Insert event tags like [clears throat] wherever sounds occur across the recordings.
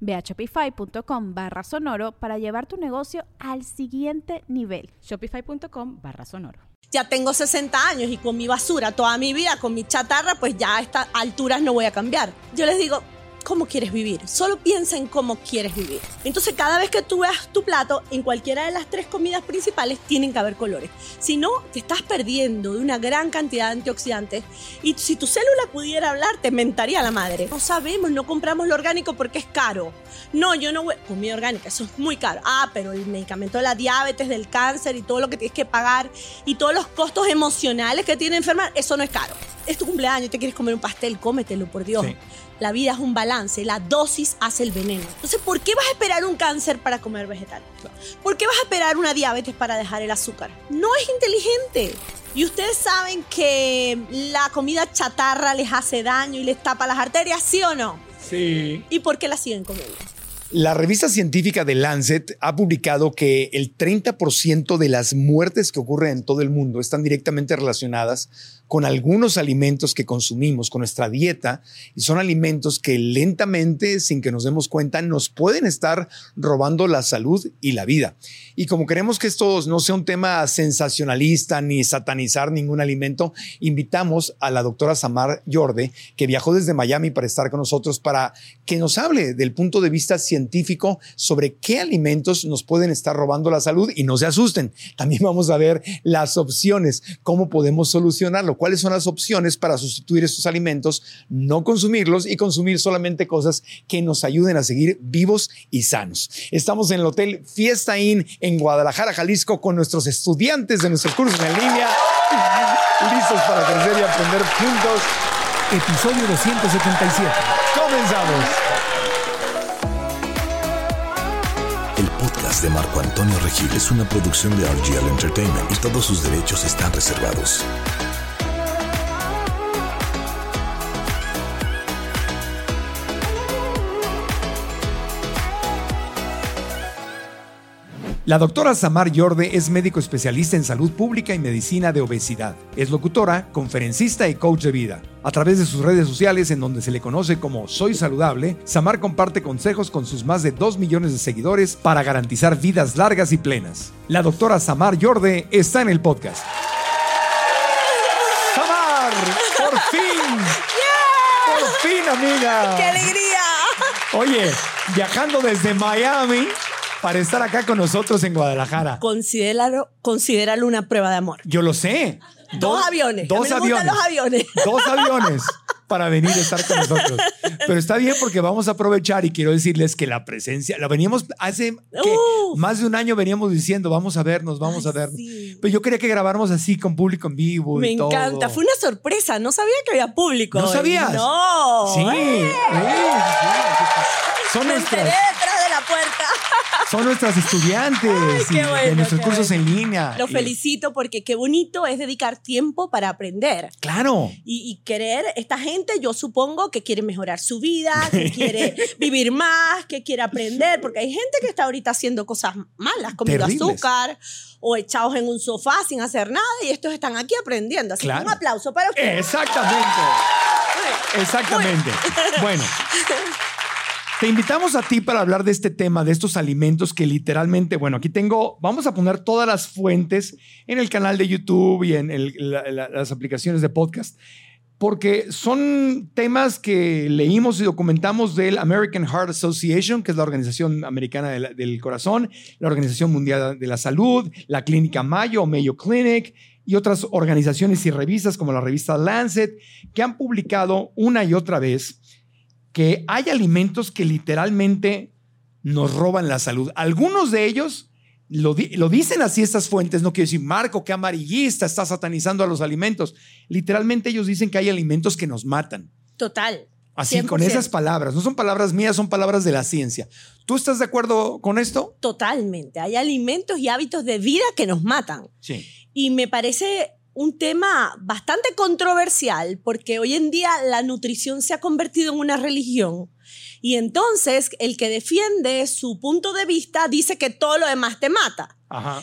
Ve a shopify.com barra sonoro para llevar tu negocio al siguiente nivel. Shopify.com barra sonoro. Ya tengo 60 años y con mi basura toda mi vida, con mi chatarra, pues ya a estas alturas no voy a cambiar. Yo les digo, cómo quieres vivir, solo piensa en cómo quieres vivir. Entonces cada vez que tú veas tu plato, en cualquiera de las tres comidas principales tienen que haber colores. Si no, te estás perdiendo de una gran cantidad de antioxidantes y si tu célula pudiera hablar, te mentaría la madre. No sabemos, no compramos lo orgánico porque es caro. No, yo no voy, comida orgánica, eso es muy caro. Ah, pero el medicamento de la diabetes, del cáncer y todo lo que tienes que pagar y todos los costos emocionales que tiene enfermar, eso no es caro. Es tu cumpleaños, te quieres comer un pastel, cómetelo, por Dios. La vida es un balance, la dosis hace el veneno. Entonces, ¿por qué vas a esperar un cáncer para comer vegetal? ¿Por qué vas a esperar una diabetes para dejar el azúcar? No es inteligente. Y ustedes saben que la comida chatarra les hace daño y les tapa las arterias, ¿sí o no? Sí. ¿Y por qué la siguen comiendo? La revista científica de Lancet ha publicado que el 30% de las muertes que ocurren en todo el mundo están directamente relacionadas con algunos alimentos que consumimos, con nuestra dieta, y son alimentos que lentamente, sin que nos demos cuenta, nos pueden estar robando la salud y la vida. Y como queremos que esto no sea un tema sensacionalista ni satanizar ningún alimento, invitamos a la doctora Samar Yorde, que viajó desde Miami para estar con nosotros, para que nos hable del punto de vista científico sobre qué alimentos nos pueden estar robando la salud y no se asusten. También vamos a ver las opciones, cómo podemos solucionarlo cuáles son las opciones para sustituir estos alimentos, no consumirlos y consumir solamente cosas que nos ayuden a seguir vivos y sanos. Estamos en el Hotel Fiesta Inn en Guadalajara, Jalisco, con nuestros estudiantes de nuestros cursos en línea, listos para crecer y aprender juntos. Episodio 277. Comenzamos. El podcast de Marco Antonio Regil es una producción de RGL Entertainment y todos sus derechos están reservados. La doctora Samar Yorde es médico especialista en salud pública y medicina de obesidad. Es locutora, conferencista y coach de vida. A través de sus redes sociales, en donde se le conoce como Soy Saludable, Samar comparte consejos con sus más de 2 millones de seguidores para garantizar vidas largas y plenas. La doctora Samar Yorde está en el podcast. ¡Samar! ¡Por fin! ¡Por fin, amiga! ¡Qué alegría! Oye, viajando desde Miami para estar acá con nosotros en Guadalajara. Considéralo, considéralo una prueba de amor. Yo lo sé. Dos aviones. Dos aviones. los aviones. Dos aviones para venir a estar con nosotros. Pero está bien porque vamos a aprovechar y quiero decirles que la presencia, la veníamos hace. Uf. más de un año veníamos diciendo, vamos a vernos, vamos a vernos. sí. Pero yo quería que grabáramos así con público en vivo. Me y todo. encanta. Fue una sorpresa. No sabía que había público. ¿No hoy. sabías? No. Sí, ¡Eh! sí, sí. Son nuestras, enteré detrás de la puerta. Son nuestras estudiantes Ay, qué bueno, de nuestros qué cursos bueno. en línea. Lo Y- felicito porque qué bonito es dedicar tiempo para aprender. Claro. Y, y querer, esta gente yo supongo que quiere mejorar su vida, que quiere [laughs] vivir más, que quiere aprender, porque hay gente que está ahorita haciendo cosas malas, comiendo Terribles. azúcar o echados en un sofá sin hacer nada y estos están aquí aprendiendo. Así que un aplauso para ustedes. Exactamente. Exactamente. Bueno. [laughs] Te invitamos a ti para hablar de este tema, de estos alimentos que literalmente, bueno, aquí tengo, vamos a poner todas las fuentes en el canal de YouTube y en las aplicaciones de podcast, porque son temas que leímos y documentamos del American Heart Association, que es la Organización Americana del Corazón, la Organización Mundial de la Salud, la Clínica Mayo, Mayo Clinic, y otras organizaciones y revistas como la revista Lancet, que han publicado una y otra vez que hay alimentos que literalmente nos roban la salud. Algunos de ellos lo, lo, dicen así estas fuentes, no quiero decir, Marco, qué amarillista, está satanizando a los alimentos. Literalmente ellos dicen que hay alimentos que nos matan. Total. Así, con esas palabras. No son palabras mías, son palabras de la ciencia. ¿Tú estás de acuerdo con esto? Totalmente. Hay alimentos y hábitos de vida que nos matan. Sí. Y me parece un tema bastante controversial porque hoy en día la nutrición se ha convertido en una religión. Y entonces el que defiende su punto de vista dice que todo lo demás te mata.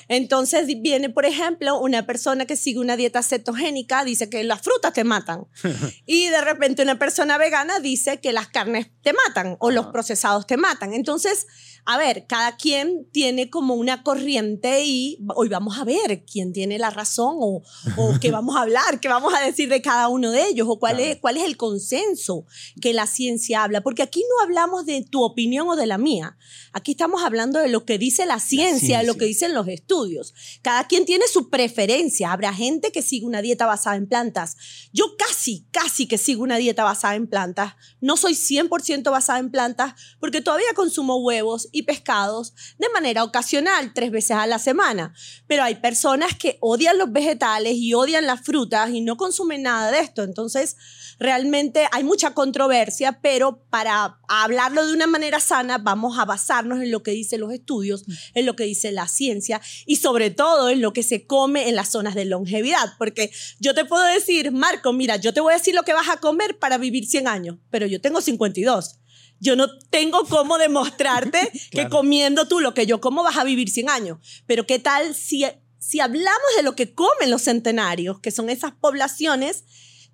Entonces viene, por ejemplo, una persona que sigue una dieta cetogénica, dice que las frutas te matan. [laughs] y de repente una persona vegana dice que las carnes te matan o los procesados te matan. Entonces, a ver, cada quien tiene como una corriente y hoy vamos a ver quién tiene la razón o, o [laughs] qué vamos a hablar, qué vamos a decir de cada uno de ellos o cuál, es, cuál es el consenso que la ciencia habla. Porque aquí no hablamos de tu opinión o de la mía. Aquí estamos hablando de lo que dice la ciencia, de lo que dicen los estudios. Cada quien tiene su preferencia. Habrá gente que sigue una dieta basada en plantas. Yo casi, casi que sigo una dieta basada en plantas. No soy 100% basada en plantas porque todavía consumo huevos y pescados de manera ocasional, tres veces a la semana. Pero hay personas que odian los vegetales y odian las frutas y no consumen nada de esto. Entonces, realmente hay mucha controversia, pero para hablarlo de una manera sana, vamos a basarnos en lo que dicen los estudios, en lo que dice la ciencia y sobre todo en lo que se come en las zonas de longevidad. Porque yo te puedo decir, Marco, mira, yo te voy a decir lo que vas a comer para vivir 100 años, pero yo tengo 52 yo no tengo cómo demostrarte [laughs] que comiendo tú lo que yo como vas a vivir 100 años. Pero ¿qué tal si, si hablamos de lo que comen los centenarios, que son esas poblaciones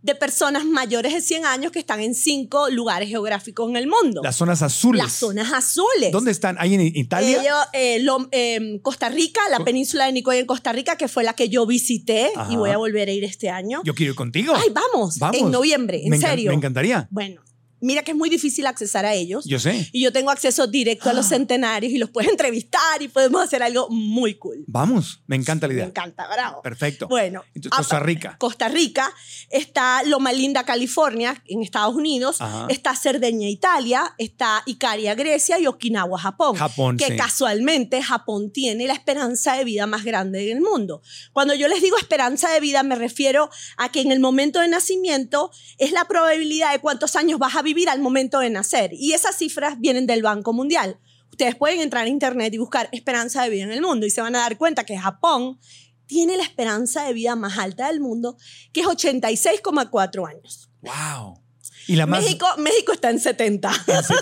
de personas mayores de 100 años que están en cinco lugares geográficos en el mundo. Las zonas azules. Las zonas azules. ¿Dónde están? ¿Ahí en Italia? Eh, em, Costa Rica, la península de Nicoya en Costa Rica, que fue la que yo visité y voy a volver a ir este año. Yo quiero ir contigo. Ay, vamos, vamos. en noviembre, en serio. Me encantaría. Bueno, mira que es muy difícil accesar a ellos. Yo sé. Y yo tengo acceso directo a los centenarios y los puedo entrevistar y podemos hacer algo muy cool. Vamos, me encanta la idea. Me encanta, bravo. Perfecto. Bueno, Costa Rica. Costa Rica, está Loma Linda, California, en Estados Unidos, está Cerdeña, Italia, está Icaria, Grecia y Okinawa, Japón. Japón, Que casualmente Japón tiene la esperanza de vida más grande del mundo. Cuando yo les digo esperanza de vida, me refiero a que en el momento de nacimiento es la probabilidad de cuántos años vas a vivir vivir al momento de nacer. Y esas cifras vienen del Banco Mundial. Ustedes pueden entrar a internet y buscar esperanza de vida en el mundo y se van a dar cuenta que Japón tiene la esperanza de vida más alta del mundo, que es 86,4 años. ¡Wow! ¿Y la México, México está en 70.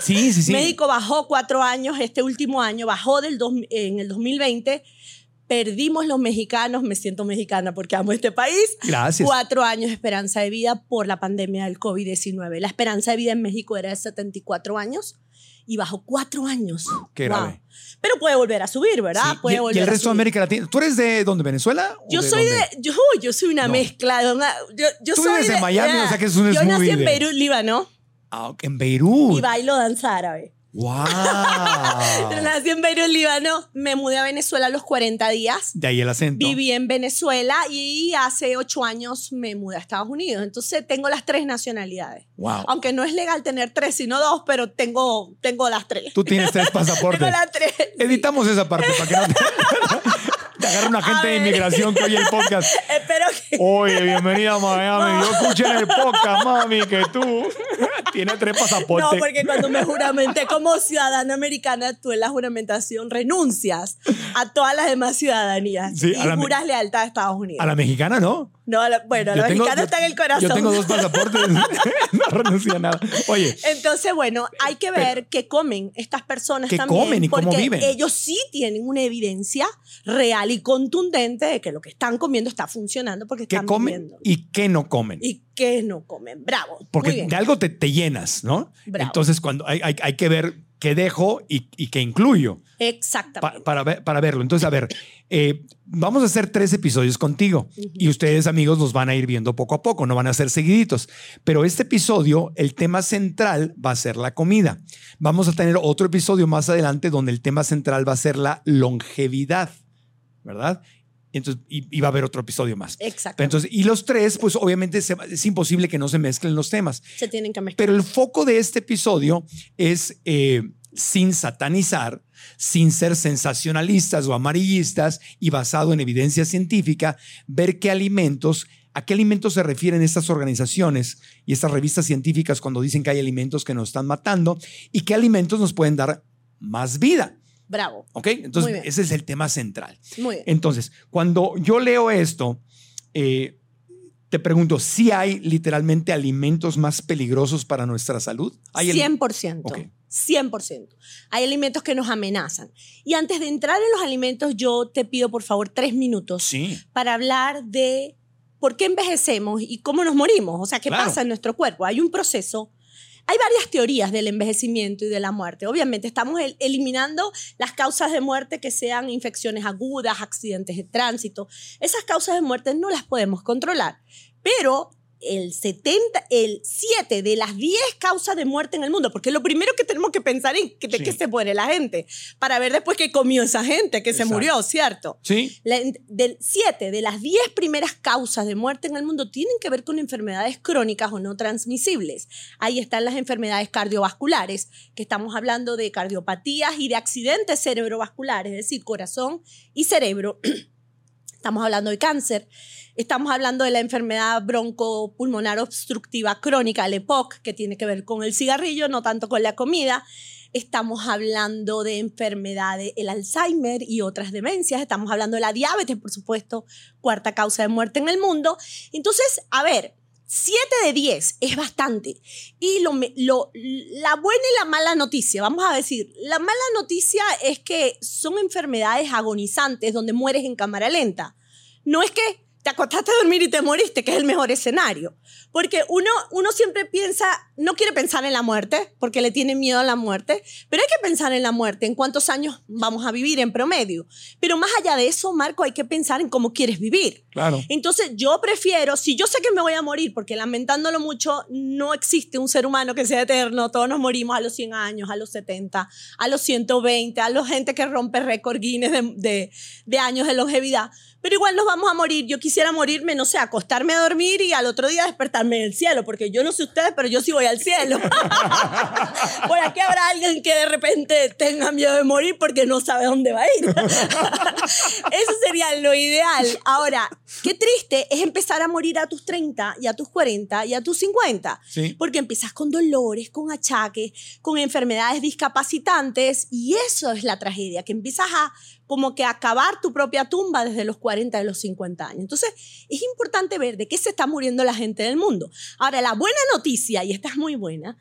Sí, sí, sí. México bajó cuatro años este último año, bajó del en el 2020 perdimos los mexicanos, me siento mexicana porque amo este país. Gracias. Cuatro años de esperanza de vida por la pandemia del COVID-19. La esperanza de vida en México era de 74 años y bajó cuatro años. Qué grave. Pero puede volver a subir, ¿verdad? Puede ¿Y, volver el resto de América Latina? ¿Tú eres de dónde? ¿Venezuela? Yo soy de. Yo, yo soy una mezcla. De yo, yo Tú soy de, Miami, o sea que es un Yo nací en Beirut, Líbano. Ah, en Beirut. Y bailo danza árabe. ¡Wow! [laughs] Nací en Beirut, Líbano. Me mudé a Venezuela a los 40 días. De ahí el acento. Viví en Venezuela y hace ocho años me mudé a Estados Unidos. Entonces tengo las tres nacionalidades. ¡Wow! Aunque no es legal tener tres, sino dos, pero tengo, tengo las tres. Tú tienes tres [laughs] pasaportes. tengo las tres. Editamos esa parte para que no te... [laughs] te agarre un agente de inmigración que oye el podcast. [laughs] Espero que. Oye, bienvenida a Miami. Yo escuché en el podcast, mami, que tú [laughs] tienes tres pasaportes. No, porque cuando me juramenté como ciudadana americana, tú en la juramentación renuncias a todas las demás ciudadanías Sí, y juras lealtad a Estados Unidos. A la mexicana, ¿no? No, la- bueno, a la Yo tengo- mexicana yo- está en el corazón. Yo tengo dos pasaportes. [laughs] no renuncio a nada. Oye, Entonces, bueno, hay que ver qué comen estas personas ¿Qué también. comen y cómo porque viven? ellos sí tienen una evidencia real y contundente de que lo que están comiendo está funcionando porque ¿qué están comen viviendo. y qué no comen? Y qué no comen. Bravo. Porque de algo te, te llenas, ¿no? Bravo. Entonces, cuando hay, hay, hay que ver qué dejo y, y qué incluyo pa- Exactamente. para, ver- para verlo. Entonces, a ver, eh, vamos a hacer tres episodios contigo y ustedes, amigos, los van a ir viendo poco a poco, no van a ser seguiditos. Pero este episodio, el tema central va a ser la comida. Vamos a tener otro episodio más adelante donde el tema central va a ser la longevidad, ¿verdad? Entonces, y, y va a haber otro episodio más. Exacto. Entonces, y los tres, pues obviamente se es imposible que no se mezclen los temas. Se tienen que mezclar. Pero el foco de este episodio es, eh, sin satanizar, sin ser sensacionalistas o amarillistas y basado en evidencia científica, ver qué alimentos, a qué alimentos se refieren estas organizaciones y estas revistas científicas cuando dicen que hay alimentos que nos están matando y qué alimentos nos pueden dar más vida. Bravo. ¿Ok? Entonces, ese es el tema central. Muy bien. Entonces, cuando yo leo esto, eh, te pregunto, ¿si hay literalmente alimentos más peligrosos para nuestra salud? ¿Hay ali- 100%. Ok. 100%. Hay alimentos que nos amenazan. Y antes de entrar en los alimentos, yo te pido por favor tres minutos Sí, para hablar de por qué envejecemos y cómo nos morimos. O sea, qué Claro. pasa en nuestro cuerpo. Hay un proceso. Hay varias teorías del envejecimiento y de la muerte. Obviamente estamos el- eliminando las causas de muerte que sean infecciones agudas, accidentes de tránsito. Esas causas de muerte no las podemos controlar. Pero el 70, el 7 de las 10 causas de muerte en el mundo, porque lo primero que tenemos que pensar es que, de Sí. qué se muere la gente, para ver después qué comió esa gente, que se murió, ¿cierto? sí, La- del siete de las 10 primeras causas de muerte en el mundo tienen que ver con enfermedades crónicas o no transmisibles. Ahí están las enfermedades cardiovasculares, que estamos hablando de cardiopatías y de accidentes cerebrovasculares, es decir, corazón y cerebro. [clears throat] Estamos hablando de cáncer. Estamos hablando de la enfermedad broncopulmonar obstructiva crónica, el EPOC, que tiene que ver con el cigarrillo, no tanto con la comida. Estamos hablando de enfermedades, el Alzheimer y otras demencias. Estamos hablando de la diabetes, por supuesto, cuarta causa de muerte en el mundo. Entonces, a ver, 7 de 10 es bastante. Y lo, lo- la buena y la mala noticia, vamos a decir, la mala noticia es que son enfermedades agonizantes donde mueres en cámara lenta. No es que te acostaste a dormir y te moriste, que es el mejor escenario. Porque uno, uno siempre piensa, no quiere pensar en la muerte, porque le tiene miedo a la muerte, pero hay que pensar en la muerte, en cuántos años vamos a vivir en promedio. Pero más allá de eso, Marco, hay que pensar en cómo quieres vivir. claro. Entonces yo prefiero, si yo sé que me voy a morir, porque lamentándolo mucho, no existe un ser humano que sea eterno, todos nos morimos a los 100 años, a los 70, a los 120, a la gente que rompe récord Guinness de, de, de años de longevidad, pero igual nos vamos a morir. Yo quisiera morirme, no sé, acostarme a dormir y al otro día despertarme en el cielo, porque yo no sé ustedes, pero yo sí voy al cielo. [laughs] Por aquí habrá alguien que de repente tenga miedo de morir porque no sabe dónde va a ir. [laughs] Eso sería lo ideal. Ahora, qué triste es empezar a morir a tus 30 y a tus 40 y a tus 50. Sí. Porque empiezas con dolores, con achaques, con enfermedades discapacitantes y eso es la tragedia, que empiezas a como que acabar tu propia tumba desde los 40 y los 50 años. Entonces, es importante ver de qué se está muriendo la gente del mundo. Ahora, la buena noticia, y esta es muy buena,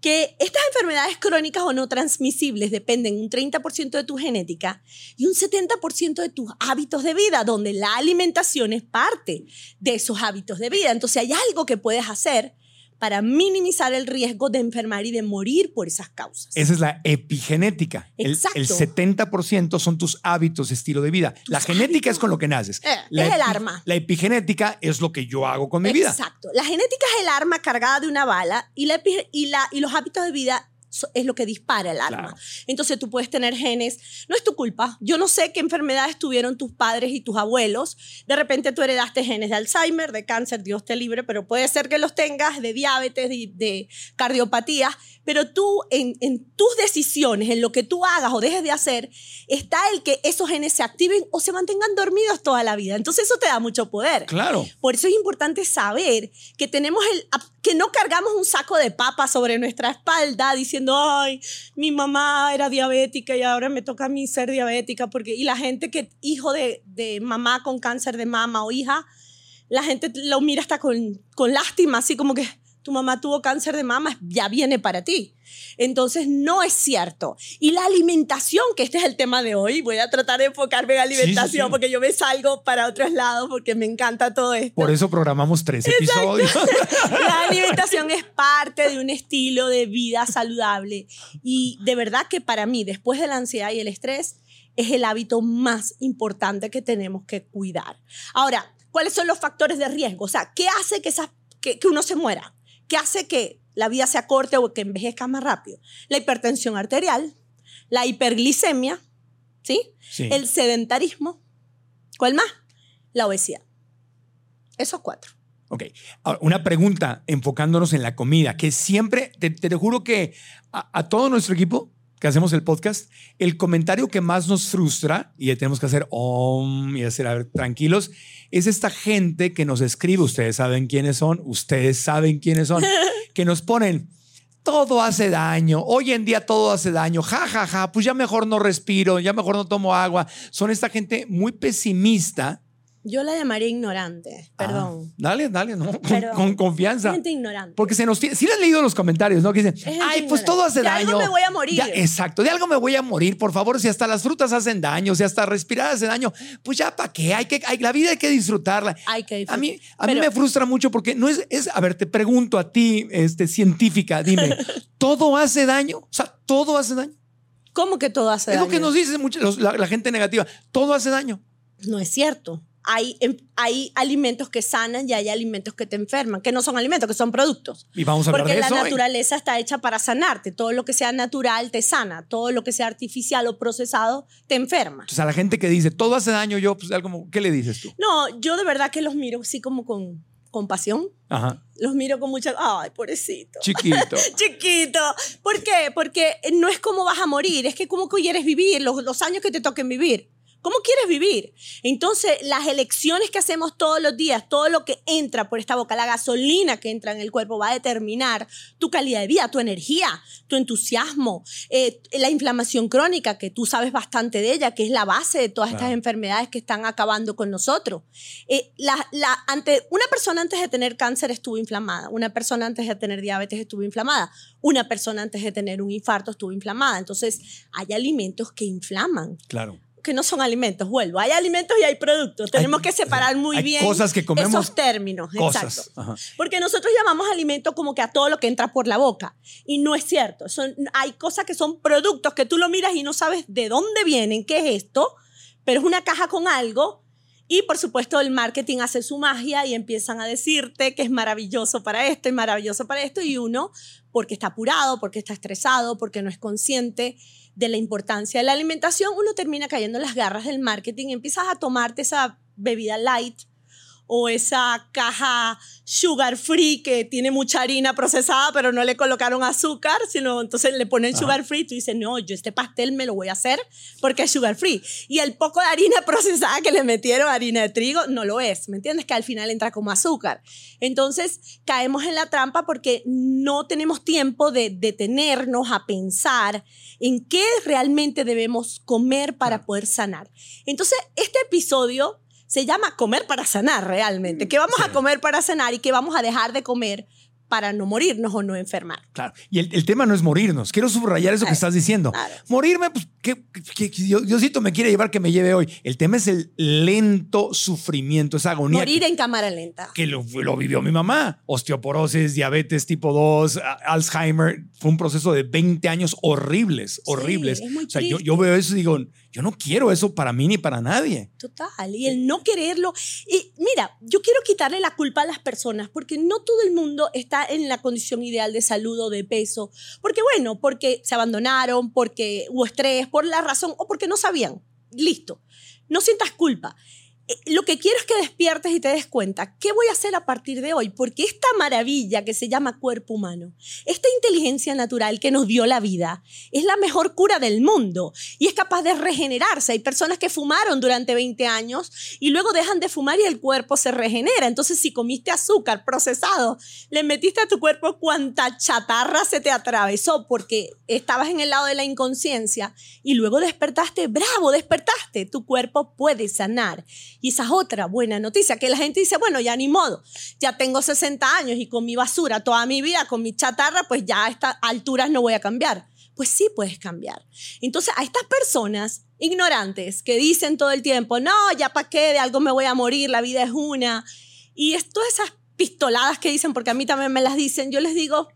que estas enfermedades crónicas o no transmisibles dependen un 30% de tu genética y un 70% de tus hábitos de vida, donde la alimentación es parte de esos hábitos de vida. Entonces hay algo que puedes hacer para minimizar el riesgo de enfermar y de morir por esas causas. Esa es la epigenética. Exacto. el 70% son tus hábitos, estilo de vida. la genética es con lo que naces. Eh, La es el arma. La epigenética es lo que yo hago con mi vida. Exacto. La genética es el arma cargada de una bala y, la, y, la, y los hábitos de vida es lo que dispara el arma. Claro. Entonces tú puedes tener genes, no es tu culpa. Yo no sé qué enfermedades tuvieron tus padres y tus abuelos. De repente tú heredaste genes de Alzheimer, de cáncer, Dios te libre, pero puede ser que los tengas de diabetes, de, de cardiopatías. Pero tú, en, en tus decisiones, en lo que tú hagas o dejes de hacer, está el que esos genes se activen o se mantengan dormidos toda la vida. Entonces eso te da mucho poder. Claro. Por eso es importante saber que tenemos el que no cargamos un saco de papas sobre nuestra espalda diciendo, "Ay, mi mamá era diabética y ahora me toca a mí ser diabética", porque y la gente que hijo de, de mamá con cáncer de mama o hija, la gente lo mira hasta con, con lástima, así como que tu mamá tuvo cáncer de mama, ya viene para ti. Entonces, no es cierto. Y la alimentación, que este es el tema de hoy, voy a tratar de enfocarme en sí, alimentación sí. porque yo me salgo para otros lados porque me encanta todo esto. Por eso programamos tres episodios. [laughs] La alimentación es parte de un estilo de vida saludable y de verdad que para mí, después de la ansiedad y el estrés, es el hábito más importante que tenemos que cuidar. Ahora, ¿cuáles son los factores de riesgo? O sea, ¿qué hace que, esas- que, que uno se muera? ¿Qué hace que la vida sea corta o que envejezca más rápido? La hipertensión arterial, la hiperglicemia, ¿sí? Sí. El sedentarismo. ¿Cuál más? la obesidad. Esos cuatro. Ok. Ahora, una pregunta enfocándonos en la comida, que siempre, te, te juro que a, a todo nuestro equipo que hacemos el podcast, el comentario que más nos frustra, y tenemos que hacer om y hacer, a ver, tranquilos, es esta gente que nos escribe, ustedes saben quiénes son, ustedes saben quiénes son, [laughs] que nos ponen, todo hace daño, hoy en día todo hace daño, ja, ja, ja, pues ya mejor no respiro, ya mejor no tomo agua. Son esta gente muy pesimista. Yo la llamaría ignorante, perdón. Ah, dale, dale, ¿no? Con, Perdón. con confianza. Gente ignorante. Porque se nos... Sí le han leído los comentarios, ¿no? Que dicen, ay, pues todo hace De daño. algo me voy a morir. Ya, exacto, de algo me voy a morir, por favor, si hasta las frutas hacen daño, si hasta respirar hace daño, pues ya para qué, hay que, hay, la vida hay que disfrutarla. Hay que A mí, disfrutar. a mí me frustra mucho porque no es, es, a ver, te pregunto a ti, este, científica, dime, [laughs] ¿todo hace daño? O sea, ¿todo hace daño? ¿Cómo que todo hace Es daño? lo que nos dice mucho los- la, la gente negativa, todo hace daño. No es cierto. Hay, em- hay alimentos que sanan y hay alimentos que te enferman, que no son alimentos, que son productos. Y vamos a hablar Porque de la eso. naturaleza está hecha para sanarte. Todo lo que sea natural te sana. Todo lo que sea artificial o procesado te enferma. Entonces, a la gente que dice, todo hace daño, yo, pues, algo, ¿qué le dices tú? No, yo de verdad que los miro así como con compasión. Ajá, Los miro con mucha... Ay, pobrecito. chiquito. [laughs] Chiquito. ¿Por qué? Porque no es cómo vas a morir, es que cómo quieres vivir, los, los años que te toquen vivir. ¿Cómo quieres vivir? Entonces, las elecciones que hacemos todos los días, todo lo que entra por esta boca, la gasolina que entra en el cuerpo va a determinar tu calidad de vida, tu energía, tu entusiasmo, eh, la inflamación crónica, que tú sabes bastante de ella, que es la base de todas estas enfermedades que están acabando con nosotros. Eh, la, la- ante, una persona antes de tener cáncer estuvo inflamada, una persona antes de tener diabetes estuvo inflamada, una persona antes de tener un infarto estuvo inflamada. Entonces, hay alimentos que inflaman, Claro. Que no son alimentos, vuelvo. Hay alimentos y hay productos. Tenemos que separar muy hay bien cosas que comemos, esos términos. Cosas. Exacto. Ajá. Porque nosotros llamamos alimento como que a todo lo que entra por la boca. Y no es cierto. Son, hay cosas que son productos que tú lo miras y no sabes de dónde vienen, qué es esto, pero es una caja con algo. Y por supuesto el marketing hace su magia y empiezan a decirte que es maravilloso para esto y maravilloso para esto. Y uno, porque está apurado, porque está estresado, porque no es consciente de la importancia de la alimentación, uno termina cayendo en las garras del marketing empiezas a tomarte esa bebida light o esa caja sugar free que tiene mucha harina procesada pero no le colocaron azúcar, sino entonces le ponen Ajá. sugar free, tú dices, no, yo este pastel me lo voy a hacer porque es sugar free. Y el poco de harina [laughs] procesada que le metieron, harina de trigo, no lo es, ¿me entiendes? Que al final entra como azúcar. Entonces caemos en la trampa porque no tenemos tiempo de detenernos a pensar en qué realmente debemos comer para poder sanar. Entonces, este episodio se llama comer para sanar realmente. ¿Qué vamos Sí. a comer para sanar y qué vamos a dejar de comer para no morirnos o no enfermar? Claro. Y el, el tema no es morirnos. Quiero subrayar eso que Claro, estás diciendo. claro. Morirme, pues, que, que- que Dios- Diosito me quiere llevar que me lleve hoy. El tema es el lento sufrimiento, esa agonía. Morir que, en cámara lenta. que lo, lo vivió mi mamá. Osteoporosis, diabetes tipo 2, a- Alzheimer. Fue un proceso de 20 años horribles, horribles. es muy o sea, yo, yo veo eso y digo, yo no quiero eso para mí ni para nadie. Total, y el no quererlo. Y mira, yo quiero quitarle la culpa a las personas porque no todo el mundo está en la condición ideal de salud o de peso. Porque bueno, porque se abandonaron, porque hubo estrés, por la razón o porque no sabían. Listo. No sientas culpa. Eh, Lo que quiero es que despiertes y te des cuenta, ¿qué voy a hacer a partir de hoy? Porque esta maravilla que se llama cuerpo humano, esta inteligencia natural que nos dio la vida, es la mejor cura del mundo y es capaz de regenerarse. Hay personas que fumaron durante 20 años y luego dejan de fumar y el cuerpo se regenera. Entonces, si comiste azúcar procesado, le metiste a tu cuerpo cuanta chatarra se te atravesó porque estabas en el lado de la inconsciencia y luego despertaste, bravo, despertaste. Tu cuerpo puede sanar. Y esa es otra buena noticia, que la gente dice, bueno, ya ni modo, ya tengo 60 años y con mi basura toda mi vida, con mi chatarra, pues ya a estas alturas no voy a cambiar. Pues sí puedes cambiar. Entonces, a estas personas ignorantes que dicen todo el tiempo, no, ya para qué, de algo me voy a morir, la vida es una, y es todas esas pistoladas que dicen, porque a mí también me las dicen, yo les digo,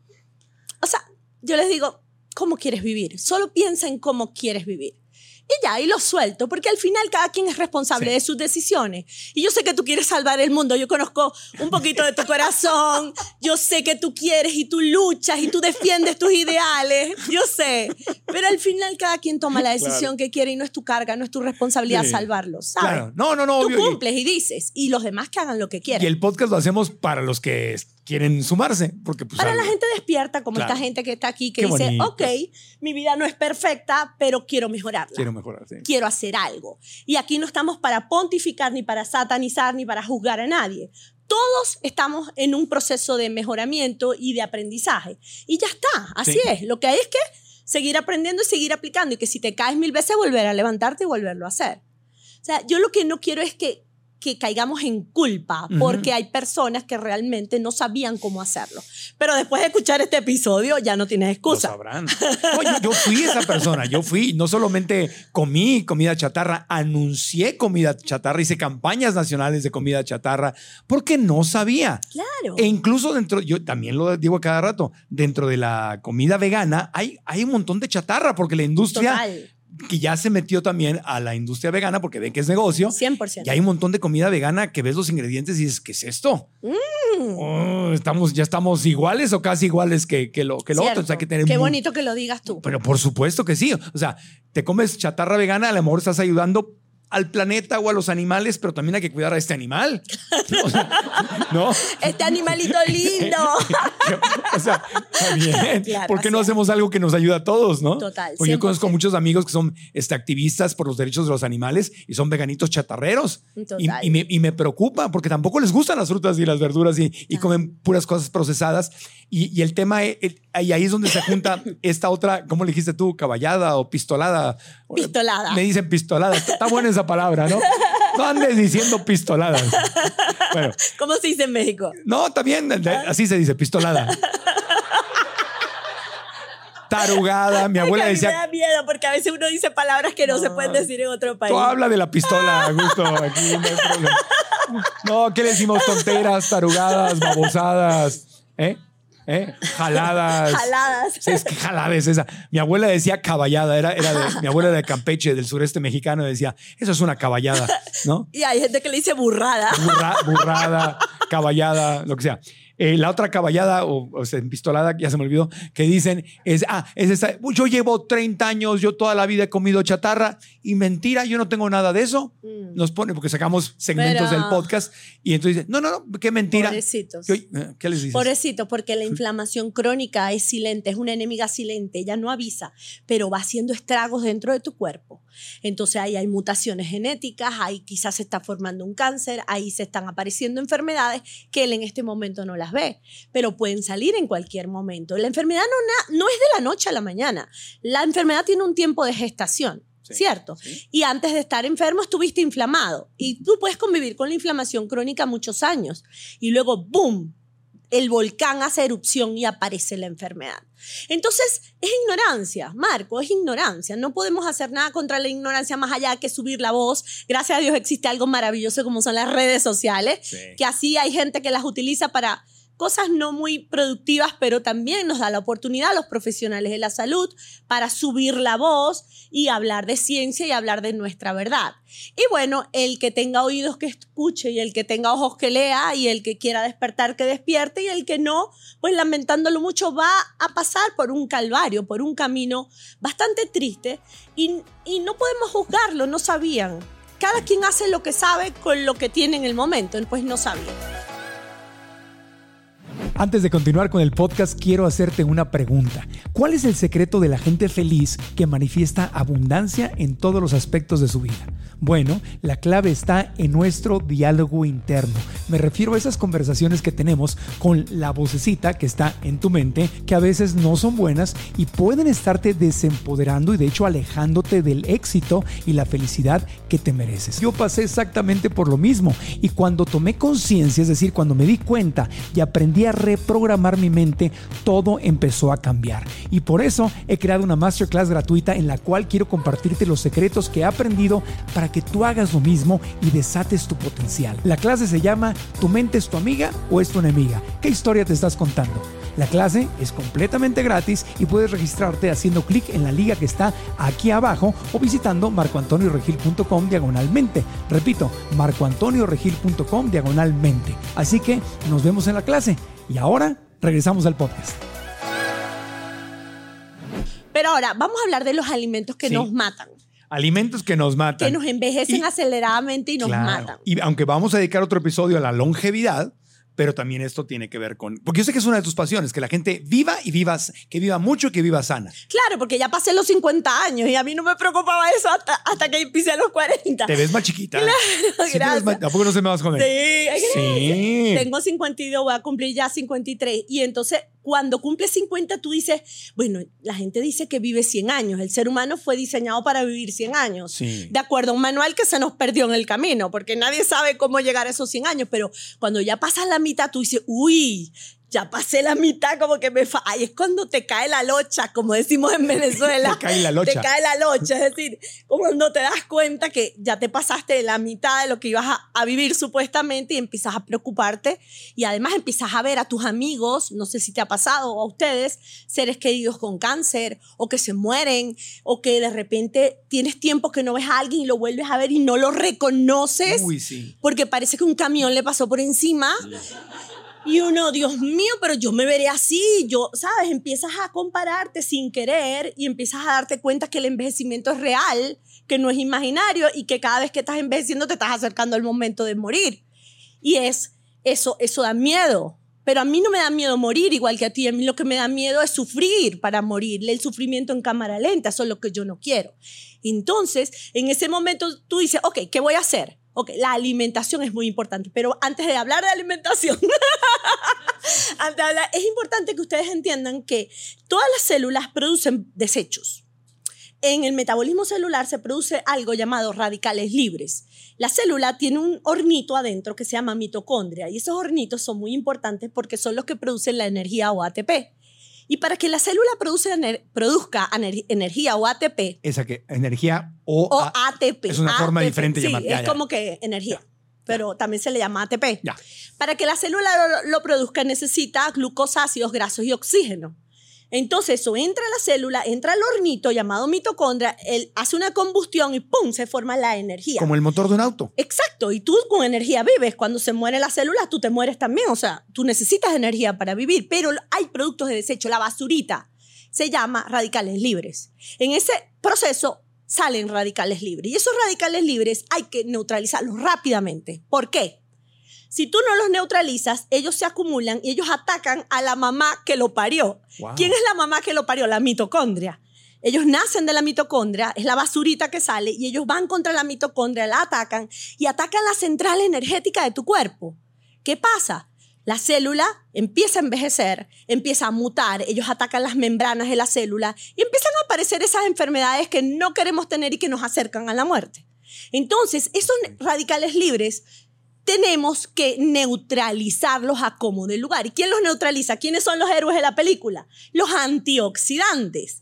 o sea, yo les digo, ¿cómo quieres vivir? Solo piensa en cómo quieres vivir. Y ya, y lo suelto, porque al final cada quien es responsable Sí. de sus decisiones. Y yo sé que tú quieres salvar el mundo, yo conozco un poquito de tu corazón, yo sé que tú quieres y tú luchas y tú defiendes tus ideales, yo sé. Pero al final cada quien toma la decisión que quiere y no es tu carga, no es tu responsabilidad Sí. salvarlos, ¿sabes? Claro. No, no, no. Tú obvio, y- cumples y dices, y los demás que hagan lo que quieran. Y el podcast lo hacemos para los que quieren sumarse, porque pues, Para la algo- gente despierta, como Claro. esta gente que está aquí, que Qué dice, bonito. ok, mi vida no es perfecta, pero quiero mejorarla. quiero mejorar. sí. quiero hacer algo. Y aquí no estamos para pontificar, ni para satanizar, ni para juzgar a nadie. Todos estamos en un proceso de mejoramiento y de aprendizaje. Y ya está, así Sí. es. Lo que hay es que seguir aprendiendo y seguir aplicando. Y que si te caes mil veces, volver a levantarte y volverlo a hacer. O sea, yo lo que no quiero es que, que caigamos en culpa, porque hay personas que realmente no sabían cómo hacerlo. Pero después de escuchar este episodio, ya no tienes Lo excusa. sabrán. [laughs] No, yo, yo fui esa persona. Yo fui, no solamente comí comida chatarra, anuncié comida chatarra, hice campañas nacionales de comida chatarra, porque no sabía. Claro. E incluso dentro, yo también lo digo a cada rato, dentro de la comida vegana hay, hay un montón de chatarra, porque la industria Total. Que ya se metió también a la industria vegana, porque ven que es negocio, 100%. y hay un montón de comida vegana que ves los ingredientes y dices, ¿qué es esto? Mm. Oh, estamos, ya estamos iguales o casi iguales que, que lo, que lo otro. Entonces hay que tener Qué muy- bonito que lo digas tú. Pero por supuesto que sí. O sea, te comes chatarra vegana, a lo mejor estás ayudando al planeta o a los animales, pero también hay que cuidar a este animal. O [laughs] sea, ¿No? Este animalito [laughs] lindo. O sea, está bien. Claro, ¿Por qué no hacemos algo que nos ayuda a todos, no? Total, Porque yo conozco 100%. muchos amigos que son este, activistas por los derechos de los animales y son veganitos chatarreros. Y, Total. y me, y me preocupa porque tampoco les gustan las frutas y las verduras y, y comen puras cosas procesadas. Y, el tema, es- el- y ahí es donde se junta [laughs] esta otra, ¿cómo le dijiste tú? Caballada o pistolada. Pistolada. Me dicen pistolada. Está buena esa palabra, ¿no? [laughs] No andes diciendo pistoladas. Bueno, ¿Cómo se dice en México? no, también, así se dice, pistolada. Tarugada, mi abuela Ay, a mí decía, me da miedo porque a veces uno dice palabras que no, se pueden decir en otro país. tú habla de la pistola, Augusto, aquí no hay problema. No, ¿qué le decimos? Tonteras, tarugadas, babosadas, ¿eh? ¿Eh? Jaladas. Jaladas. Sí, es que jalada es esa. Mi abuela decía caballada, era, era de, mi abuela era de Campeche, del sureste mexicano, decía, eso es una caballada, ¿no? [laughs] Y hay gente que le dice burrada. Burra- burrada, caballada, lo que sea. Eh, la otra caballada o, o sea, pistolada, ya se me olvidó, que dicen es, ah, es esta, "Uy, yo llevo 30 años, yo toda la vida he comido chatarra y mentira, yo no tengo nada de eso. Mm. Nos pone, porque sacamos segmentos Pero- del podcast y entonces dicen, no, no, no, qué mentira. Pobrecitos. Yo, eh, ¿Qué les dices? Pobrecito, porque la inflamación crónica es silente, es una enemiga silente, ella no avisa, pero va haciendo estragos dentro de tu cuerpo. Entonces ahí hay mutaciones genéticas, ahí quizás se está formando un cáncer, ahí se están apareciendo enfermedades que él en este momento no las ve, pero pueden salir en cualquier momento. La enfermedad no, no es de la noche a la mañana, la enfermedad tiene un tiempo de gestación. Sí, ¿Cierto? sí. Y antes de estar enfermo estuviste inflamado. Y tú puedes convivir con la inflamación crónica muchos años. Y luego, ¡boom! el volcán hace erupción y aparece la enfermedad. Entonces, es ignorancia, Marco, es ignorancia. No podemos hacer nada contra la ignorancia más allá que subir la voz. Gracias a Dios existe algo maravilloso como son las redes sociales, Sí. que así hay gente que las utiliza para cosas no muy productivas, pero también nos da la oportunidad a los profesionales de la salud para subir la voz y hablar de ciencia y hablar de nuestra verdad. Y bueno, el que tenga oídos que escuche y el que tenga ojos que lea y el que quiera despertar que despierte y el que no, pues lamentándolo mucho va a pasar por un calvario, por un camino bastante triste y, y no podemos juzgarlo, no sabían. Cada quien hace lo que sabe con lo que tiene en el momento, pues no sabían. Antes de continuar con el podcast, quiero hacerte una pregunta. ¿Cuál es el secreto de la gente feliz que manifiesta abundancia en todos los aspectos de su vida? Bueno, la clave está en nuestro diálogo interno. Me refiero a esas conversaciones que tenemos con la vocecita que está en tu mente, que a veces no son buenas y pueden estarte desempoderando y de hecho alejándote del éxito y la felicidad que te mereces. Yo pasé exactamente por lo mismo y cuando tomé conciencia, es decir, cuando me di cuenta y aprendí a reprogramar mi mente, todo empezó a cambiar. Y por eso he creado una masterclass gratuita en la cual quiero compartirte los secretos que he aprendido para que tú hagas lo mismo y desates tu potencial. La clase se llama ¿Tu mente es tu amiga o es tu enemiga? ¿Qué historia te estás contando? La clase es completamente gratis y puedes registrarte haciendo clic en la liga que está aquí abajo o visitando marcoantonioregil.com diagonalmente. Repito, marcoantonioregil.com diagonalmente. Así que nos vemos en la clase. Y ahora regresamos al podcast. Pero ahora, vamos a hablar de los alimentos que Sí. nos matan, Alimentos que nos matan. que nos envejecen Y- aceleradamente y nos Claro. matan. Y aunque vamos a dedicar otro episodio a la longevidad, pero también esto tiene que ver con. Porque yo sé que es una de tus pasiones, que la gente viva y vivas, que viva mucho y que viva sana. Claro, porque ya pasé los 50 años y a mí no me preocupaba eso hasta, hasta que pisé los 40. Te ves más chiquita. Sí te ves gracias. más- ¿A poco no se me vas con Sí, él? ay, Sí. Tengo 52, voy a cumplir ya 53. Y entonces, cuando cumples 50, tú dices, bueno, la gente dice que vive 100 años. El ser humano fue diseñado para vivir 100 años. Sí. De acuerdo a un manual que se nos perdió en el camino, porque nadie sabe cómo llegar a esos 100 años. Pero cuando ya pasas la mitad, tú dices, uy, ya pasé la mitad, como que me fa Ahí es cuando te cae la locha, como decimos en Venezuela. [laughs] Te cae la locha. Te cae la locha. Es decir, como cuando te das cuenta que ya te pasaste de la mitad de lo que ibas a, a vivir supuestamente y empiezas a preocuparte. Y además empiezas a ver a tus amigos, no sé si te ha pasado, o a ustedes, seres queridos con cáncer, o que se mueren, o que de repente tienes tiempo que no ves a alguien y lo vuelves a ver y no lo reconoces Uy, sí. porque parece que un camión le pasó por encima. Y uno, Dios mío, pero yo me veré así. Yo, ¿sabes? Empiezas a compararte sin querer y empiezas a darte cuenta que el envejecimiento es real, que no es imaginario y que cada vez que estás envejeciendo te estás acercando al momento de morir. Y es eso, eso da miedo. Pero a mí no me da miedo morir igual que a ti. A mí lo que me da miedo es sufrir para morir. El sufrimiento en cámara lenta, eso es lo que yo no quiero. Entonces, en ese momento tú dices, ok, ¿qué voy a hacer? Ok, la alimentación es muy importante, pero antes de hablar de alimentación, [laughs] antes de hablar, es importante que ustedes entiendan que todas las células producen desechos. En el metabolismo celular se produce algo llamado radicales libres. La célula tiene un hornito adentro que se llama mitocondria y esos hornitos son muy importantes porque son los que producen la energía o ATP. Y para que la célula produce ener- produzca ener- energía o ATP, Esa que energía o, ATP. es una forma diferente de sí, llamar- es ya. como que energía, pero también se le llama ATP. Para que la célula lo, lo produzca necesita glucosa, ácidos grasos y oxígeno. Entonces eso entra a la célula, entra al hornito llamado mitocondria, él hace una combustión y ¡pum! se forma la energía. como el motor de un auto. Exacto, y tú con energía vives. Cuando se mueren las células, tú te mueres también. O sea, tú necesitas energía para vivir, pero hay productos de desecho, la basurita se llama radicales libres. En ese proceso salen radicales libres y esos radicales libres hay que neutralizarlos rápidamente. ¿Por qué? Si tú no los neutralizas, ellos se acumulan y ellos atacan a la mamá que lo parió. Wow. ¿Quién es la mamá que lo parió? La mitocondria. Ellos nacen de la mitocondria, es la basurita que sale y ellos van contra la mitocondria, la atacan y atacan la central energética de tu cuerpo. ¿Qué pasa? La célula empieza a envejecer, empieza a mutar, ellos atacan las membranas de la célula y empiezan a aparecer esas enfermedades que no queremos tener y que nos acercan a la muerte. Entonces, esos radicales libres tenemos que neutralizarlos a como de lugar. ¿Y quién los neutraliza? ¿Quiénes son los héroes de la película? Los antioxidantes,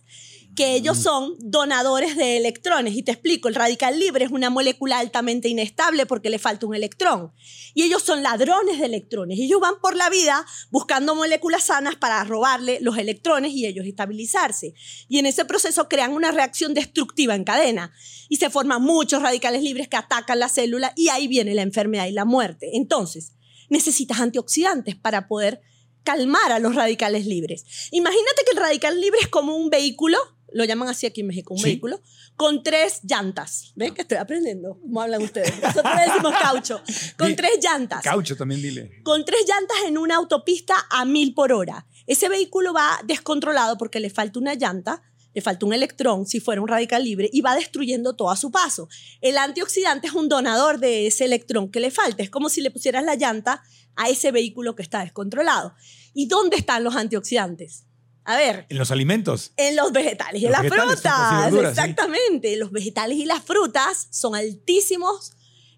que ellos son donadores de electrones. Y te explico, el radical libre es una molécula altamente inestable porque le falta un electrón. Y ellos son ladrones de electrones. Ellos van por la vida buscando moléculas sanas para robarle los electrones y ellos estabilizarse. Y en ese proceso crean una reacción destructiva en cadena. Y se forman muchos radicales libres que atacan la célula y ahí viene la enfermedad y la muerte. Entonces, necesitas antioxidantes para poder calmar a los radicales libres. Imagínate que el radical libre es como un vehículo, lo llaman así aquí en México, un Sí. vehículo, con tres llantas. ¿Ven que estoy aprendiendo? ¿Cómo hablan ustedes? Nosotros le decimos caucho. Con tres llantas Caucho también, dile. con tres llantas en una autopista a mil por hora. Ese vehículo va descontrolado porque le falta una llanta, le falta un electrón si fuera un radical libre y va destruyendo todo a su paso. El antioxidante es un donador de ese electrón que le falta. Es como si le pusieras la llanta a ese vehículo que está descontrolado. ¿Y dónde están los antioxidantes? A ver, En los alimentos. en los vegetales y en Los las frutas sí. Exactamente. Los vegetales y las frutas son altísimos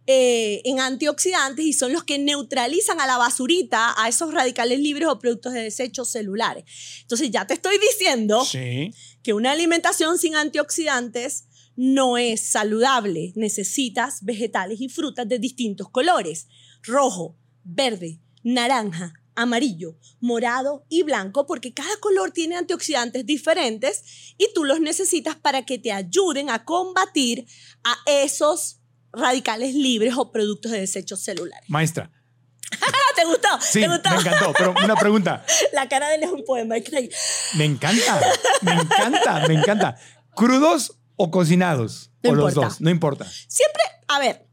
eh, en antioxidantes y son los que neutralizan a la basurita, a esos radicales libres o productos de desechos celulares. Entonces ya te estoy diciendo Sí. que una alimentación sin antioxidantes no es saludable. Necesitas vegetales y frutas de distintos colores. Rojo, verde, naranja, amarillo, morado y blanco, porque cada color tiene antioxidantes diferentes y tú los necesitas para que te ayuden a combatir a esos radicales libres o productos de desechos celulares. Maestra. [laughs] ¿Te gustó? Sí, ¿Te gustó? me encantó, pero una pregunta. [laughs] La cara de él es un poema. Me encanta, me encanta, me encanta. ¿Crudos o cocinados? No o los dos, no importa. Siempre, a ver,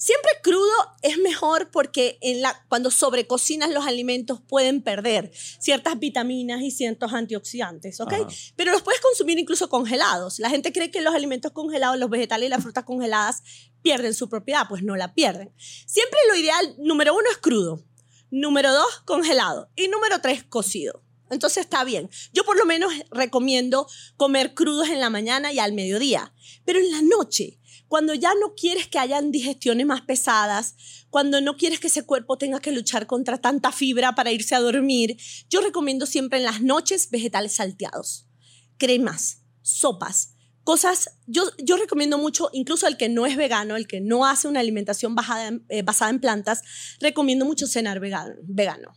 siempre crudo es mejor porque en la, cuando sobrecocinas los alimentos pueden perder ciertas vitaminas y ciertos antioxidantes, ¿ok? Ajá. Pero los puedes consumir incluso congelados. La gente cree que los alimentos congelados, los vegetales y las frutas congeladas pierden su propiedad, pues no la pierden. Siempre lo ideal, número uno es crudo, número dos, congelado y número tres, cocido. Entonces está bien. Yo por lo menos recomiendo comer crudos en la mañana y al mediodía. Pero en la noche, cuando ya no quieres que hayan digestiones más pesadas, cuando no quieres que ese cuerpo tenga que luchar contra tanta fibra para irse a dormir, yo recomiendo siempre en las noches vegetales salteados, cremas, sopas, cosas. Yo, yo recomiendo mucho, incluso el que no es vegano, el que no hace una alimentación bajada eh, basada en plantas, recomiendo mucho cenar vegano. vegano.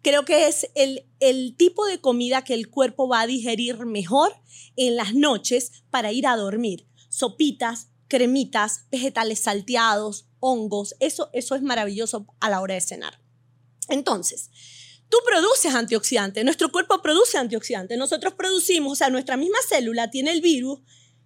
Creo que es el, el tipo de comida que el cuerpo va a digerir mejor en las noches para ir a dormir. Sopitas, cremitas, vegetales salteados, hongos, eso, eso es maravilloso a la hora de cenar. Entonces, tú produces antioxidantes, nuestro cuerpo produce antioxidantes, nosotros producimos, o sea, nuestra misma célula tiene el virus,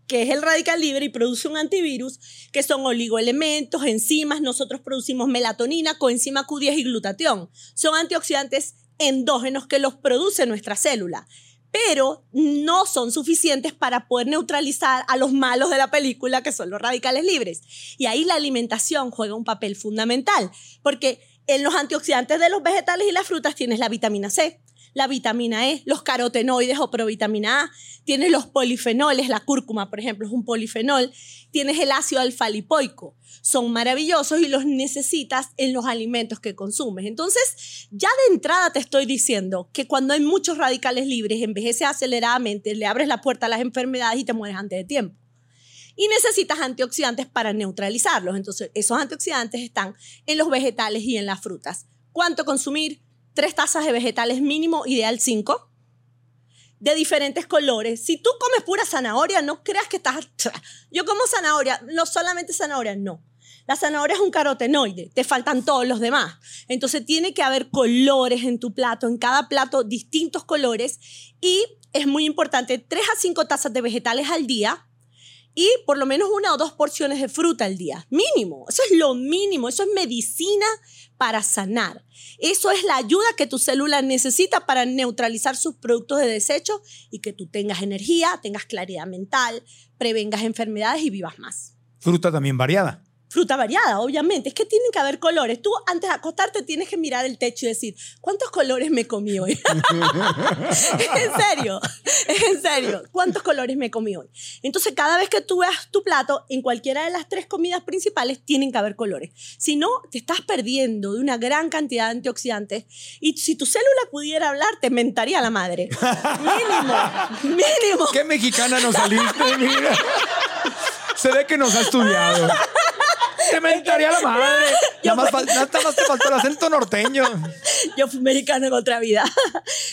que es el radical libre y produce un antivirus, que son oligoelementos, enzimas, nosotros producimos melatonina, coenzima Q10 y glutatión. Son antioxidantes endógenos que los produce nuestra célula, pero no son suficientes para poder neutralizar a los malos de la película, que son los radicales libres. Y ahí la alimentación juega un papel fundamental, porque en los antioxidantes de los vegetales y las frutas tienes la vitamina C, la vitamina E, los carotenoides o provitamina A, tienes los polifenoles, la cúrcuma, por ejemplo, es un polifenol, tienes el ácido alfa-lipoico. Son maravillosos y los necesitas en los alimentos que consumes. Entonces, ya de entrada te estoy diciendo que cuando hay muchos radicales libres, envejeces aceleradamente, le abres la puerta a las enfermedades y te mueres antes de tiempo y necesitas antioxidantes para neutralizarlos. Entonces, esos antioxidantes están en los vegetales y en las frutas. ¿Cuánto consumir? Tres tazas de vegetales mínimo, ideal cinco, de diferentes colores. Si tú comes pura zanahoria, no creas que estás... Yo como zanahoria, no solamente zanahoria, no. La zanahoria es un carotenoide, te faltan todos los demás. Entonces tiene que haber colores en tu plato, en cada plato distintos colores y es muy importante, tres a cinco tazas de vegetales al día, y por lo menos una o dos porciones de fruta al día. Mínimo. Eso es lo mínimo. Eso es medicina para sanar. Eso es la ayuda que tu célula necesita para neutralizar sus productos de desecho y que tú tengas energía, tengas claridad mental, prevengas enfermedades y vivas más. Fruta también variada. Fruta variada, obviamente. Es que tienen que haber colores. Tú antes de acostarte tienes que mirar el techo y decir, ¿cuántos colores me comí hoy? [laughs] en serio, en serio, ¿cuántos colores me comí hoy? Entonces, cada vez que tú veas tu plato, en cualquiera de las tres comidas principales, tienen que haber colores. Si no, te estás perdiendo de una gran cantidad de antioxidantes. Y si tu célula pudiera hablar, te mentaría la madre. Mínimo, [laughs] mínimo. ¿Qué mexicana nos saliste? Mira. Se ve que nos ha estudiado. Te mentaría la madre. Nada más, nada más te faltó el acento norteño. Yo fui mexicana en otra vida.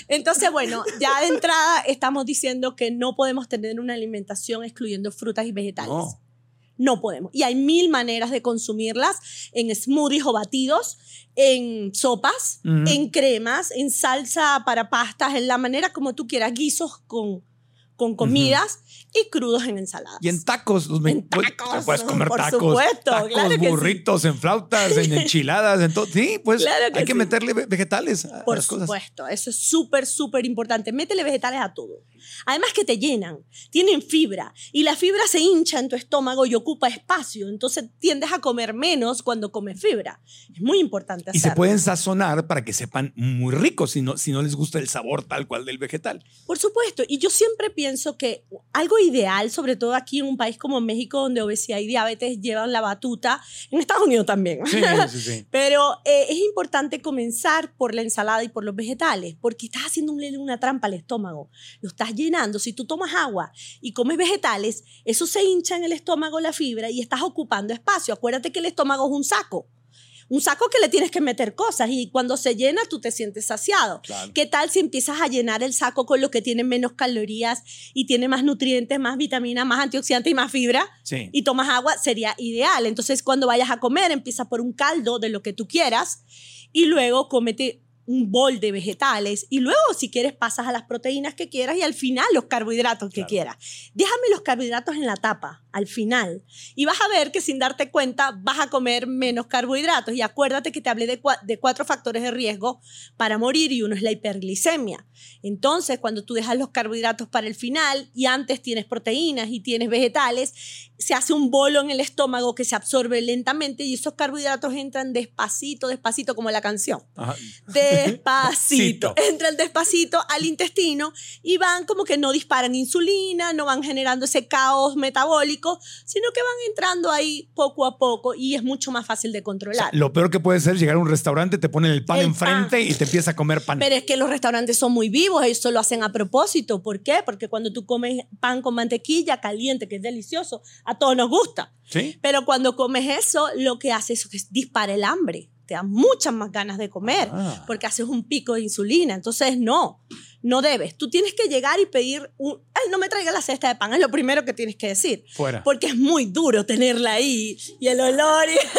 Entonces, bueno, ya de entrada estamos diciendo que no podemos tener una alimentación excluyendo frutas y vegetales. No. No podemos. Y hay mil maneras de consumirlas en smoothies o batidos, en sopas, Ujú. en cremas, en salsa para pastas, en la manera como tú quieras, guisos con, con comidas y crudos en ensaladas. Y en tacos. Los En tacos, puedes comer por tacos. supuesto, tacos, claro que sí. burritos, en flautas, en [laughs] enchiladas, en todo. Sí, pues Claro que hay que sí. meterle ve- vegetales a Por las cosas. supuesto, eso es súper, súper importante. Métele vegetales a todo. Además que te llenan, tienen fibra y la fibra se hincha en tu estómago y ocupa espacio. Entonces tiendes a comer menos cuando comes fibra. Es muy importante Y hacerlo. se pueden sazonar para que sepan muy ricos si no, si no les gusta el sabor tal cual del vegetal. Por supuesto. Y yo siempre pienso que algo ideal, sobre todo aquí en un país como México, donde obesidad y diabetes llevan la batuta, en Estados Unidos también. Sí, sí, sí. [laughs] Pero eh, es importante comenzar por la ensalada y por los vegetales, porque estás haciendo un- una trampa al estómago. Lo estás llenando. Si tú tomas agua y comes vegetales, eso se hincha en el estómago la fibra y estás ocupando espacio. Acuérdate que el estómago es un saco. Un saco que le tienes que meter cosas y cuando se llena tú te sientes saciado. ¿Qué tal si empiezas a llenar el saco con lo que tiene menos calorías y tiene más nutrientes, más vitaminas, más antioxidantes y más fibra? Sí. Y tomas agua, sería ideal. Entonces, cuando vayas a comer, empieza por un caldo de lo que tú quieras y luego cómete un bol de vegetales y luego si quieres pasas a las proteínas que quieras y al final los carbohidratos que quieras. Déjame los carbohidratos en la tapa al final y vas a ver que sin darte cuenta vas a comer menos carbohidratos y acuérdate que te hablé de, cua- de cuatro factores de riesgo para morir y uno es la hiperglicemia. Entonces, cuando tú dejas los carbohidratos para el final y antes tienes proteínas y tienes vegetales, se hace un bolo en el estómago que se absorbe lentamente y esos carbohidratos entran despacito, despacito como la canción Ajá. Despacito. Cito. Entran despacito al intestino y van como que no disparan insulina, no van generando ese caos metabólico, sino que van entrando ahí poco a poco y es mucho más fácil de O sea, controlar. lo peor que puede ser llegar a un restaurante, te ponen el pan El enfrente pan. y te empieza a comer pan. Pero es que los restaurantes son muy vivos, ellos lo hacen a propósito. ¿Por qué? Porque cuando tú comes pan con mantequilla caliente, que es delicioso, a todos nos gusta. ¿Sí? Pero cuando comes eso, lo que hace es que dispara el hambre. Te da muchas más ganas de comer Ah. porque haces un pico de insulina. Entonces, no, no debes. Tú tienes que llegar y pedir un... Ay, no me traiga la cesta de pan, es lo primero que tienes que decir. Fuera. Porque es muy duro tenerla ahí y el olor. y- [laughs]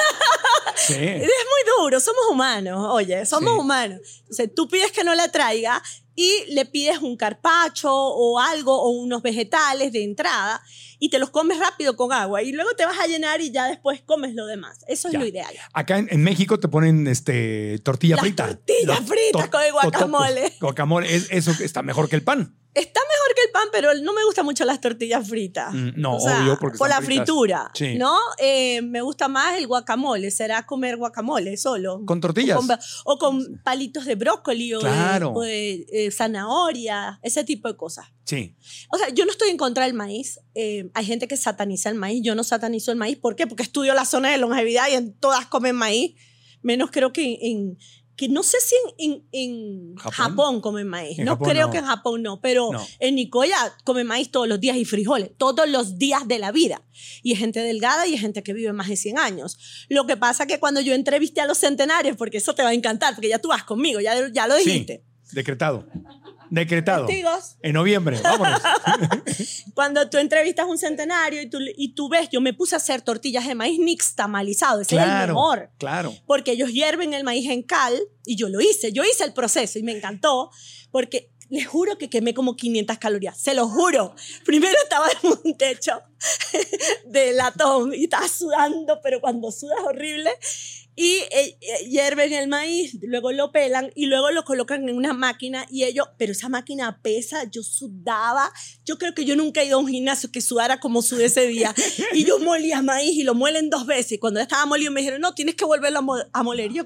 Sí. [laughs] es muy duro, somos humanos, oye, somos Sí. humanos. Entonces, tú pides que no la traiga y le pides un carpacho o algo o unos vegetales de entrada y te los comes rápido con agua y luego te vas a llenar y ya después comes lo demás. Eso es Ya. lo ideal. Acá en, en México te ponen este, tortilla Las frita. tortillas Los fritas con el guacamole. Guacamole, es- eso está mejor que el pan. Está mejor que el pan, pero no me gustan mucho las tortillas fritas. Mm, no, obvio, porque Por la fritas. fritura, Sí. ¿no? Eh, me gusta más el guacamole. Será comer guacamole solo. ¿Con tortillas? O con, o con palitos de brócoli o, de- Claro. o de, eh, zanahoria, ese tipo de cosas. Sí. O sea, yo no estoy en contra del maíz. Eh, hay gente que sataniza el maíz. Yo no satanizo el maíz. ¿Por qué? Porque estudio la zona de longevidad y en todas comen maíz. Menos creo que en... que no sé si en, en- en ¿Japón? Japón? comen maíz. En no Japón creo no. que en Japón no. Pero No. en Nicoya comen maíz todos los días y frijoles. Todos los días de la vida. Y es gente delgada y es gente que vive más de 100 años. Lo que pasa que cuando yo entrevisté a los centenarios, porque eso te va a encantar, porque ya tú vas conmigo, ya, ya lo dijiste. Sí. Decretado. Decretado. Testigos. En noviembre. Vámonos. [laughs] Cuando tú entrevistas a un centenario y tú, y tú ves, yo me puse a hacer tortillas de maíz nixtamalizado, ese es el claro. mejor. Claro. Porque ellos hierven el maíz en cal y yo lo hice, yo hice el proceso y me encantó porque les juro que quemé como 500 calorías, se lo juro. Primero estaba en un techo [laughs] de latón y estaba sudando, pero cuando sudas horrible. Y eh, eh, hierven el maíz, luego lo pelan y luego lo colocan en una máquina y ellos, pero esa máquina pesa, yo sudaba, yo creo que yo nunca he ido a un gimnasio que sudara como sudé ese día. [laughs] Y yo molía maíz y lo muelen dos veces. Cuando ya estaba molido me dijeron, no, tienes que volverlo a, mo- a moler. Y yo,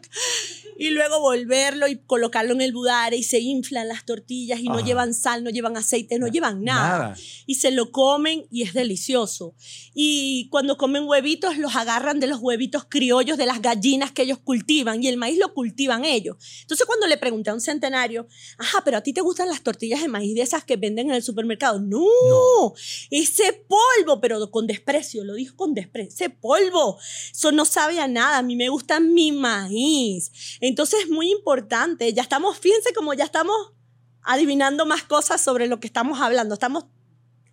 y luego volverlo y colocarlo en el budare y se inflan las tortillas y no Ajá. llevan sal, no llevan aceite, no llevan nada. Nada. Y se lo comen y es delicioso. Y cuando comen huevitos, los agarran de los huevitos criollos de las gallinas que ellos cultivan y el maíz lo cultivan ellos. Entonces cuando le pregunté a un centenario, ajá, pero a ti te gustan las tortillas de maíz de esas que venden en el supermercado. No, No. ese polvo, pero con desprecio, lo dijo con desprecio, ese polvo, eso no sabe a nada, a mí me gusta mi maíz. Entonces es muy importante, ya estamos, fíjense como ya estamos adivinando más cosas sobre lo que estamos hablando, estamos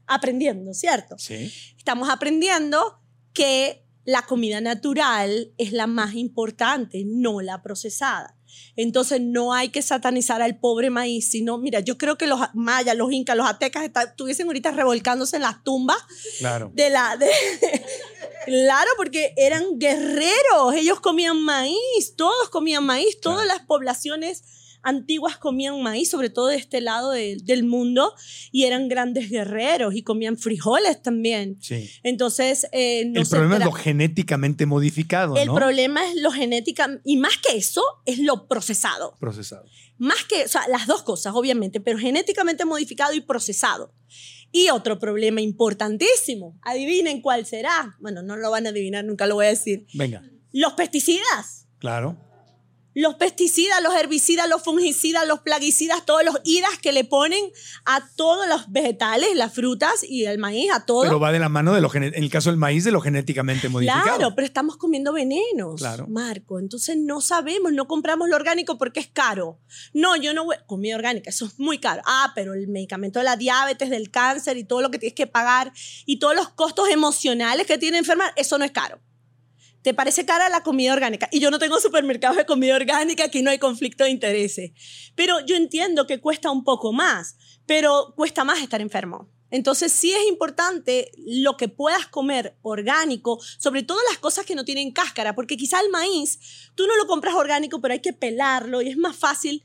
aprendiendo, ¿cierto? Sí. Estamos aprendiendo que la comida natural es la más importante, no la procesada. Entonces no hay que satanizar al pobre maíz, sino, mira, yo creo que los mayas, los incas, los aztecas está- estuviesen ahorita revolcándose en las tumbas Claro. de la... de- [laughs] claro, porque eran guerreros, ellos comían maíz, todos comían maíz, todas las poblaciones antiguas comían maíz, sobre todo de este lado de- del mundo, y eran grandes guerreros y comían frijoles también. Sí. Entonces, eh, no el problema es lo genéticamente modificado, el ¿no? problema es lo genética, y más que eso, es lo procesado. Procesado. Más que, o sea, las dos cosas, obviamente, pero genéticamente modificado y procesado. Y otro problema importantísimo, adivinen cuál será. Bueno, no lo van a adivinar, nunca lo voy a decir. Venga. Los pesticidas. Claro. Los pesticidas, los herbicidas, los fungicidas, los plaguicidas, todos los idas que le ponen a todos los vegetales, las frutas y el maíz, a todo. Pero va de la mano de lo en el caso del maíz de lo genéticamente modificado. Claro, pero estamos comiendo venenos, Claro. Marco. Entonces no sabemos, no compramos lo orgánico porque es caro. No, yo no voy. Comida orgánica, eso es muy caro. Ah, pero el medicamento de la diabetes, del cáncer y todo lo que tienes que pagar y todos los costos emocionales que tiene enfermar, eso no es caro. ¿Te parece cara la comida orgánica? Y yo no tengo supermercados de comida orgánica, aquí no hay conflicto de intereses. Pero yo entiendo que cuesta un poco más, pero cuesta más estar enfermo. Entonces sí es importante lo que puedas comer orgánico, sobre todo las cosas que no tienen cáscara, porque quizá el maíz, tú no lo compras orgánico, pero hay que pelarlo y es más fácil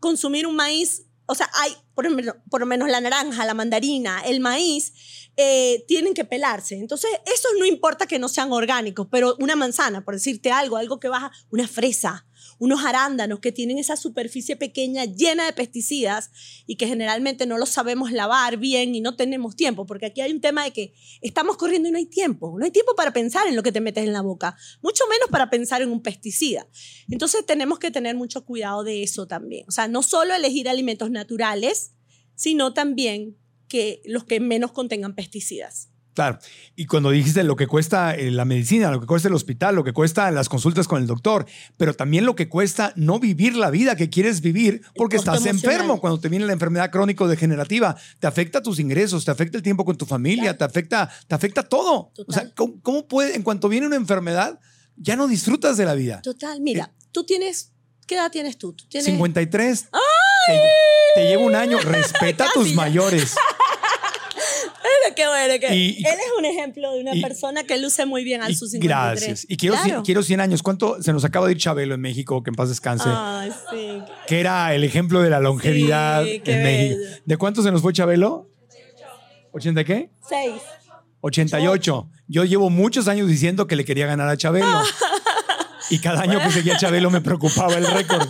consumir un maíz. O sea, hay, por, lo menos- la naranja, la mandarina, el maíz, eh, tienen que pelarse. Entonces, eso no importa que no sean orgánicos, pero una manzana, por decirte algo, algo que baja, una fresa, unos arándanos que tienen esa superficie pequeña llena de pesticidas y que generalmente no los sabemos lavar bien y no tenemos tiempo, porque aquí hay un tema de que estamos corriendo y no hay tiempo, no hay tiempo para pensar en lo que te metes en la boca, mucho menos para pensar en un pesticida. Entonces tenemos que tener mucho cuidado de eso también, o sea, no solo elegir alimentos naturales, sino también que los que menos contengan pesticidas. Claro. Y cuando dijiste lo que cuesta eh, la medicina, lo que cuesta el hospital, lo que cuesta las consultas con el doctor, pero también lo que cuesta no vivir la vida que quieres vivir porque estás emocional. enfermo cuando te viene la enfermedad crónico-degenerativa. Te afecta tus ingresos, te afecta el tiempo con tu familia, te afecta, te afecta todo. O sea. ¿cómo, cómo puede, en cuanto viene una enfermedad, ya no disfrutas de la vida? Total, mira, tú tienes, ¿qué edad tienes tú? ¿Tú tienes 53. Te, te llevo un año. Respeta [laughs] a tus mayores. [laughs] [laughs] Qué bueno que Y- él es un ejemplo de una y- persona que luce muy bien a Y sus 53. gracias. Y quiero, Claro. 100, quiero 100 años. ¿Cuánto se nos acaba de ir Chabelo en México? Que en paz descanse. Ay, sí. que era el ejemplo de la longevidad Sí, en México. bello. ¿De cuánto se nos fue Chabelo? ¿80 qué? Seis. 88. Yo llevo muchos años diciendo que le quería ganar a Chabelo. [laughs] Y cada año que seguía Chabelo me preocupaba el récord.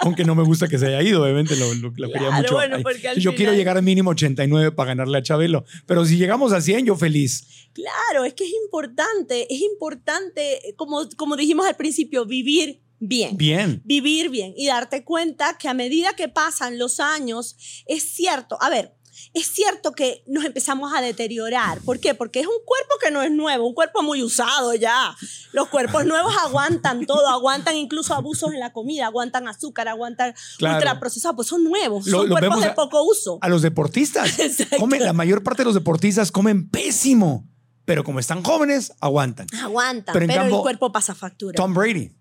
Aunque no me gusta que se haya ido, obviamente lo, lo- lo quería Claro, mucho. bueno, yo quiero final- llegar al mínimo 89 para ganarle a Chabelo. Pero si llegamos a 100, yo feliz. Claro, es que es importante, es importante, como, como dijimos al principio, vivir bien. Bien. Vivir bien y darte cuenta que a medida que pasan los años, es cierto, a ver, es cierto que nos empezamos a deteriorar. ¿Por qué? Porque es un cuerpo que no es nuevo, un cuerpo muy usado ya. Los cuerpos nuevos aguantan todo, aguantan incluso abusos en la comida, aguantan azúcar, aguantan Claro. ultraprocesados, pues son nuevos, Lo- son lo cuerpos de a- poco uso. A los deportistas. [laughs] Comen- la mayor parte de los deportistas comen pésimo. Pero como están jóvenes, aguantan. Aguantan, Pero pero, en cambio, el cuerpo pasa factura. Tom Brady.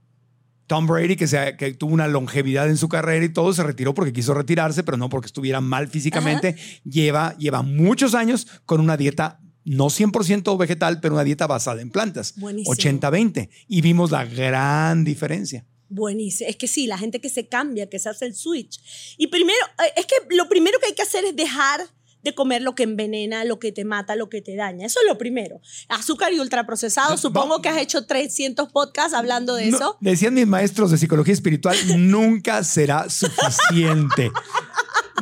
Tom Brady, que, se- que tuvo una longevidad en su carrera y todo, se retiró porque quiso retirarse, pero no porque estuviera mal físicamente. Lleva, lleva muchos años con una dieta no 100% vegetal, pero una dieta basada en plantas. Buenísimo. 80-20. Y vimos la gran diferencia. Buenísimo. Es que sí, la gente que se cambia, que se hace el switch. Y primero, eh, es que lo primero que hay que hacer es dejar de comer lo que envenena, lo que te mata, lo que te daña. Eso es lo primero. Azúcar y ultraprocesado. Supongo que has hecho 300 podcasts hablando de No, eso. decían mis maestros de psicología espiritual, [laughs] nunca será suficiente.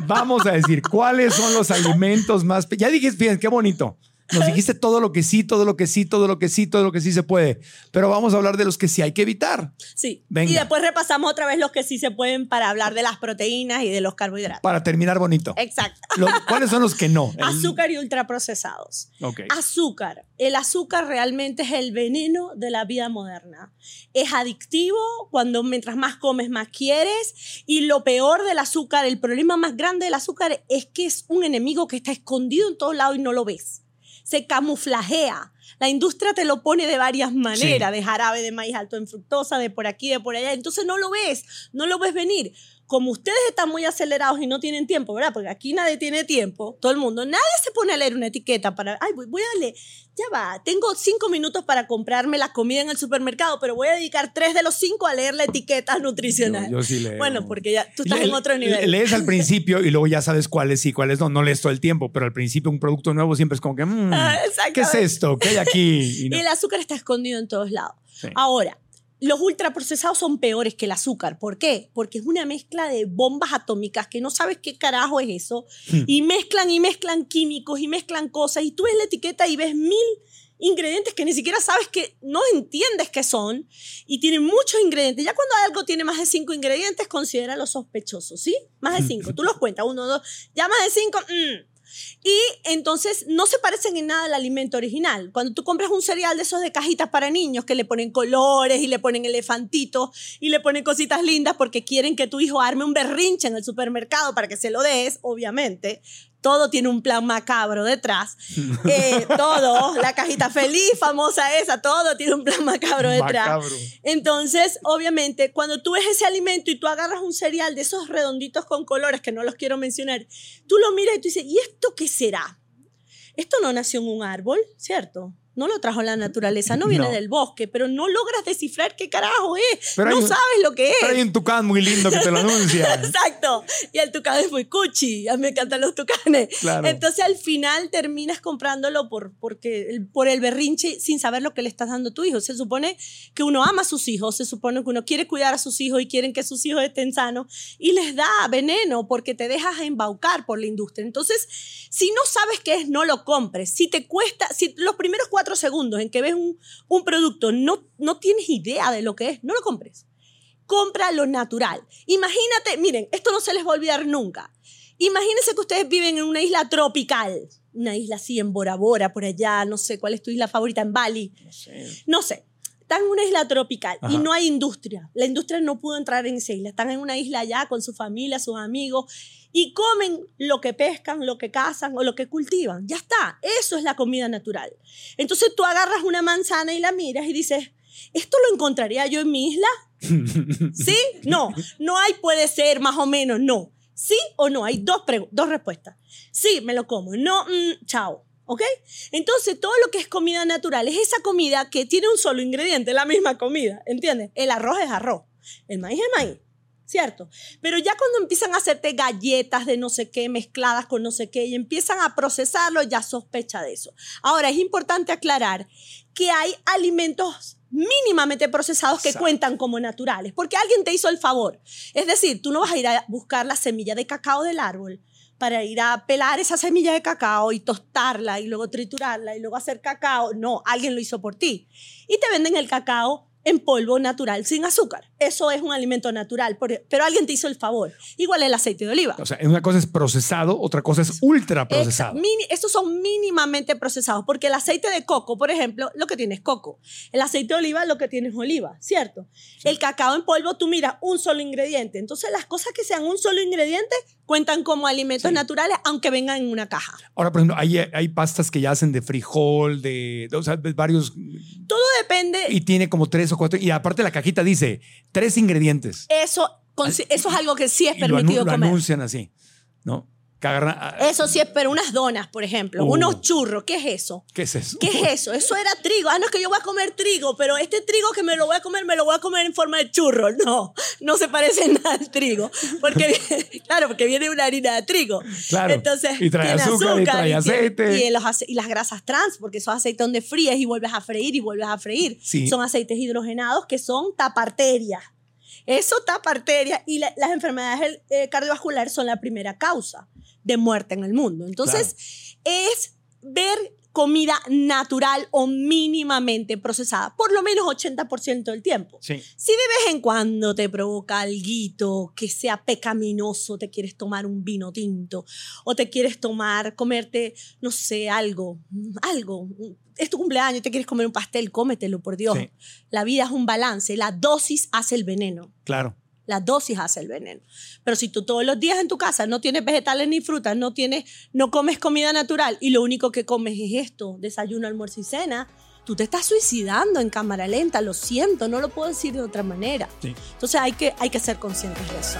Vamos a decir, ¿cuáles son los alimentos más... Ya dijiste, fíjense, qué bonito. Nos dijiste todo lo que sí, todo lo que sí, todo lo que sí, todo lo que sí se puede. Pero vamos a hablar de los que sí hay que evitar. Sí. Venga. Y después repasamos otra vez los que sí se pueden para hablar de las proteínas y de los carbohidratos. Para terminar bonito. Exacto. ¿Cuáles son los que no? El- Azúcar y ultraprocesados. Ok. Azúcar. El azúcar realmente es el veneno de la vida moderna. Es adictivo cuando mientras más comes más quieres y lo peor del azúcar, el problema más grande del azúcar es que es un enemigo que está escondido en todos lados y no lo ves. Se camuflajea. La industria te lo pone de varias maneras, de jarabe de maíz alto en fructosa, de por aquí, de por allá. Entonces no lo ves, no lo ves venir. Como ustedes están muy acelerados y no tienen tiempo, ¿verdad? Porque aquí nadie tiene tiempo, todo el mundo, nadie se pone a leer una etiqueta para, ay, voy, voy a leer, ya va, tengo cinco minutos para comprarme la comida en el supermercado, pero voy a dedicar tres de los cinco a leer la etiqueta nutricional. Yo- yo sí leo. Bueno, porque ya tú estás Le- en otro nivel. Lees al [laughs] principio y luego ya sabes cuáles sí, cuáles no. No lees todo el tiempo, pero al principio un producto nuevo siempre es como que, mm, Ah, ¿qué es esto? ¿Qué hay aquí? [laughs] Y no. Y el azúcar está escondido en todos lados. Sí. Ahora, los ultraprocesados son peores que el azúcar. ¿Por qué? Porque es una mezcla de bombas atómicas que no sabes qué carajo es eso. Hmm. Y mezclan y mezclan químicos y mezclan cosas. Y tú ves la etiqueta y ves mil ingredientes que ni siquiera sabes que no entiendes qué son y tienen muchos ingredientes. Ya cuando algo tiene más de cinco ingredientes, considera sospechoso, ¿sí? Más de cinco. Tú los cuentas, uno, dos, ya más de cinco. mm. Y entonces no se parecen en nada al alimento original. Cuando tú compras un cereal de esos de cajitas para niños que le ponen colores y le ponen elefantitos y le ponen cositas lindas porque quieren que tu hijo arme un berrinche en el supermercado para que se lo des, obviamente. Todo tiene un plan macabro detrás. [laughs] Eh, todo, la cajita feliz, famosa esa, todo tiene un plan macabro detrás. Macabro. Entonces, obviamente, cuando tú ves ese alimento y tú agarras un cereal de esos redonditos con colores, que no los quiero mencionar, tú lo miras y tú dices, ¿y esto qué será? Esto no nació en un árbol, ¿cierto? No lo trajo la naturaleza, no viene No. del bosque, pero no logras descifrar qué carajo es. Pero no un- sabes lo que es. Pero hay un tucán muy lindo que te lo anuncia. [laughs] Exacto. Y el tucán es muy cuchi. A mí me encantan los tucanes. Claro. Entonces al final terminas comprándolo por, porque, por el berrinche sin saber lo que le estás dando a tu hijo. Se supone que uno ama a sus hijos, se supone que uno quiere cuidar a sus hijos y quieren que sus hijos estén sanos y les da veneno porque te dejas embaucar por la industria. Entonces, si no sabes qué es, no lo compres. Si te cuesta, si los primeros cuatro segundos en que ves un, un producto no, no tienes idea de lo que es, no lo compres compra lo natural. Imagínate, miren, esto no se les va a olvidar nunca. Imagínense que ustedes viven en una isla tropical, una isla así en Bora Bora, por allá, no sé cuál es tu isla favorita, en Bali. No sé. Están en una isla tropical y no hay industria. La industria no pudo entrar en esa isla. Están en una isla allá con su familia, sus amigos y comen lo que pescan, lo que cazan o lo que cultivan. Ya está. Eso es la comida natural. Entonces tú agarras una manzana y la miras y dices, ¿esto lo encontraría yo en mi isla? [laughs] ¿Sí? No. No hay puede ser, más o menos, no. ¿Sí o no? Hay dos, dos respuestas. Sí, me lo como. No, mm, chao. ¿Ok? Entonces, todo lo que es comida natural es esa comida que tiene un solo ingrediente, la misma comida. ¿Entiendes? El arroz es arroz. El maíz es maíz. ¿Cierto? Pero ya cuando empiezan a hacerte galletas de no sé qué mezcladas con no sé qué y empiezan a procesarlo, ya sospecha de eso. Ahora, es importante aclarar que hay alimentos mínimamente procesados que Exacto. cuentan como naturales, porque alguien te hizo el favor. Es decir, tú no vas a ir a buscar la semilla de cacao del árbol para ir a pelar esa semilla de cacao y tostarla y luego triturarla y luego hacer cacao. No, alguien lo hizo por ti. Y te venden el cacao en polvo natural, sin azúcar. Eso es un alimento natural, por- pero alguien te hizo el favor. Igual el aceite de oliva. O sea, una cosa es procesado, otra cosa es ultra procesado. Mini- estos son mínimamente procesados, porque el aceite de coco, por ejemplo, lo que tiene es coco. El aceite de oliva lo que tiene es oliva, ¿cierto? El cacao en polvo, tú miras un solo ingrediente. Entonces, las cosas que sean un solo ingrediente cuentan como alimentos Sí. naturales, aunque vengan en una caja. Ahora, por ejemplo, hay, hay pastas que ya hacen de frijol, de, de- o sea, de varios, Todo depende. y tiene como tres o cuatro, y aparte la cajita dice tres ingredientes. Eso, eso es algo que sí es Y lo, permitido lo comer. anuncian así, ¿no? Eso sí es, pero unas donas, por ejemplo, Uh. unos churros, ¿qué es eso? ¿Qué es eso? ¿Qué es eso? Eso era trigo. Ah, no es que yo voy a comer trigo, pero este trigo que me lo voy a comer, me lo voy a comer en forma de churro. No, no se parece nada al trigo. Porque, [laughs] claro, porque viene una harina de trigo. Claro, Entonces, y trae tiene azúcar, y trae aceite. Y, los ace- y las grasas trans, porque esos aceites donde fríes y vuelves a freír y vuelves a freír. Sí. Son aceites hidrogenados que son taparterias. Eso tapa arterias y la- las enfermedades eh, cardiovasculares son la primera causa de muerte en el mundo. Entonces, es ver comida natural o mínimamente procesada, por lo menos 80% del tiempo. Sí. Si de vez en cuando te provoca algo que sea pecaminoso, te quieres tomar un vino tinto o te quieres tomar, comerte, no sé, algo, algo, es tu cumpleaños y te quieres comer un pastel, cómetelo, por Dios. Sí. La vida es un balance, la dosis hace el veneno. Claro. La dosis hace el veneno. Pero si tú todos los días en tu casa no tienes vegetales ni frutas, no, tienes, no comes comida natural y lo único que comes es esto, desayuno, almuerzo y cena, tú te estás suicidando en cámara lenta, lo siento, no lo puedo decir de otra manera. Sí. Entonces hay que, hay que ser conscientes de eso.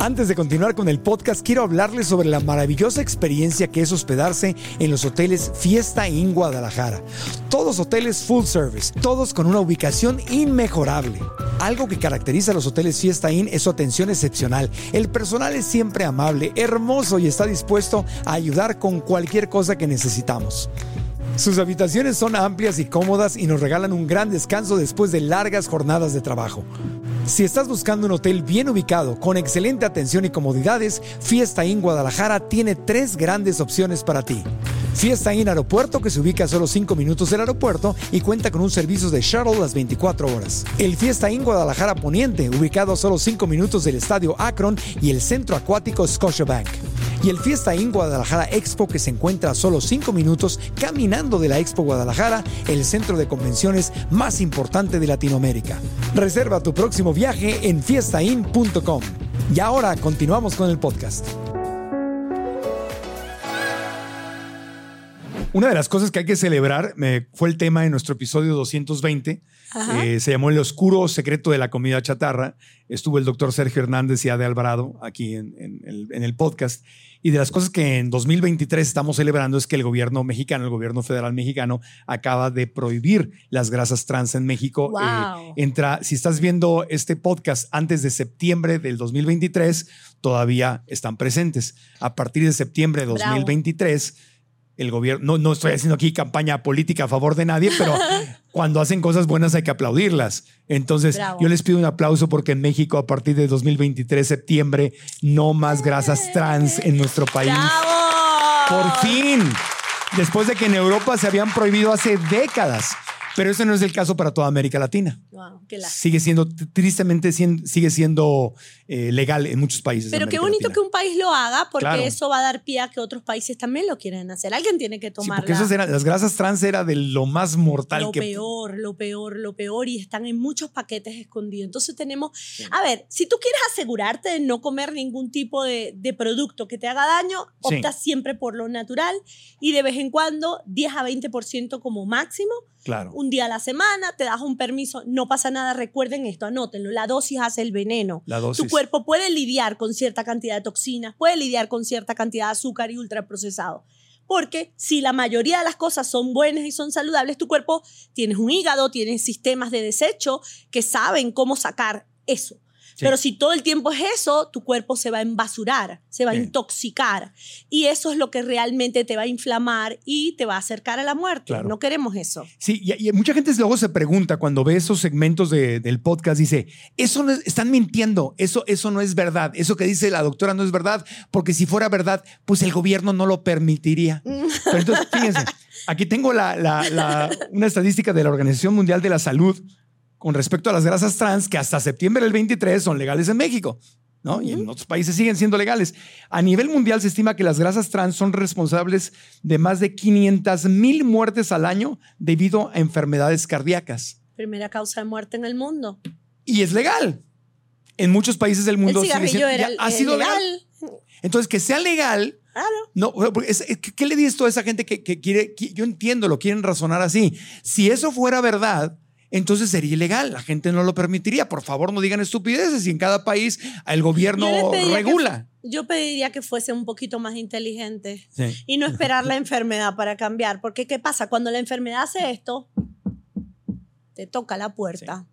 Antes de continuar con el podcast, quiero hablarles sobre la maravillosa experiencia que es hospedarse en los hoteles Fiesta Inn Guadalajara. Todos hoteles full service, todos con una ubicación inmejorable. Algo que caracteriza a los hoteles Fiesta Inn es su atención excepcional. El personal es siempre amable, hermoso y está dispuesto a ayudar con cualquier cosa que necesitamos. Sus habitaciones son amplias y cómodas y nos regalan un gran descanso después de largas jornadas de trabajo. Si estás buscando un hotel bien ubicado, con excelente atención y comodidades, Fiesta Inn Guadalajara tiene tres grandes opciones para ti. Fiesta Inn Aeropuerto, que se ubica a solo 5 minutos del aeropuerto y cuenta con un servicio de shuttle las 24 horas. El Fiesta Inn Guadalajara Poniente, ubicado a solo 5 minutos del estadio Akron y el centro acuático Scotiabank. Y el Fiesta Inn Guadalajara Expo, que se encuentra a solo 5 minutos caminando de la Expo Guadalajara, el centro de convenciones más importante de Latinoamérica. Reserva tu próximo viaje en fiestainn.com. Y ahora continuamos con el podcast. Una de las cosas que hay que celebrar me- fue el tema de nuestro episodio 220. Ajá. Eh, se llamó El oscuro secreto de la comida chatarra. Estuvo el doctor Sergio Hernández y Ade Alvarado aquí en, en el, en el podcast. Y de las cosas que en 2023 estamos celebrando es que el gobierno mexicano, el gobierno federal mexicano, acaba de prohibir las grasas trans en México. Wow. Eh, entra, si estás viendo este podcast antes de septiembre del 2023, todavía están presentes. A partir de septiembre de Bravo. 2023, el gobierno, no, no estoy haciendo aquí campaña política a favor de nadie, pero [laughs] cuando hacen cosas buenas hay que aplaudirlas. Entonces, Bravo. yo les pido un aplauso porque en México, a partir de 2023, septiembre, no más grasas trans en nuestro país. ¡Bravo! Por fin. Después de que en Europa se habían prohibido hace décadas. Pero ese no es el caso para toda América Latina. Wow, qué lástima. Sigue siendo, tristemente, sigue siendo eh, legal en muchos países. Pero qué bonito Latina. que un país lo haga porque Claro. eso va a dar pie a que otros países también lo quieran hacer. Alguien tiene que Sí, tomar porque esas eran- las grasas trans era de lo más mortal lo que peor, lo peor, lo peor y están en muchos paquetes escondidos. Entonces tenemos, a ver, si tú quieres asegurarte de no comer ningún tipo de, de producto que te haga daño, Sí. opta siempre por lo natural y de vez en cuando 10 a 20% como máximo, Claro. un día a la semana, te das un permiso, no pasa nada, recuerden esto, anótenlo, la dosis hace el veneno. La dosis. Tu cuerpo puede lidiar con cierta cantidad de toxinas, puede lidiar con cierta cantidad de azúcar y ultraprocesado. Porque si la mayoría de las cosas son buenas y son saludables, tu cuerpo tienes un hígado, tienes sistemas de desecho que saben cómo sacar eso. Sí. Pero si todo el tiempo es eso, tu cuerpo se va a embasurar, se va a intoxicar. Y eso es lo que realmente te va a inflamar y te va a acercar a la muerte. Claro. No queremos eso. Sí, y, y mucha gente luego se pregunta cuando ve esos segmentos de- del podcast, dice, eso no es- están mintiendo, eso, eso no es verdad, eso que dice la doctora no es verdad, porque si fuera verdad, pues el gobierno no lo permitiría. [laughs] Pero entonces, fíjense, aquí tengo la, la- la- una estadística de la Organización Mundial de la Salud con respecto a las grasas trans que hasta septiembre del 23 son legales en México. ¿no? Y en otros países siguen siendo legales. A nivel mundial se estima que las grasas trans son responsables de más de 500 mil muertes al año debido a enfermedades cardíacas. Primera causa de muerte en el mundo. Y es legal. En muchos países del mundo el sigue cigarrillo siendo- era ya ha sido legal. legal. Entonces, que sea legal, Claro. no, es- ¿qué qué le dices tú a esa gente que, que quiere, que- yo entiendo, lo quieren razonar así? Si eso fuera verdad, entonces sería ilegal, la gente no lo permitiría. Por favor, no digan estupideces y en cada país el gobierno Yo que- regula. Yo pediría que fuese un poquito más inteligente Sí. y no esperar la [laughs] enfermedad para cambiar. Porque, ¿qué pasa? Cuando la enfermedad hace esto, te toca la puerta.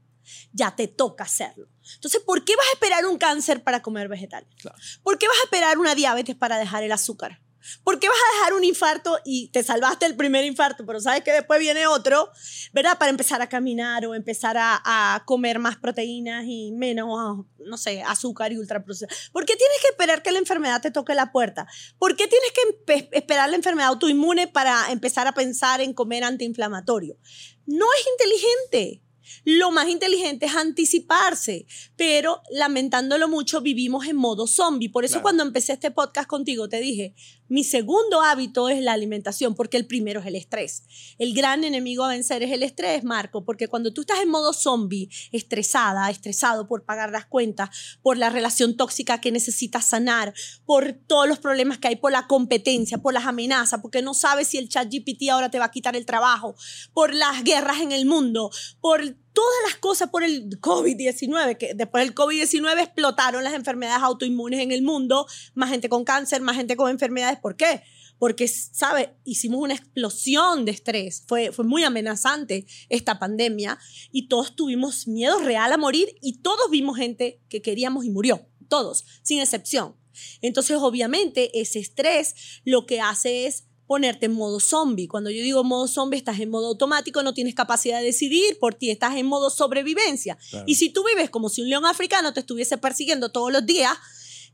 Ya te toca hacerlo. Entonces, ¿por qué vas a esperar un cáncer para comer vegetales? Claro. ¿Por qué vas a esperar una diabetes para dejar el azúcar? ¿Por qué vas a dejar un infarto y te salvaste el primer infarto, pero sabes que después viene otro, ¿verdad? Para empezar a caminar o empezar a, a comer más proteínas y menos, no sé, azúcar y ultraprocesado. ¿Por qué tienes que esperar que la enfermedad te toque la puerta? ¿Por qué tienes que esperar la enfermedad autoinmune para empezar a pensar en comer antiinflamatorio? No es inteligente. Lo más inteligente es anticiparse, pero lamentándolo mucho, vivimos en modo zombie. Por eso Claro. cuando empecé este podcast contigo te dije, mi segundo hábito es la alimentación, porque el primero es el estrés. El gran enemigo a vencer es el estrés, Marco, porque cuando tú estás en modo zombie, estresada, estresado por pagar las cuentas, por la relación tóxica que necesitas sanar, por todos los problemas que hay, por la competencia, por las amenazas, porque no sabes si el chat GPT ahora te va a quitar el trabajo, por las guerras en el mundo, por todas las cosas por el COVID-19, que después del COVID-19 explotaron las enfermedades autoinmunes en el mundo, más gente con cáncer, más gente con enfermedades. ¿Por qué? Porque, ¿sabe? Hicimos una explosión de estrés. Fue, fue muy amenazante esta pandemia y todos tuvimos miedo real a morir y todos vimos gente que queríamos y murió. Todos, sin excepción. Entonces, obviamente, ese estrés lo que hace es ponerte en modo zombie. Cuando yo digo modo zombie, estás en modo automático, no tienes capacidad de decidir por ti, estás en modo sobrevivencia. Y si tú vives como si un león africano te estuviese persiguiendo todos los días,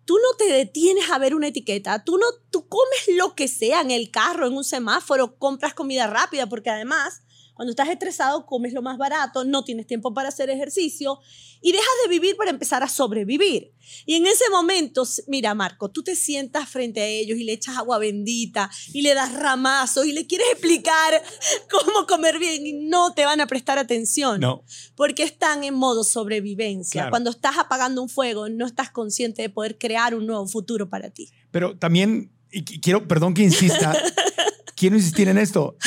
tú no te detienes a ver una etiqueta, tú no tú comes lo que sea en el carro, en un semáforo, compras comida rápida porque además cuando estás estresado, comes lo más barato, no tienes tiempo para hacer ejercicio y dejas de vivir para empezar a sobrevivir. Y en ese momento, mira, Marco, tú te sientas frente a ellos y le echas agua bendita y le das ramazos y le quieres explicar [laughs] cómo comer bien y no te van a prestar atención. No. Porque están en modo sobrevivencia. Claro. Cuando estás apagando un fuego, no estás consciente de poder crear un nuevo futuro para ti. Pero también, y qu- quiero, perdón que insista, [laughs] quiero insistir en esto,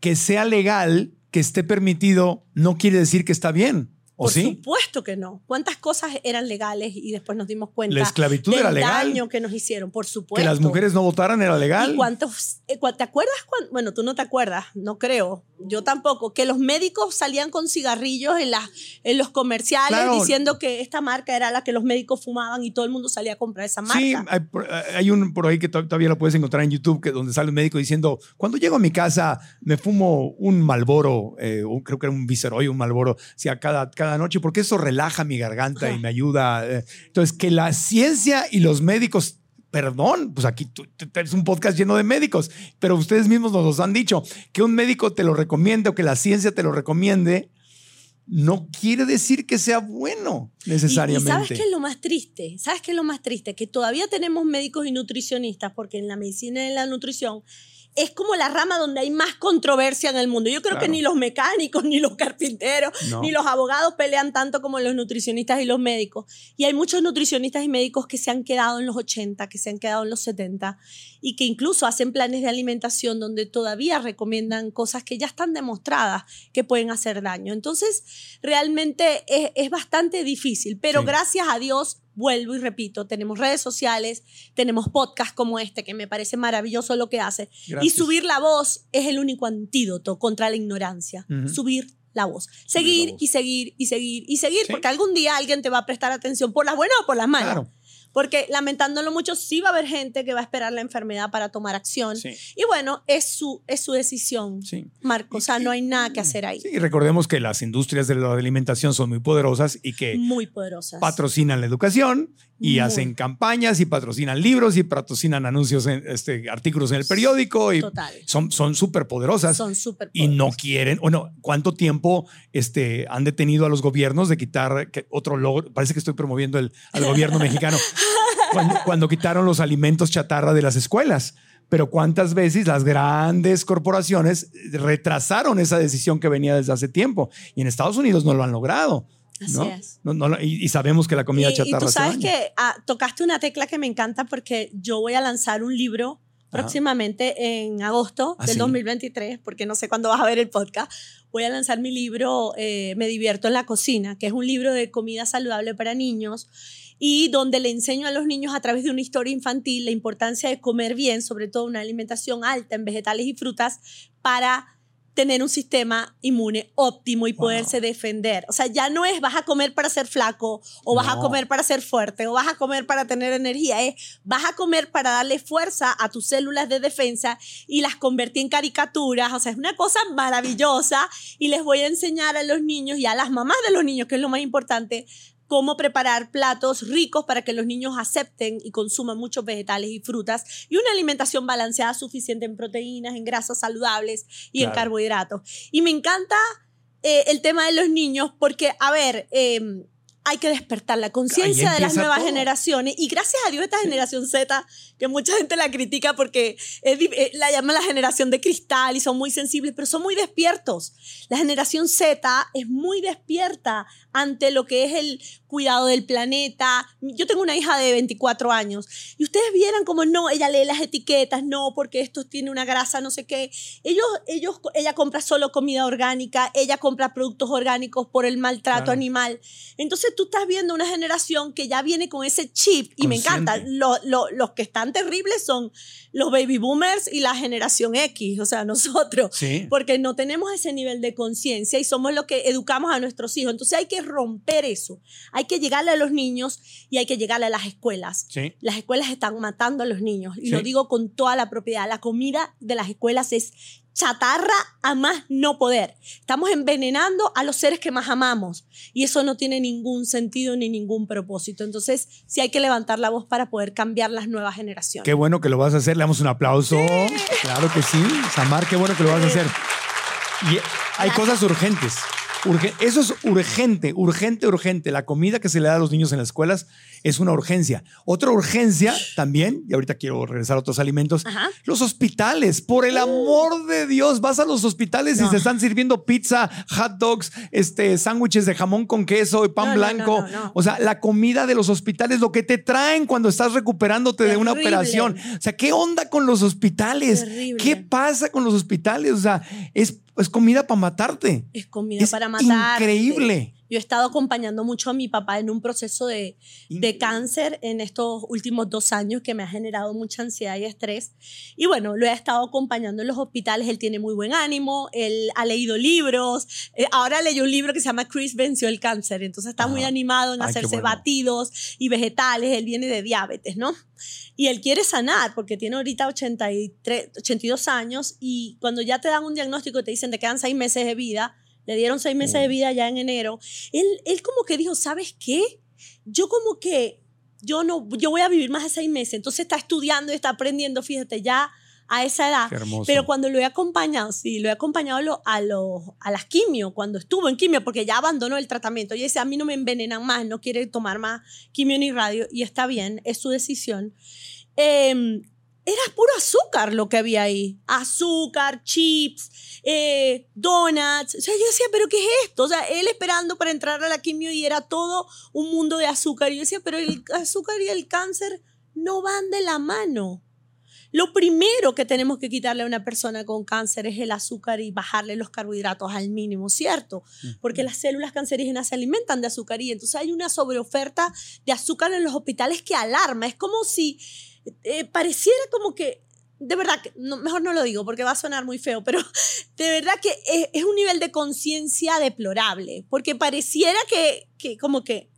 que sea legal, que esté permitido, no quiere decir que está bien. ¿O Por sí? supuesto que no. ¿Cuántas cosas eran legales y después nos dimos cuenta La esclavitud del era legal. daño que nos hicieron? Por supuesto. Que las mujeres no votaran era legal. ¿Y cuántos? eh, ¿Te acuerdas? cuan- bueno, tú no te acuerdas, no creo. Yo tampoco. Que los médicos salían con cigarrillos en, las en los comerciales Claro. diciendo que esta marca era la que los médicos fumaban y todo el mundo salía a comprar esa marca. Sí, hay, por- hay un por ahí que to- todavía lo puedes encontrar en YouTube, que donde sale un médico diciendo, cuando llego a mi casa me fumo un Malboro, creo que era un Viceroy, un Malboro, cada, cada noche, porque eso relaja mi garganta y me ayuda. eh". Entonces, que la ciencia y los médicos... Perdón, pues aquí tú, es un podcast lleno de médicos, pero ustedes mismos nos los han dicho, que un médico te lo recomiende o que la ciencia te lo recomiende, no quiere decir que sea bueno Y- necesariamente. Y, sabes qué es lo más triste? ¿Sabes qué es lo más triste? Que todavía tenemos médicos y nutricionistas, porque en la medicina y en la nutrición es como la rama donde hay más controversia en el mundo. Yo creo que ni los mecánicos, ni los carpinteros, No. ni los abogados pelean tanto como los nutricionistas y los médicos. Y hay muchos nutricionistas y médicos que se han quedado en los 80, que se han quedado en los 70 y que incluso hacen planes de alimentación donde todavía recomiendan cosas que ya están demostradas que pueden hacer daño. Entonces, realmente es, es bastante difícil, pero Sí. gracias a Dios, vuelvo y repito, tenemos redes sociales, tenemos podcasts como este, que me parece maravilloso lo que hace. Y subir la voz es el único antídoto contra la ignorancia. Subir la voz. Seguir la voz. y seguir y seguir y seguir, Sí. porque algún día alguien te va a prestar atención por las buenas o por las malas. Claro. Porque lamentándolo mucho, sí va a haber gente que va a esperar la enfermedad para tomar acción. Sí. Y bueno, es su, es su decisión, Sí. Marco. O sea, no hay nada que hacer ahí. Sí, recordemos que las industrias de la alimentación son muy poderosas y que Muy poderosas. patrocinan la educación y Muy. hacen campañas y patrocinan libros y patrocinan anuncios, en, este, artículos en el periódico y Total. son son súper poderosas Son súper y no quieren, bueno, ¿cuánto tiempo este, han detenido a los gobiernos de quitar que- otro logro? Parece que estoy promoviendo el, al gobierno mexicano. [laughs] Cuando, cuando quitaron los alimentos chatarra de las escuelas. Pero cuántas veces las grandes corporaciones retrasaron esa decisión que venía desde hace tiempo. Y en Estados Unidos no lo han logrado. ¿No? Así es. No- no y, y sabemos que la comida Y, y chatarra tú hace sabes que ah, tocaste una tecla que me encanta porque yo voy a lanzar un libro Ajá. próximamente en agosto ¿Ah, del sí? 2023, porque no sé cuándo vas a ver el podcast. Voy a lanzar mi libro eh, Me divierto en la cocina, que es un libro de comida saludable para niños y donde le enseño a los niños a través de una historia infantil la importancia de comer bien, sobre todo una alimentación alta en vegetales y frutas para tener un sistema inmune óptimo y Wow. poderse defender. O sea, ya no es vas a comer para ser flaco o vas a comer para ser fuerte o vas a comer para tener energía, es vas a comer para darle fuerza a tus células de defensa y las convertí en caricaturas. O sea, es una cosa maravillosa y les voy a enseñar a los niños y a las mamás de los niños, que es lo más importante, cómo preparar platos ricos para que los niños acepten y consuman muchos vegetales y frutas y una alimentación balanceada suficiente en proteínas, en grasas saludables y en carbohidratos. Y me encanta eh, el tema de los niños porque, a ver, eh, hay que despertar la conciencia de las nuevas todo. generaciones. Y gracias a Dios, esta generación Z, que mucha gente la critica porque es eh, la llaman la generación de cristal y son muy sensibles, pero son muy despiertos. La generación Z es muy despierta ante lo que es el cuidado del planeta. Yo tengo una hija de 24 años y ustedes vieran como no, ella lee las etiquetas, no, porque esto tiene una grasa, no sé qué. Ellos, ellos, ella compra solo comida orgánica, ella compra productos orgánicos por el maltrato Claro. animal. Entonces tú estás viendo una generación que ya viene con ese chip y me encanta. Lo- lo- los que están terribles son los baby boomers y la generación X, o sea, nosotros. Sí. Porque no tenemos ese nivel de conciencia y somos los que educamos a nuestros hijos. Entonces hay que romper eso. Hay que llegarle a los niños y hay que llegarle a las escuelas. Sí. Las escuelas están matando a los niños y Sí. lo digo con toda la propiedad. La comida de las escuelas es chatarra a más no poder. Estamos envenenando a los seres que más amamos y eso no tiene ningún sentido ni ningún propósito. Entonces, sí hay que levantar la voz para poder cambiar las nuevas generaciones. Qué bueno que lo vas a hacer. Le damos un aplauso. Claro que sí. Samar, qué bueno que lo vas a hacer. Y hay cosas urgentes. Urge- Eso es urgente, urgente, urgente. La comida que se le da a los niños en las escuelas es una urgencia. Otra urgencia también, y ahorita quiero regresar a otros alimentos, Ajá. los hospitales. Por el amor de Dios, vas a los hospitales y se están sirviendo pizza, hot dogs, este, sándwiches de jamón con queso y pan No, blanco. no. O sea, la comida de los hospitales, lo que te traen cuando estás recuperándote de una operación. O sea, ¿qué onda con los hospitales? Terrible. ¿Qué pasa con los hospitales? O sea, es, es comida para matarte. Es comida Es para matar. increíble. Yo he estado acompañando mucho a mi papá en un proceso de, de cáncer en estos últimos dos años que me ha generado mucha ansiedad y estrés. Y bueno, lo he estado acompañando en los hospitales. Él tiene muy buen ánimo, él ha leído libros. Eh, ahora leyó un libro que se llama Chris venció el cáncer. Entonces está muy Ajá. animado en Ay, hacerse bueno. batidos y vegetales. Él viene de diabetes, ¿no? Y él quiere sanar porque tiene ahorita 83, 82 años y cuando ya te dan un diagnóstico y te dicen te quedan seis meses de vida, le dieron seis meses de vida ya en enero, él, él como que dijo, ¿sabes qué? Yo como que, yo no, yo voy a vivir más de seis meses. Entonces está estudiando y está aprendiendo, fíjate, ya a esa edad. Pero cuando lo he acompañado, sí, lo he acompañado a, lo- a, los- a las quimio, cuando estuvo en quimio, porque ya abandonó el tratamiento. Y dice, a mí no me envenenan más, no quiere tomar más quimio ni radio, y está bien, es su decisión. Eh, era puro azúcar lo que había ahí. Azúcar, chips, eh, donuts. O sea, yo decía, ¿pero qué es esto? O sea, él esperando para entrar a la quimio y era todo un mundo de azúcar. Y yo decía, pero el azúcar y el cáncer no van de la mano. Lo primero que tenemos que quitarle a una persona con cáncer es el azúcar y bajarle los carbohidratos al mínimo, ¿cierto? Porque las células cancerígenas se alimentan de azúcar y entonces hay una sobreoferta de azúcar en los hospitales que alarma. Es como si eh, pareciera como que, de verdad, que, no, mejor no lo digo porque va a sonar muy feo, pero [laughs] de verdad que es, es un nivel de conciencia deplorable, porque pareciera que, que como que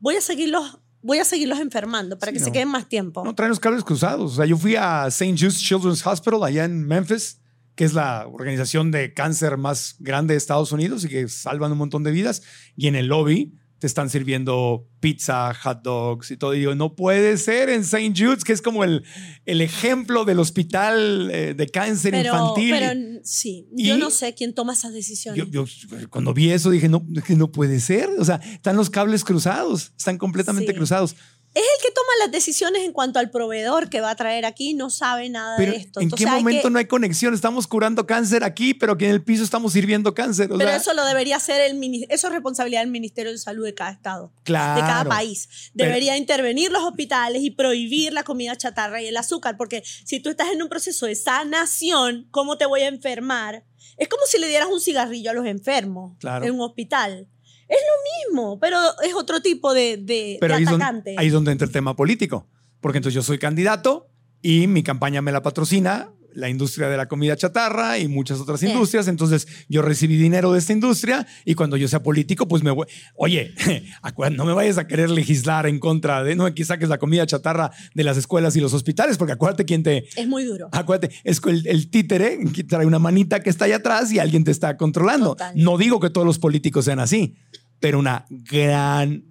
voy a seguirlos, voy a seguirlos enfermando para Sí, que no. se queden más tiempo. No, traen los cables cruzados. O sea, yo fui a St. Jude's Children's Hospital allá en Memphis, que es la organización de cáncer más grande de Estados Unidos y que salvan un montón de vidas. Y en el lobby te están sirviendo pizza, hot dogs y todo. Y digo, no puede ser en St. Jude's, que es como el, el ejemplo del hospital eh, de cáncer pero, infantil. pero sí, yo no sé quién toma esas decisiones. yo, yo cuando vi eso dije, no, que no puede ser. O sea, están los cables cruzados, están completamente Sí. cruzados. Es el que toma las decisiones en cuanto al proveedor que va a traer aquí, no sabe nada Pero de esto. ¿en Entonces qué hay momento que- no hay conexión? Estamos curando cáncer aquí, pero aquí en el piso estamos sirviendo cáncer. O Pero sea, eso lo debería hacer el eso es responsabilidad del Ministerio de Salud de cada estado, claro. de cada país. Pero- Debería intervenir los hospitales y prohibir la comida chatarra y el azúcar, porque si tú estás en un proceso de sanación, ¿cómo te voy a enfermar? Es como si le dieras un cigarrillo a los enfermos Claro. en un hospital. Es lo mismo, pero es otro tipo de, de, Pero de ahí es, donde, atacante. ahí es donde entra el tema político. Porque entonces yo soy candidato y mi campaña me la patrocina la industria de la comida chatarra y muchas otras Sí. industrias. Entonces yo recibí dinero de esta industria y cuando yo sea político, pues me voy. Oye, [laughs] no me vayas a querer legislar en contra de, no, que saques la comida chatarra de las escuelas y los hospitales, porque acuérdate quién te, Es muy duro. Acuérdate, es el, el títere que trae una manita que está allá atrás y alguien te está controlando. Total. No digo que todos los políticos sean así, pero una gran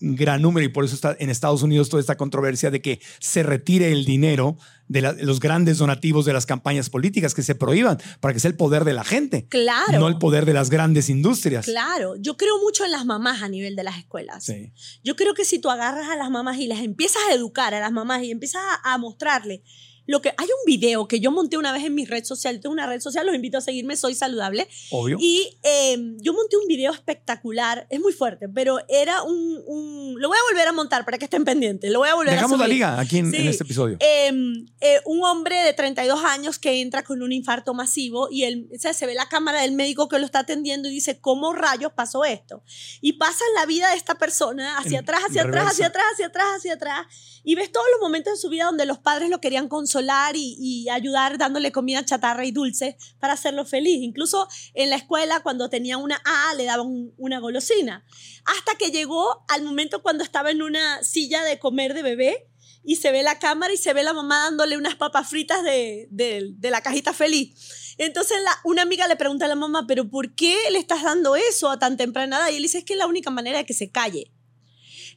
gran número y por eso está en Estados Unidos toda esta controversia de que se retire el dinero de la- los grandes donativos de las campañas políticas, que se prohíban para que sea el poder de la gente, Claro. no el poder de las grandes industrias. Claro, yo creo mucho en las mamás a nivel de las escuelas. Sí. Yo creo que si tú agarras a las mamás y las empiezas a educar a las mamás y empiezas a, a mostrarle lo que hay un video que yo monté una vez en mi red social, tengo una red social, los invito a seguirme, soy saludable. Obvio. Y eh, yo monté un video espectacular, es muy fuerte, pero era un, un- Lo voy a volver a montar para que estén pendientes, lo voy a volver Dejamos a la liga aquí en, en Sí. este episodio. Eh, eh, un hombre de 32 años que entra con un infarto masivo y él, o sea, se ve la cámara del médico que lo está atendiendo y dice, ¿cómo rayos pasó esto? Y pasa la vida de esta persona hacia En atrás, hacia atrás, hacia atrás, hacia atrás, hacia atrás. Y ves todos los momentos de su vida donde los padres lo querían consolar y, y ayudar dándole comida chatarra y dulce para hacerlo feliz. Incluso en la escuela, cuando tenía una A, le daban un- una golosina. Hasta que llegó al momento cuando estaba en una silla de comer de bebé y se ve la cámara y se ve la mamá dándole unas papas fritas de, de- de la cajita feliz. Entonces la- una amiga le pregunta a la mamá, pero ¿por qué le estás dando eso a tan temprana edad? Y él dice, es que es la única manera de que se calle.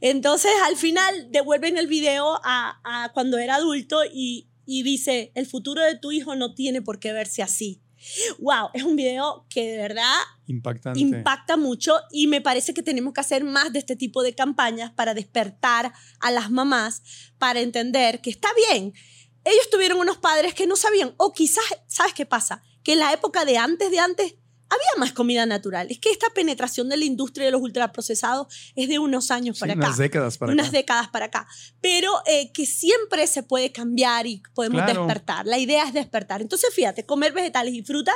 Entonces al final devuelven el video a, a cuando era adulto y, y dice, el futuro de tu hijo no tiene por qué verse así. Wow, es un video que de verdad Impactante. impacta mucho y me parece que tenemos que hacer más de este tipo de campañas para despertar a las mamás, para entender que está bien. Ellos tuvieron unos padres que no sabían, o quizás, ¿sabes qué pasa? Que en la época de antes de antes había más comida natural. Es que esta penetración de la industria de los ultraprocesados es de unos años Sí, para unas acá. décadas para unas acá. décadas para acá. Pero eh, que siempre se puede cambiar y podemos Claro. despertar. La idea es despertar. Entonces, fíjate, comer vegetales y frutas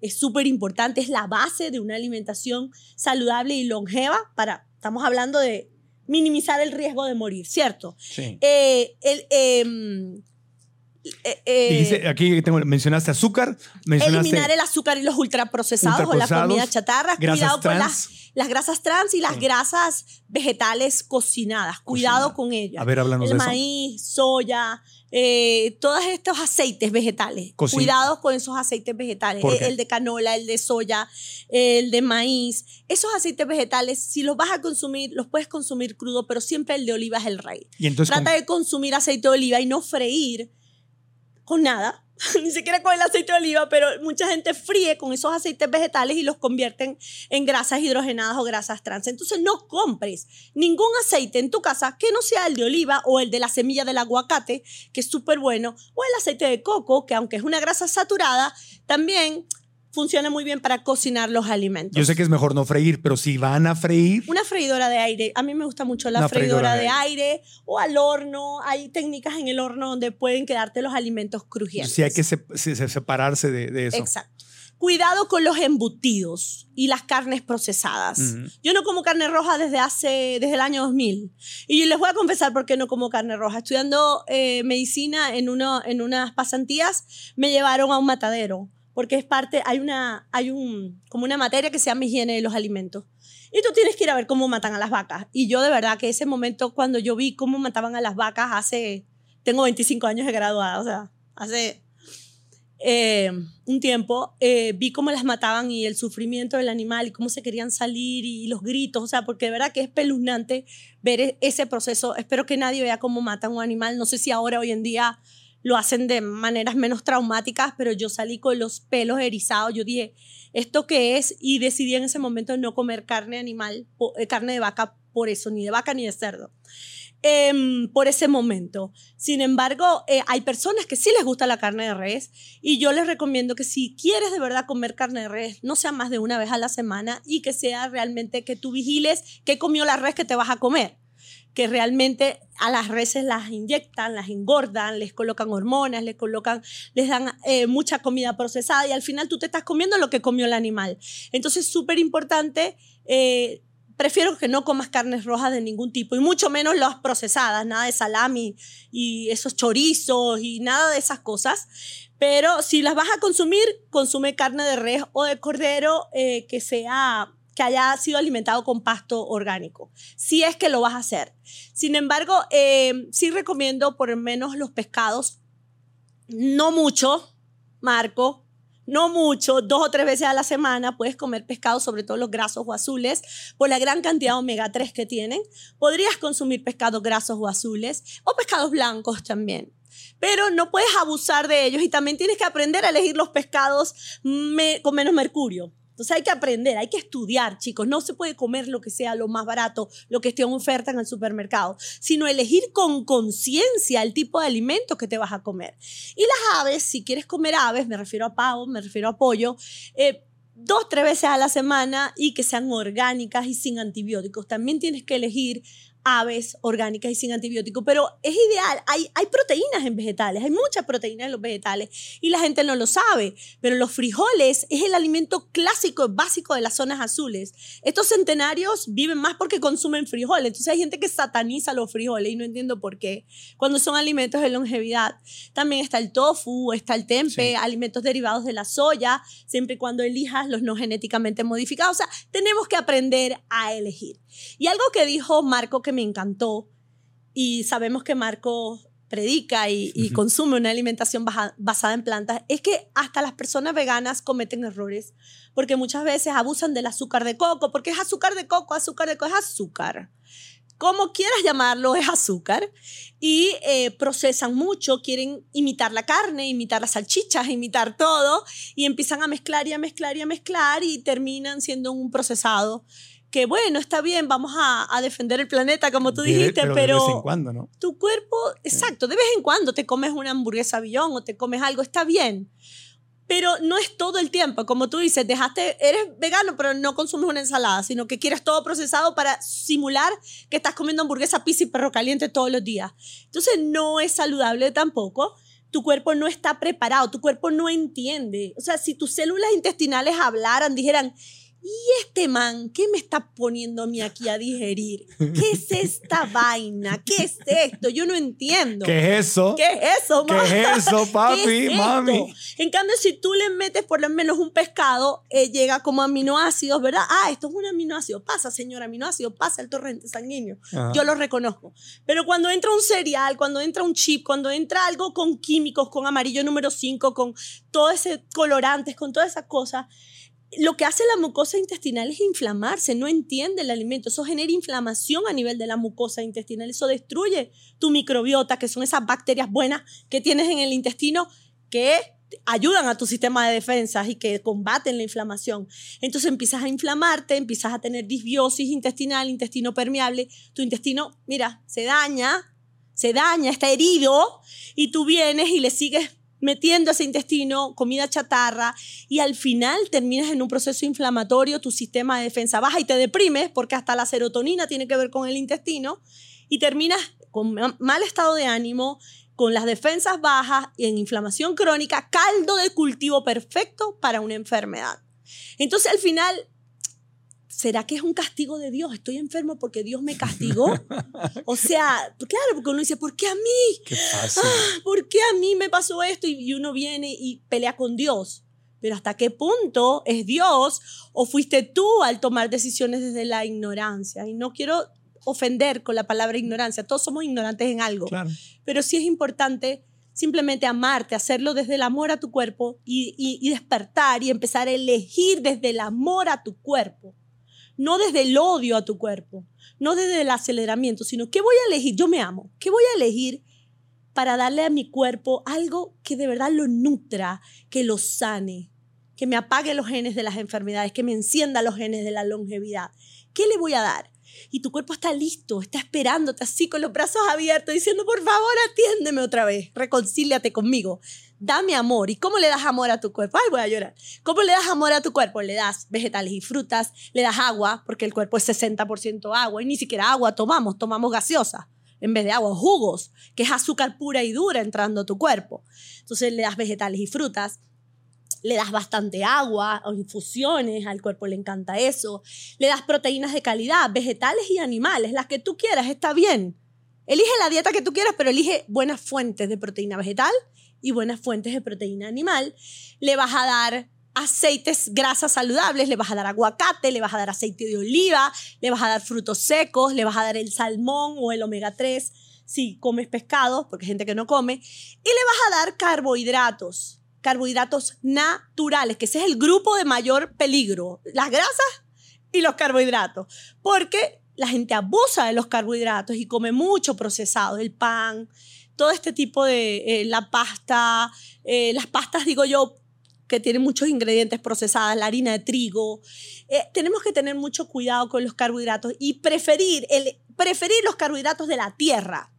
es súper importante, es la base de una alimentación saludable y longeva para, estamos hablando de minimizar el riesgo de morir, ¿cierto? Sí. Eh, el, em, eh, eh, Dijiste, aquí tengo, mencionaste azúcar, mencionaste eliminar el azúcar y los ultraprocesados, o la Ultraprocesados, comida chatarra, cuidado con las, las grasas trans y las Sí. grasas vegetales cocinadas, cuidado con ellas. A ver, háblanos el de eso. maíz, soya, eh, todos estos aceites vegetales. Cocin- Cuidado con esos aceites vegetales. ¿Por El, de canola, el de soya, el de maíz. Esos aceites vegetales, si los vas a consumir, los puedes consumir crudo, pero siempre el de oliva es el rey. Y entonces Trata con- de consumir aceite de oliva y no freír con nada, [laughs] ni siquiera con el aceite de oliva, pero mucha gente fríe con esos aceites vegetales y los convierten en grasas hidrogenadas o grasas trans. Entonces no compres ningún aceite en tu casa que no sea el de oliva o el de la semilla del aguacate, que es súper bueno, o el aceite de coco, que aunque es una grasa saturada, también funciona muy bien para cocinar los alimentos. yo sé que es mejor no freír, pero si van a freír, Una freidora de aire. A mí me gusta mucho la freidora, freidora de, aire. o al horno. Hay técnicas en el horno donde pueden quedarte los alimentos crujientes. sí hay que se- se- se- separarse de, de eso. Exacto. Cuidado con los embutidos y las carnes procesadas. Yo no como carne roja desde hace desde el año 2000. Y yo les voy a confesar por qué no como carne roja. Estudiando eh, medicina en, uno, en unas pasantías, me llevaron a un matadero. Porque es parte, hay una, hay un, como una materia que se llama higiene de los alimentos. Y tú tienes que ir a ver cómo matan a las vacas. Y yo de verdad que ese momento cuando yo vi cómo mataban a las vacas hace, tengo 25 años de graduada, o sea, hace eh, un tiempo, eh, vi cómo las mataban y el sufrimiento del animal y cómo se querían salir y los gritos, o sea, porque de verdad que es espeluznante ver e- ese proceso. Espero que nadie vea cómo matan un animal. No sé si ahora, hoy en día, lo hacen de maneras menos traumáticas, pero yo salí con los pelos erizados. Yo dije, ¿esto qué es? Y decidí en ese momento no comer carne animal, eh, carne de vaca por eso, ni de vaca ni de cerdo. Em, por ese momento. Sin embargo, eh, hay personas que sí les gusta la carne de res y yo les recomiendo que si quieres de verdad comer carne de res, no sea más de una vez a la semana y que sea realmente que tú vigiles qué comió la res que te vas a comer. Que realmente a las reses las inyectan, las engordan, les colocan hormonas, les colocan, les dan eh, mucha comida procesada y al final tú te estás comiendo lo que comió el animal. Entonces, súper importante eh, prefiero que no comas carnes rojas de ningún tipo y mucho menos las procesadas, nada de salami y esos chorizos y nada de esas cosas. Pero si las vas a consumir, consume carne de res o de cordero eh, que sea que haya sido alimentado con pasto orgánico, si es que lo vas a hacer. Sin embargo, eh, sí recomiendo por lo menos los pescados, no mucho, Marco, no mucho, dos o tres veces a la semana puedes comer pescado, sobre todo los grasos o azules, por la gran cantidad de omega 3 que tienen. Podrías consumir pescados grasos o azules o pescados blancos también. Pero no puedes abusar de ellos y también tienes que aprender a elegir los pescados con menos mercurio. Entonces hay que aprender, hay que estudiar, chicos. No se puede comer lo que sea lo más barato, lo que esté en oferta en el supermercado, sino elegir con conciencia el tipo de alimentos que te vas a comer. Y las aves, si quieres comer aves, me refiero a pavo, me refiero a pollo, eh, dos, tres veces a la semana y que sean orgánicas y sin antibióticos. También tienes que elegir aves orgánicas y sin antibióticos, pero es ideal. Hay, hay proteínas en vegetales, hay muchas proteínas en los vegetales y la gente no lo sabe, pero los frijoles es el alimento clásico, básico de las zonas azules. Estos centenarios viven más porque consumen frijoles, entonces hay gente que sataniza los frijoles y no entiendo por qué, cuando son alimentos de longevidad. También está el tofu, está el tempe, Sí. alimentos derivados de la soya, siempre y cuando elijas los no genéticamente modificados. O sea, tenemos que aprender a elegir. Y algo que dijo Marco que me encantó, y sabemos que Marco predica y, y consume una alimentación baja- basada en plantas, es que hasta las personas veganas cometen errores, porque muchas veces abusan del azúcar de coco, porque es azúcar de coco, azúcar de coco, es azúcar. Como quieras llamarlo, es azúcar. Y eh, procesan mucho, quieren imitar la carne, imitar las salchichas, imitar todo, y empiezan a mezclar y a mezclar y a mezclar y terminan siendo un procesado que bueno, está bien, vamos a, a defender el planeta, como tú De- dijiste, pero, pero, de vez en cuando, ¿no? tu cuerpo, exacto, de vez en cuando te comes una hamburguesa billón o te comes algo, está bien. Pero no es todo el tiempo, como tú dices, dejaste, eres vegano, pero no consumes una ensalada, sino que quieres todo procesado para simular que estás comiendo hamburguesa, pizza y perro caliente todos los días. Entonces no es saludable tampoco. Tu cuerpo no está preparado, tu cuerpo no entiende. O sea, si tus células intestinales hablaran, dijeran, ¿y este man qué me está poniendo a mí aquí a digerir? ¿Qué es esta vaina? ¿Qué es esto? Yo no entiendo. ¿Qué es eso? ¿Qué es eso, ¿Qué ma? es eso, papi, ¿Qué es esto? mami? En cambio, si tú le metes por lo menos un pescado, eh, llega como aminoácidos, ¿verdad? Ah, esto es un aminoácido. Pasa, señor aminoácido, pasa el torrente sanguíneo. Ajá. Yo lo reconozco. Pero cuando entra un cereal, cuando entra un chip, cuando entra algo con químicos, con amarillo número 5, con todo ese colorantes, con todas esas cosas, lo que hace la mucosa intestinal es inflamarse, no entiende el alimento, eso genera inflamación a nivel de la mucosa intestinal, eso destruye tu microbiota, que son esas bacterias buenas que tienes en el intestino que ayudan a tu sistema de defensas y que combaten la inflamación. Entonces empiezas a inflamarte, empiezas a tener disbiosis intestinal, intestino permeable, tu intestino, mira, se daña, se daña, está herido y tú vienes y le sigues metiendo ese intestino comida chatarra y al final terminas en un proceso inflamatorio, tu sistema de defensa baja y te deprimes porque hasta la serotonina tiene que ver con el intestino y terminas con ma- mal estado de ánimo, con las defensas bajas y en inflamación crónica, caldo de cultivo perfecto para una enfermedad. Entonces al final, ¿será que es un castigo de Dios? ¿Estoy enfermo porque Dios me castigó? [laughs] O sea, claro, porque uno dice, ¿por qué a mí? Qué fácil. [gasps] ¿por qué a mí me pasó esto? Y, y uno viene y pelea con Dios. Pero ¿hasta qué punto es Dios o fuiste tú al tomar decisiones desde la ignorancia? Y no quiero ofender con la palabra ignorancia, todos somos ignorantes en algo, Claro. pero sí es importante simplemente amarte, hacerlo desde el amor a tu cuerpo y, y- y despertar y empezar a elegir desde el amor a tu cuerpo, no desde el odio a tu cuerpo, no desde el aceleramiento, sino ¿qué voy a elegir? Yo me amo, ¿qué voy a elegir para darle a mi cuerpo algo que de verdad lo nutra, que lo sane, que me apague los genes de las enfermedades, que me encienda los genes de la longevidad? ¿Qué le voy a dar? Y tu cuerpo está listo, está esperándote así con los brazos abiertos, diciendo, por favor, atiéndeme otra vez, reconcíliate conmigo, dame amor. ¿Y cómo le das amor a tu cuerpo? Ay, voy a llorar. ¿Cómo le das amor a tu cuerpo? Le das vegetales y frutas, le das agua, porque el cuerpo es 60% agua, y ni siquiera agua tomamos, tomamos gaseosa en vez de agua, jugos, que es azúcar pura y dura entrando a tu cuerpo. Entonces le das vegetales y frutas, le das bastante agua o infusiones, al cuerpo le encanta eso. Le das proteínas de calidad, vegetales y animales, las que tú quieras, está bien. Elige la dieta que tú quieras, pero elige buenas fuentes de proteína vegetal y buenas fuentes de proteína animal. Le vas a dar aceites, grasas saludables, le vas a dar aguacate, le vas a dar aceite de oliva, le vas a dar frutos secos, le vas a dar el salmón o el omega 3 si comes pescado, porque hay gente que no come, y le vas a dar carbohidratos carbohidratos naturales, que ese es el grupo de mayor peligro, las grasas y los carbohidratos, porque la gente abusa de los carbohidratos y come mucho procesado, el pan, todo este tipo de, eh, la pasta, eh, las pastas, digo yo, que tienen muchos ingredientes procesados, la harina de trigo. Eh, tenemos que tener mucho cuidado con los carbohidratos y preferir, el, preferir los carbohidratos de la tierra.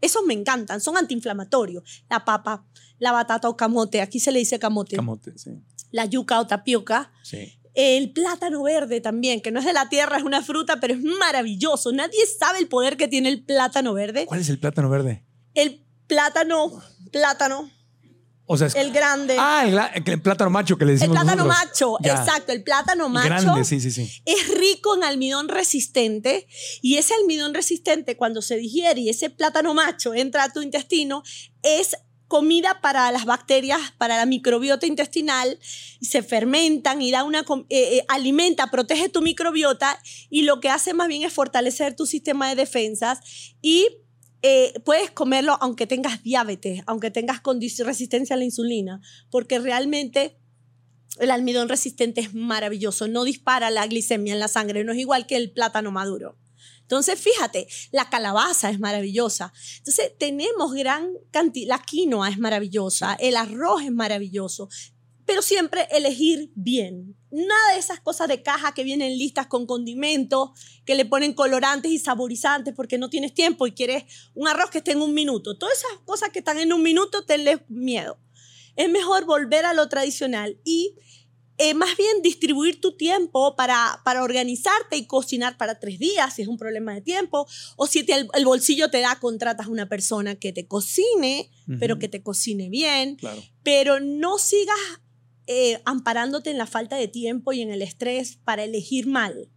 Esos me encantan, son antiinflamatorios. La papa, la batata o camote, aquí se le dice camote. Camote, sí. La yuca o tapioca. sí. El plátano verde también, que no es de la tierra, es una fruta, pero es maravilloso. Nadie sabe el poder que tiene el plátano verde. ¿Cuál es el plátano verde? El plátano, plátano, O sea, es- el grande. Ah, el, el plátano macho que le el decimos plátano nosotros. macho, Ya. exacto, el plátano macho. Grande, sí, sí, sí. es rico en almidón resistente y ese almidón resistente cuando se digiere y ese plátano macho entra a tu intestino es comida para las bacterias, para la microbiota intestinal, se fermentan y da una eh, eh, alimenta, protege tu microbiota y lo que hace más bien es fortalecer tu sistema de defensas y eh, puedes comerlo aunque tengas diabetes, aunque tengas resistencia a la insulina, porque realmente el almidón resistente es maravilloso, no dispara la glicemia en la sangre, no es igual que el plátano maduro. Entonces, fíjate, la calabaza es maravillosa. Entonces, tenemos gran cantidad, la quinoa es maravillosa, el arroz es maravilloso, pero siempre elegir bien. Nada de esas cosas de caja que vienen listas con condimentos, que le ponen colorantes y saborizantes porque no tienes tiempo y quieres un arroz que esté en un minuto. Todas esas cosas que están en un minuto, tenles miedo. Es mejor volver a lo tradicional y eh, más bien distribuir tu tiempo para, para organizarte y cocinar para tres días, si es un problema de tiempo, o si te- el, el bolsillo te da, contratas a una persona que te cocine, pero que te cocine bien, Claro. pero no sigas eh, amparándote en la falta de tiempo y en el estrés para elegir mal.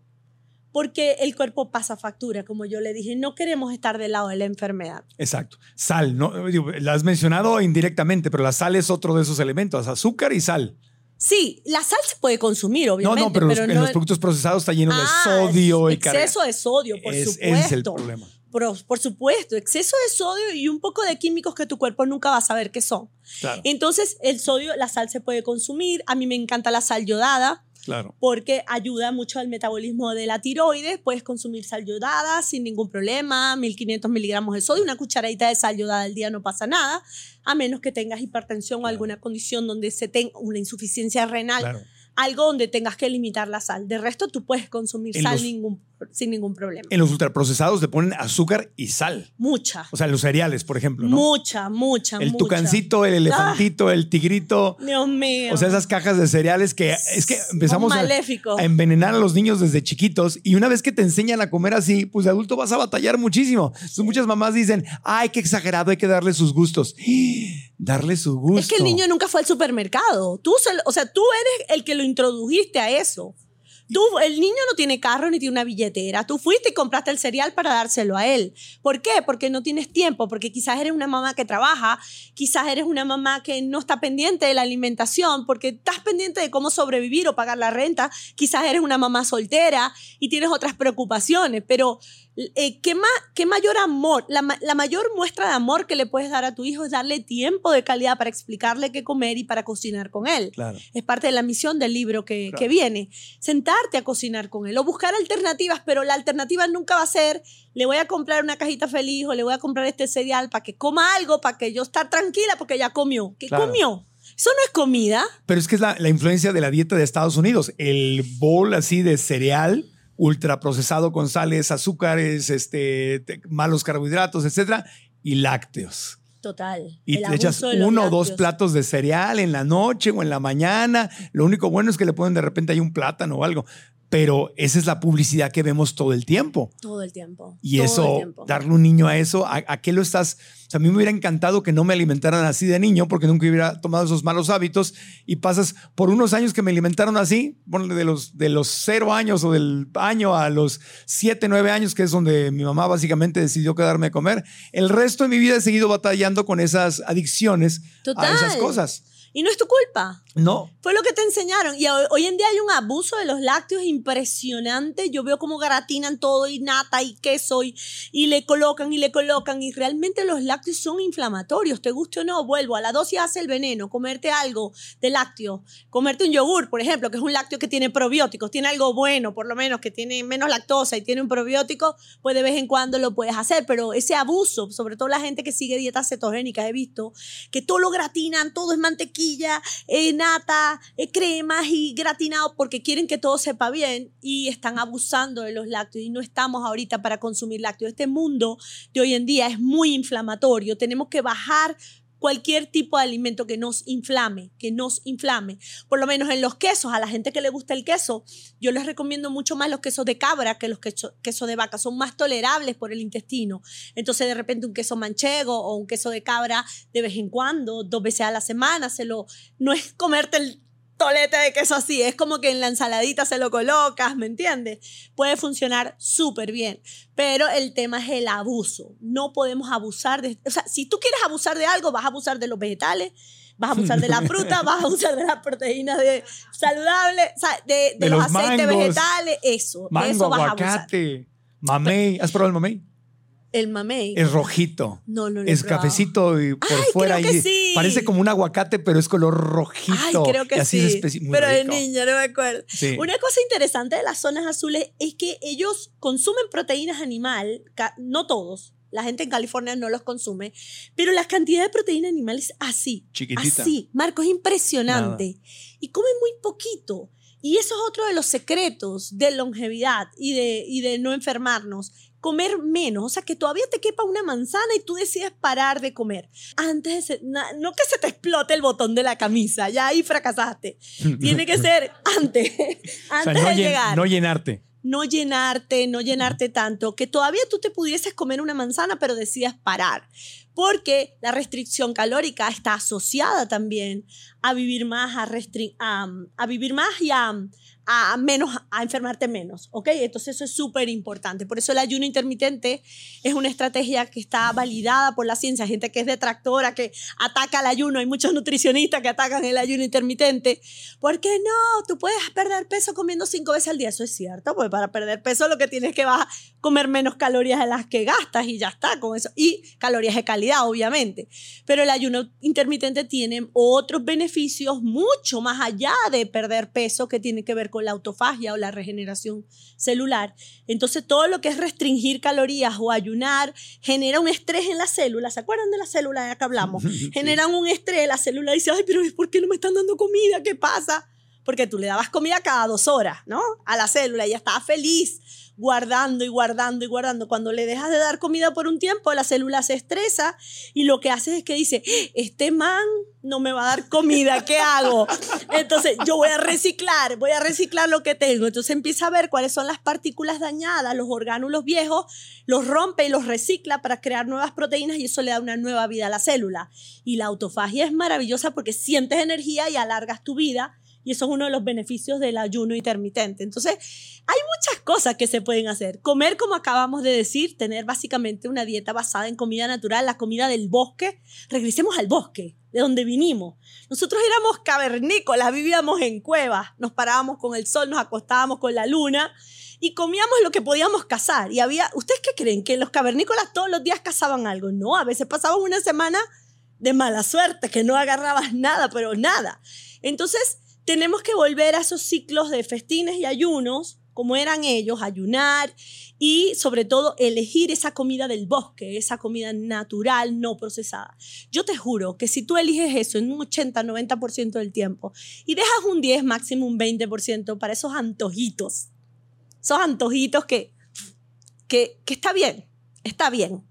Porque el cuerpo pasa factura, como yo le dije, no queremos estar del lado de la enfermedad. Exacto. Sal, ¿no? Digo, la has mencionado indirectamente, pero la sal es otro de esos elementos, azúcar y sal. Sí, la sal se puede consumir, No, obviamente. no, pero, los- en no los productos procesados está lleno Ah, de sodio y. Exceso de sodio, por Es- supuesto. ese es el problema. Por, por supuesto, exceso de sodio y un poco de químicos que tu cuerpo nunca va a saber qué son. Claro, Entonces, el sodio, la sal se puede consumir. A mí me encanta la sal yodada claro. porque ayuda mucho al metabolismo de la tiroides. Puedes consumir sal yodada sin ningún problema, 1500 miligramos de sodio, una cucharadita de sal yodada al día no pasa nada, a menos que tengas hipertensión o alguna condición donde se tenga una insuficiencia renal, Claro. algo donde tengas que limitar la sal. De resto, tú puedes consumir En sal los- ningún, sin ningún problema. En los ultraprocesados le ponen azúcar y sal. Mucha, O sea, los cereales, por ejemplo, ¿no? mucha, mucha, el mucha. tucancito, el elefantito, el tigrito. Dios mío. O sea, esas cajas de cereales que es que empezamos a, envenenar a los niños desde chiquitos y una vez que te enseñan a comer así, pues de adulto vas a batallar muchísimo. Entonces, muchas mamás dicen, ay, qué exagerado, hay que darle sus gustos. [gasps] Darle su gusto. Es que el niño nunca fue al supermercado. Tú, o sea, tú eres el que lo introdujiste a eso. El niño no tiene carro ni tiene una billetera. Tú fuiste y compraste el cereal para dárselo a él. ¿Por qué? Porque no tienes tiempo, porque quizás eres una mamá que trabaja, quizás eres una mamá que no está pendiente de la alimentación, porque estás pendiente de cómo sobrevivir o pagar la renta, quizás eres una mamá soltera y tienes otras preocupaciones, pero eh, ¿qué, ma- ¿qué mayor amor? La, ma- la mayor muestra de amor que le puedes dar a tu hijo es darle tiempo de calidad para explicarle qué comer y para cocinar con él. Claro. Es parte de la misión del libro que, Claro. que viene. Sentarte a cocinar con él o buscar alternativas, pero la alternativa nunca va a ser, le voy a comprar una cajita feliz o le voy a comprar este cereal para que coma algo, para que yo estar tranquila porque ya comió. ¿Qué Claro. comió? Eso no es comida. Pero es que es la, la influencia de la dieta de Estados Unidos. El bowl así de cereal ultraprocesado con sales, azúcares, este, te- malos carbohidratos, etcétera, y lácteos. Total. Y te echas uno o dos platos de cereal en la noche o en la mañana. Lo único bueno es que le ponen de repente ahí un plátano o algo. Pero esa es la publicidad que vemos todo el tiempo. Todo el tiempo. Y todo eso, tiempo. darle un niño a eso, ¿a, a qué lo estás? O sea, a mí me hubiera encantado que no me alimentaran así de niño porque nunca hubiera tomado esos malos hábitos y pasas por unos años que me alimentaron así, ponle de los, de los cero años o del año a los siete, nueve años, que es donde mi mamá básicamente decidió quedarme a comer. El resto de mi vida he seguido batallando con esas adicciones Total. a esas cosas. Y no es tu culpa. No. Fue lo que te enseñaron. Y hoy, en día hay un abuso de los lácteos impresionante. Yo veo cómo gratinan todo y nata y queso y, y le colocan y le colocan. Y realmente los lácteos son inflamatorios. Te guste o no, vuelvo. A la dosis hace el veneno. Comerte algo de lácteo. Comerte un yogur, por ejemplo, que es un lácteo que tiene probióticos. Tiene algo bueno, por lo menos, que tiene menos lactosa y tiene un probiótico. Pues de vez en cuando lo puedes hacer. Pero ese abuso, sobre todo la gente que sigue dietas cetogénicas, he visto que todo lo gratinan, todo es mantequilla eh, nata, eh, cremas y gratinado porque quieren que todo sepa bien y están abusando de los lácteos y no estamos ahorita para consumir lácteos. Este mundo de hoy en día es muy inflamatorio. Tenemos que bajar cualquier tipo de alimento que nos inflame, que nos inflame. Por lo menos en los quesos, a la gente que le gusta el queso, yo les recomiendo mucho más los quesos de cabra que los quesos de vaca. Son más tolerables por el intestino. Entonces, de repente, un queso manchego o un queso de cabra de vez en cuando, dos veces a la semana, se lo, no es comerte el tolete de queso así, es como que en la ensaladita se lo colocas, ¿me entiendes? Puede funcionar súper bien, pero el tema es el abuso. No podemos abusar de, o sea, si tú quieres abusar de algo, vas a abusar de los vegetales, vas a abusar de la [laughs] fruta, vas a abusar de las proteínas de saludables, de, de, los, aceites vegetales, eso, mango, eso vas aguacate, mamey, ¿has probado el mamey? El mamey. Es rojito. No, no, no. Es cafecito y por Ay, fuera. creo que y sí. Parece como un aguacate, pero es color rojito. Ay, creo que y así sí. es pero de niña, no me acuerdo. Sí. Una cosa interesante de las zonas azules es que ellos consumen proteínas animal, no todos. La gente en California no los consume, pero la cantidad de proteína animal es así. Chiquitita. Así, Marco, es impresionante. Y comen muy poquito. Y eso es otro de los secretos de longevidad y de, y de no enfermarnos. Comer menos, o sea, que todavía te quepa una manzana y tú decides parar de comer. Antes de no que se te explote el botón de la camisa, ya ahí fracasaste. [laughs] Tiene que ser antes, [laughs] O antes sea, no, de llegar no llenarte. no llenarte, no llenarte tanto, que todavía tú te pudieses comer una manzana, pero decidas parar. Porque la restricción calórica está asociada también a vivir más, a, a, a vivir más y a, a menos, a enfermarte menos, ¿ok? Entonces eso es súper importante. Por eso el ayuno intermitente es una estrategia que está validada por la ciencia. Gente que es detractora, que ataca el ayuno. Hay muchos nutricionistas que atacan el ayuno intermitente. ¿Por qué no? Tú puedes perder peso comiendo cinco veces al día. Eso es cierto, pues para perder peso lo que tienes que vas a comer menos calorías de las que gastas y ya está con eso. Y calorías de calidad, obviamente. Pero el ayuno intermitente tiene otros beneficios mucho más allá de perder peso que tiene que ver con la autofagia o la regeneración celular. Entonces todo lo que es restringir calorías o ayunar genera un estrés en las células. ¿Se acuerdan de las células de la que hablamos? [laughs] Generan un estrés. La célula dice, ay, pero ¿por qué no me están dando comida? ¿Qué pasa? Porque tú le dabas comida cada dos horas, ¿no? A la célula y ella estaba feliz guardando y guardando y guardando. Cuando le dejas de dar comida por un tiempo, la célula se estresa y lo que hace es que dice, este man no me va a dar comida, ¿qué hago? Entonces yo voy a reciclar, voy a reciclar lo que tengo. Entonces empieza a ver cuáles son las partículas dañadas, los orgánulos viejos, los rompe y los recicla para crear nuevas proteínas y eso le da una nueva vida a la célula. Y la autofagia es maravillosa porque sientes energía y alargas tu vida. Y eso es uno de los beneficios del ayuno intermitente. Entonces, hay muchas cosas que se pueden hacer. Comer, como acabamos de decir, tener básicamente una dieta basada en comida natural, la comida del bosque. Regresemos al bosque, de donde vinimos. Nosotros éramos cavernícolas, vivíamos en cuevas, nos parábamos con el sol, nos acostábamos con la luna y comíamos lo que podíamos cazar. Y había, ¿ustedes qué creen? Que los cavernícolas todos los días cazaban algo. No, a veces pasaban una semana de mala suerte, que no agarrabas nada, pero nada. Entonces, tenemos que volver a esos ciclos de festines y ayunos, como eran ellos, ayunar y sobre todo elegir esa comida del bosque, esa comida natural, no procesada. Yo te juro que si tú eliges eso en un 80-90% del tiempo y dejas un 10, máximo un 20% para esos antojitos, esos antojitos que, que, que está bien, está bien,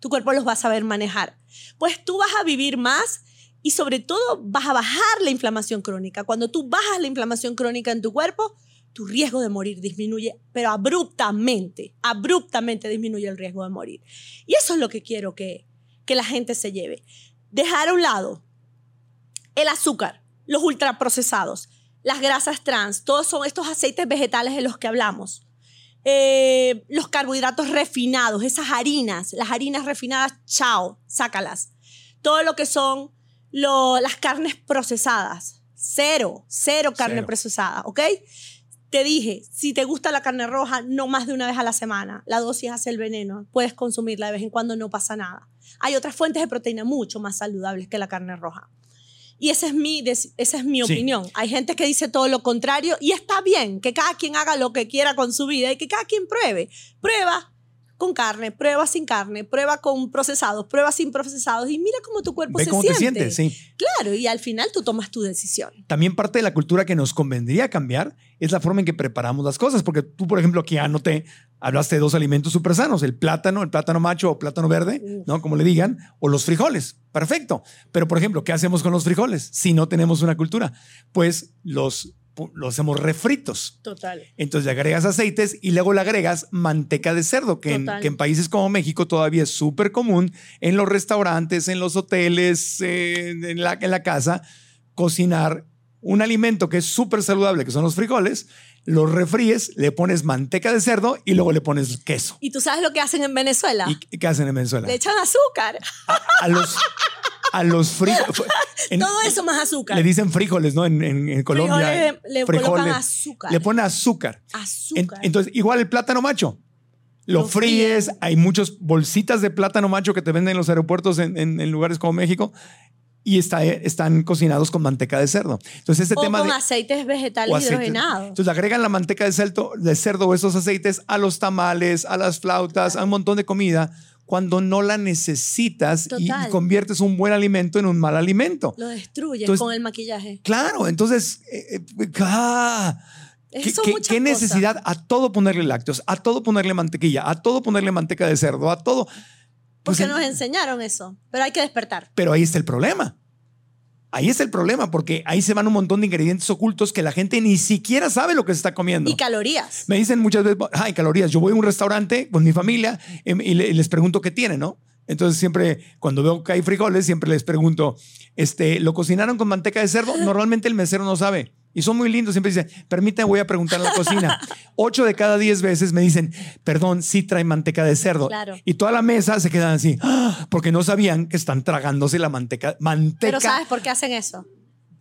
tu cuerpo los va a saber manejar, pues tú vas a vivir más y sobre todo vas a bajar la inflamación crónica. Cuando tú bajas la inflamación crónica en tu cuerpo, tu riesgo de morir disminuye, pero abruptamente, abruptamente disminuye el riesgo de morir. Y eso es lo que quiero que, que la gente se lleve. Dejar a un lado el azúcar, los ultraprocesados, las grasas trans, todos son estos aceites vegetales de los que hablamos. Eh, los carbohidratos refinados, esas harinas, las harinas refinadas, chao, sácalas. Todo lo que son lo- las carnes procesadas. Cero, cero carne Cero. procesada, ¿ok? Te dije, si te gusta la carne roja, no más de una vez a la semana. La dosis hace el veneno. Puedes consumirla de vez en cuando, no pasa nada. Hay otras fuentes de proteína mucho más saludables que la carne roja. Y esa es mi, esa es mi Sí. opinión. Hay gente que dice todo lo contrario y está bien que cada quien haga lo que quiera con su vida y que cada quien pruebe. Prueba con carne, prueba sin carne, prueba con procesados, prueba sin procesados y mira cómo tu cuerpo Ve se cómo siente. te sientes, sí. Claro, y al final tú tomas tu decisión. También parte de la cultura que nos convendría cambiar es la forma en que preparamos las cosas, porque tú, por ejemplo, aquí anoté, hablaste de dos alimentos súper sanos, el plátano, el plátano macho o plátano verde, ¿no? Como le digan, o los frijoles. Perfecto. Pero, por ejemplo, ¿qué hacemos con los frijoles si no tenemos una cultura? Pues los, los hacemos refritos. Total. Entonces le agregas aceites y luego le agregas manteca de cerdo, que, en, que en países como México todavía es súper común en los restaurantes, en los hoteles, eh, en, la, en la casa, cocinar un alimento que es súper saludable, que son los frijoles, los refríes, le pones manteca de cerdo y luego le pones queso. ¿Y tú sabes lo que hacen en Venezuela? ¿Y y qué hacen en Venezuela? Le echan azúcar. A los, a los frijoles. [laughs] Todo eso más azúcar. Le dicen frijoles, ¿no? En, en- en Colombia. Frijoles, le colocan azúcar. Le ponen azúcar. En- Azúcar. entonces, igual el plátano macho. Lo, Lo fríes, hay muchas bolsitas de plátano macho que te venden en los aeropuertos en, lugares como México y está, están cocinados con manteca de cerdo. Entonces, este o tema con de... aceites vegetales o aceite- hidrogenados. Entonces agregan la manteca de cerdo, de cerdo o esos aceites a los tamales, a las flautas, a un montón de comida cuando no la necesitas y, conviertes un buen alimento en un mal alimento. Lo destruyes Entonces- con el maquillaje. Claro, entonces, eh, eh, ah, ¿qué, cosas. necesidad a todo ponerle lácteos, a todo ponerle mantequilla, a todo ponerle manteca de cerdo, a todo? Pues Porque nos enseñaron eso. Pero hay que despertar. pero ahí está el problema. Ahí está el problema, porque ahí se van un montón de ingredientes ocultos que la gente ni siquiera sabe lo que se está comiendo. Y calorías. Me dicen muchas veces, ay, calorías. Yo voy a un restaurante con mi familia em, y les pregunto qué tiene, ¿no? Entonces siempre, cuando veo que hay frijoles, siempre les pregunto, este, ¿lo cocinaron con manteca de cerdo? [laughs] Normalmente el mesero no sabe. Y son muy lindos. Siempre dicen, permítame, voy a preguntar en la cocina. [laughs] Ocho de cada diez veces me dicen, perdón, sí trae manteca de cerdo. Claro. Y toda la mesa se quedan así, "Ah", porque no sabían que están tragándose la manteca. Manteca. Pero ¿sabes por qué hacen eso?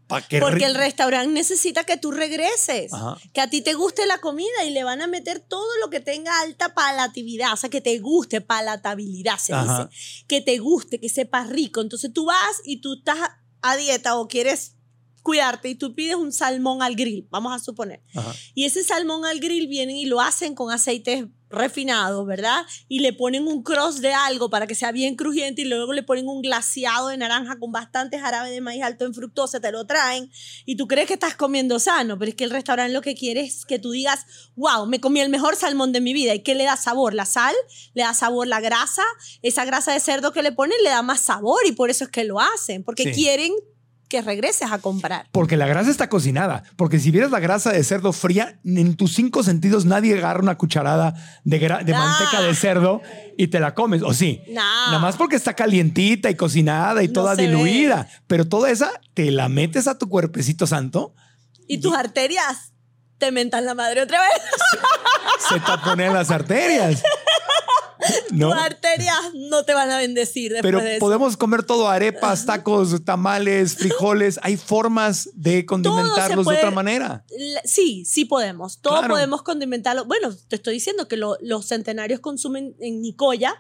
Porque el restaurante necesita que tú regreses, Ajá. que a ti te guste la comida y le van a meter todo lo que tenga alta palatividad, o sea, que te guste, palatabilidad se Ajá. dice, que te guste, que sepa rico. Entonces tú vas y tú estás a dieta o quieres cuidarte y tú pides un salmón al grill, vamos a suponer. Ajá. Y ese salmón al grill vienen y lo hacen con aceites refinados, ¿verdad? Y le ponen un cross de algo para que sea bien crujiente y luego le ponen un glaseado de naranja con bastante jarabe de maíz alto en fructosa, te lo traen y tú crees que estás comiendo sano, pero es que el restaurante lo que quiere es que tú digas, wow, me comí el mejor salmón de mi vida. ¿Y qué le da sabor? La sal, le da sabor la grasa, esa grasa de cerdo que le ponen le da más sabor y por eso es que lo hacen, porque Sí. quieren que regreses a comprar. Porque la grasa está cocinada. Porque si vieras la grasa de cerdo fría, en tus cinco sentidos nadie agarra una cucharada de, gra- de Nah. manteca de cerdo y te la comes. ¿O sí? Nah. Nada más porque está calientita y cocinada y No toda se diluida. Pero toda esa te la metes a tu cuerpecito santo, Y tus arterias te mentan la madre otra vez. [laughs] se taponean las arterias. [laughs] ¿No? Tus arterias no te van a bendecir después Pero de eso. podemos comer todo, arepas, tacos, tamales, frijoles. Hay formas de condimentarlos de otra manera. Sí, sí podemos. Todo Claro. podemos condimentarlo. Bueno, te estoy diciendo que lo- los centenarios consumen en Nicoya.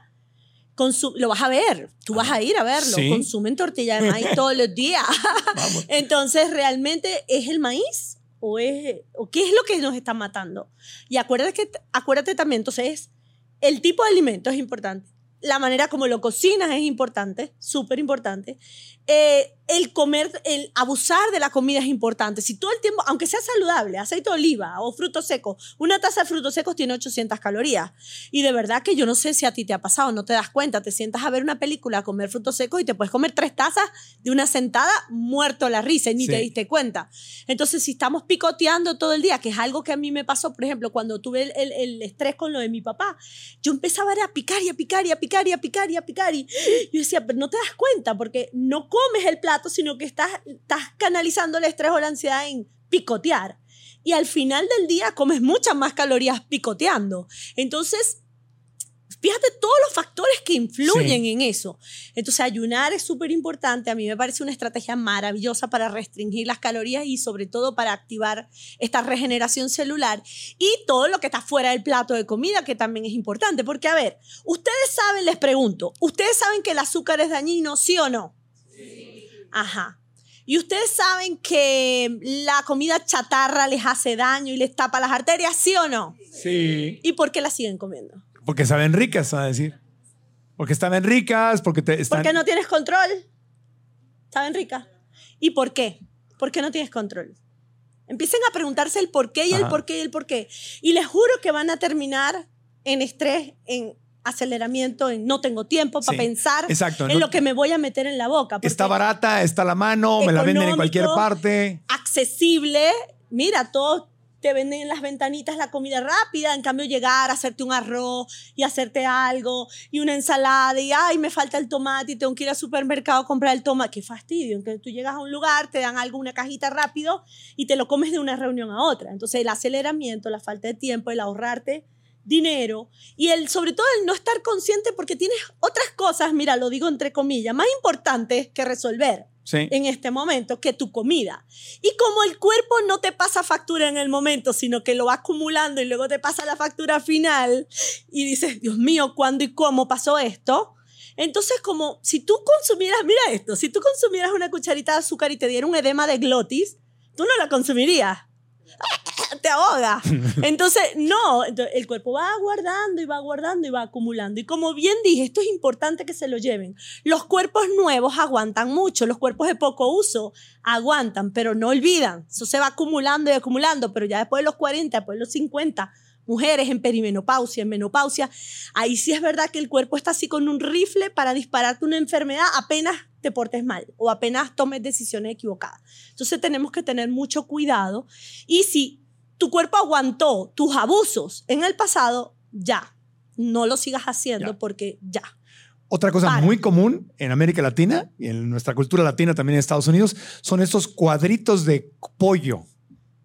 lo vas a ver, tú vas a ir a verlo. Sí. Consumen tortilla de maíz todos los días. [laughs] [laughs] Entonces, ¿realmente es el maíz? ¿O, es, ¿O qué es lo que nos está matando? Y acuérdate, que, acuérdate también, entonces, el tipo de alimento es importante. La manera como lo cocinas es importante, súper importante. Eh, el comer, el abusar de la comida es importante. Si todo el tiempo, aunque sea saludable, aceite de oliva o frutos secos, una taza de frutos secos tiene 800 calorías. Y de verdad que yo no sé si a ti te ha pasado, no te das cuenta, te sientas a ver una película, a comer frutos secos y te puedes comer tres tazas de una sentada muerto la risa y ni Sí. te diste cuenta. Entonces, si estamos picoteando todo el día, que es algo que a mí me pasó, por ejemplo, cuando tuve el, el- el estrés con lo de mi papá, yo empezaba a picar y a picar y a picar y a picar y a picar y yo decía, pero no te das cuenta porque no comes el plato, sino que estás, estás canalizando el estrés o la ansiedad en picotear. Y al final del día comes muchas más calorías picoteando. Entonces, Fíjate todos los factores que influyen en eso. Entonces, ayunar es súper importante. A mí me parece una estrategia maravillosa para restringir las calorías y sobre todo para activar esta regeneración celular y todo lo que está fuera del plato de comida, que también es importante. Porque, a ver, ustedes saben, les pregunto, ¿ustedes saben que el azúcar es dañino, sí o no? Ajá. Y ustedes saben que la comida chatarra les hace daño y les tapa las arterias, ¿sí o no? Sí. ¿Y por qué la siguen comiendo? Porque saben ricas, a decir. Porque saben ricas, porque te están... Porque no tienes control. Saben ricas. ¿Y por qué? ¿Por qué no tienes control? Empiecen a preguntarse el por qué y el Ajá. por qué y el por qué. Y les juro que van a terminar en estrés, en aceleramiento, en no tengo tiempo para Sí, pensar exacto, en no- lo que me voy a meter en la boca. Está barata, está a la mano, me la venden en cualquier parte. accesible. Mira, todos te venden en las ventanitas la comida rápida, en cambio llegar a hacerte un arroz y hacerte algo y una ensalada y ay, me falta el tomate y tengo que ir al supermercado a comprar el tomate. Qué fastidio, en que tú llegas a un lugar, te dan algo, una cajita rápido y te lo comes de una reunión a otra. Entonces el aceleramiento, la falta de tiempo, el ahorrarte dinero y el sobre todo el no estar consciente porque tienes otras cosas, mira, lo digo entre comillas, más importantes que resolver Sí. en este momento que tu comida. Y como el cuerpo no te pasa factura en el momento, sino que lo va acumulando y luego te pasa la factura final y dices, Dios mío, ¿cuándo y cómo pasó esto? Entonces, como si tú consumieras, mira esto, si tú consumieras una cucharita de azúcar y te diera un edema de glotis, tú no la consumirías. [laughs] Te ahoga. [laughs] Entonces, no, entonces, el cuerpo va guardando y va guardando y va acumulando. Y como bien dije, esto es importante que se lo lleven. Los cuerpos nuevos aguantan mucho, los cuerpos de poco uso aguantan, pero no olvidan. Eso se va acumulando y acumulando, pero ya después de los 40, después de los 50, mujeres en perimenopausia, en menopausia, ahí sí es verdad que el cuerpo está así con un rifle para dispararte una enfermedad apenas te portes mal o apenas tomes decisiones equivocadas. Entonces tenemos que tener mucho cuidado y si tu cuerpo aguantó tus abusos en el pasado, ya, no lo sigas haciendo Ya. porque ya. Otra cosa Para. muy común en América Latina y en nuestra cultura latina también en Estados Unidos son estos cuadritos de pollo.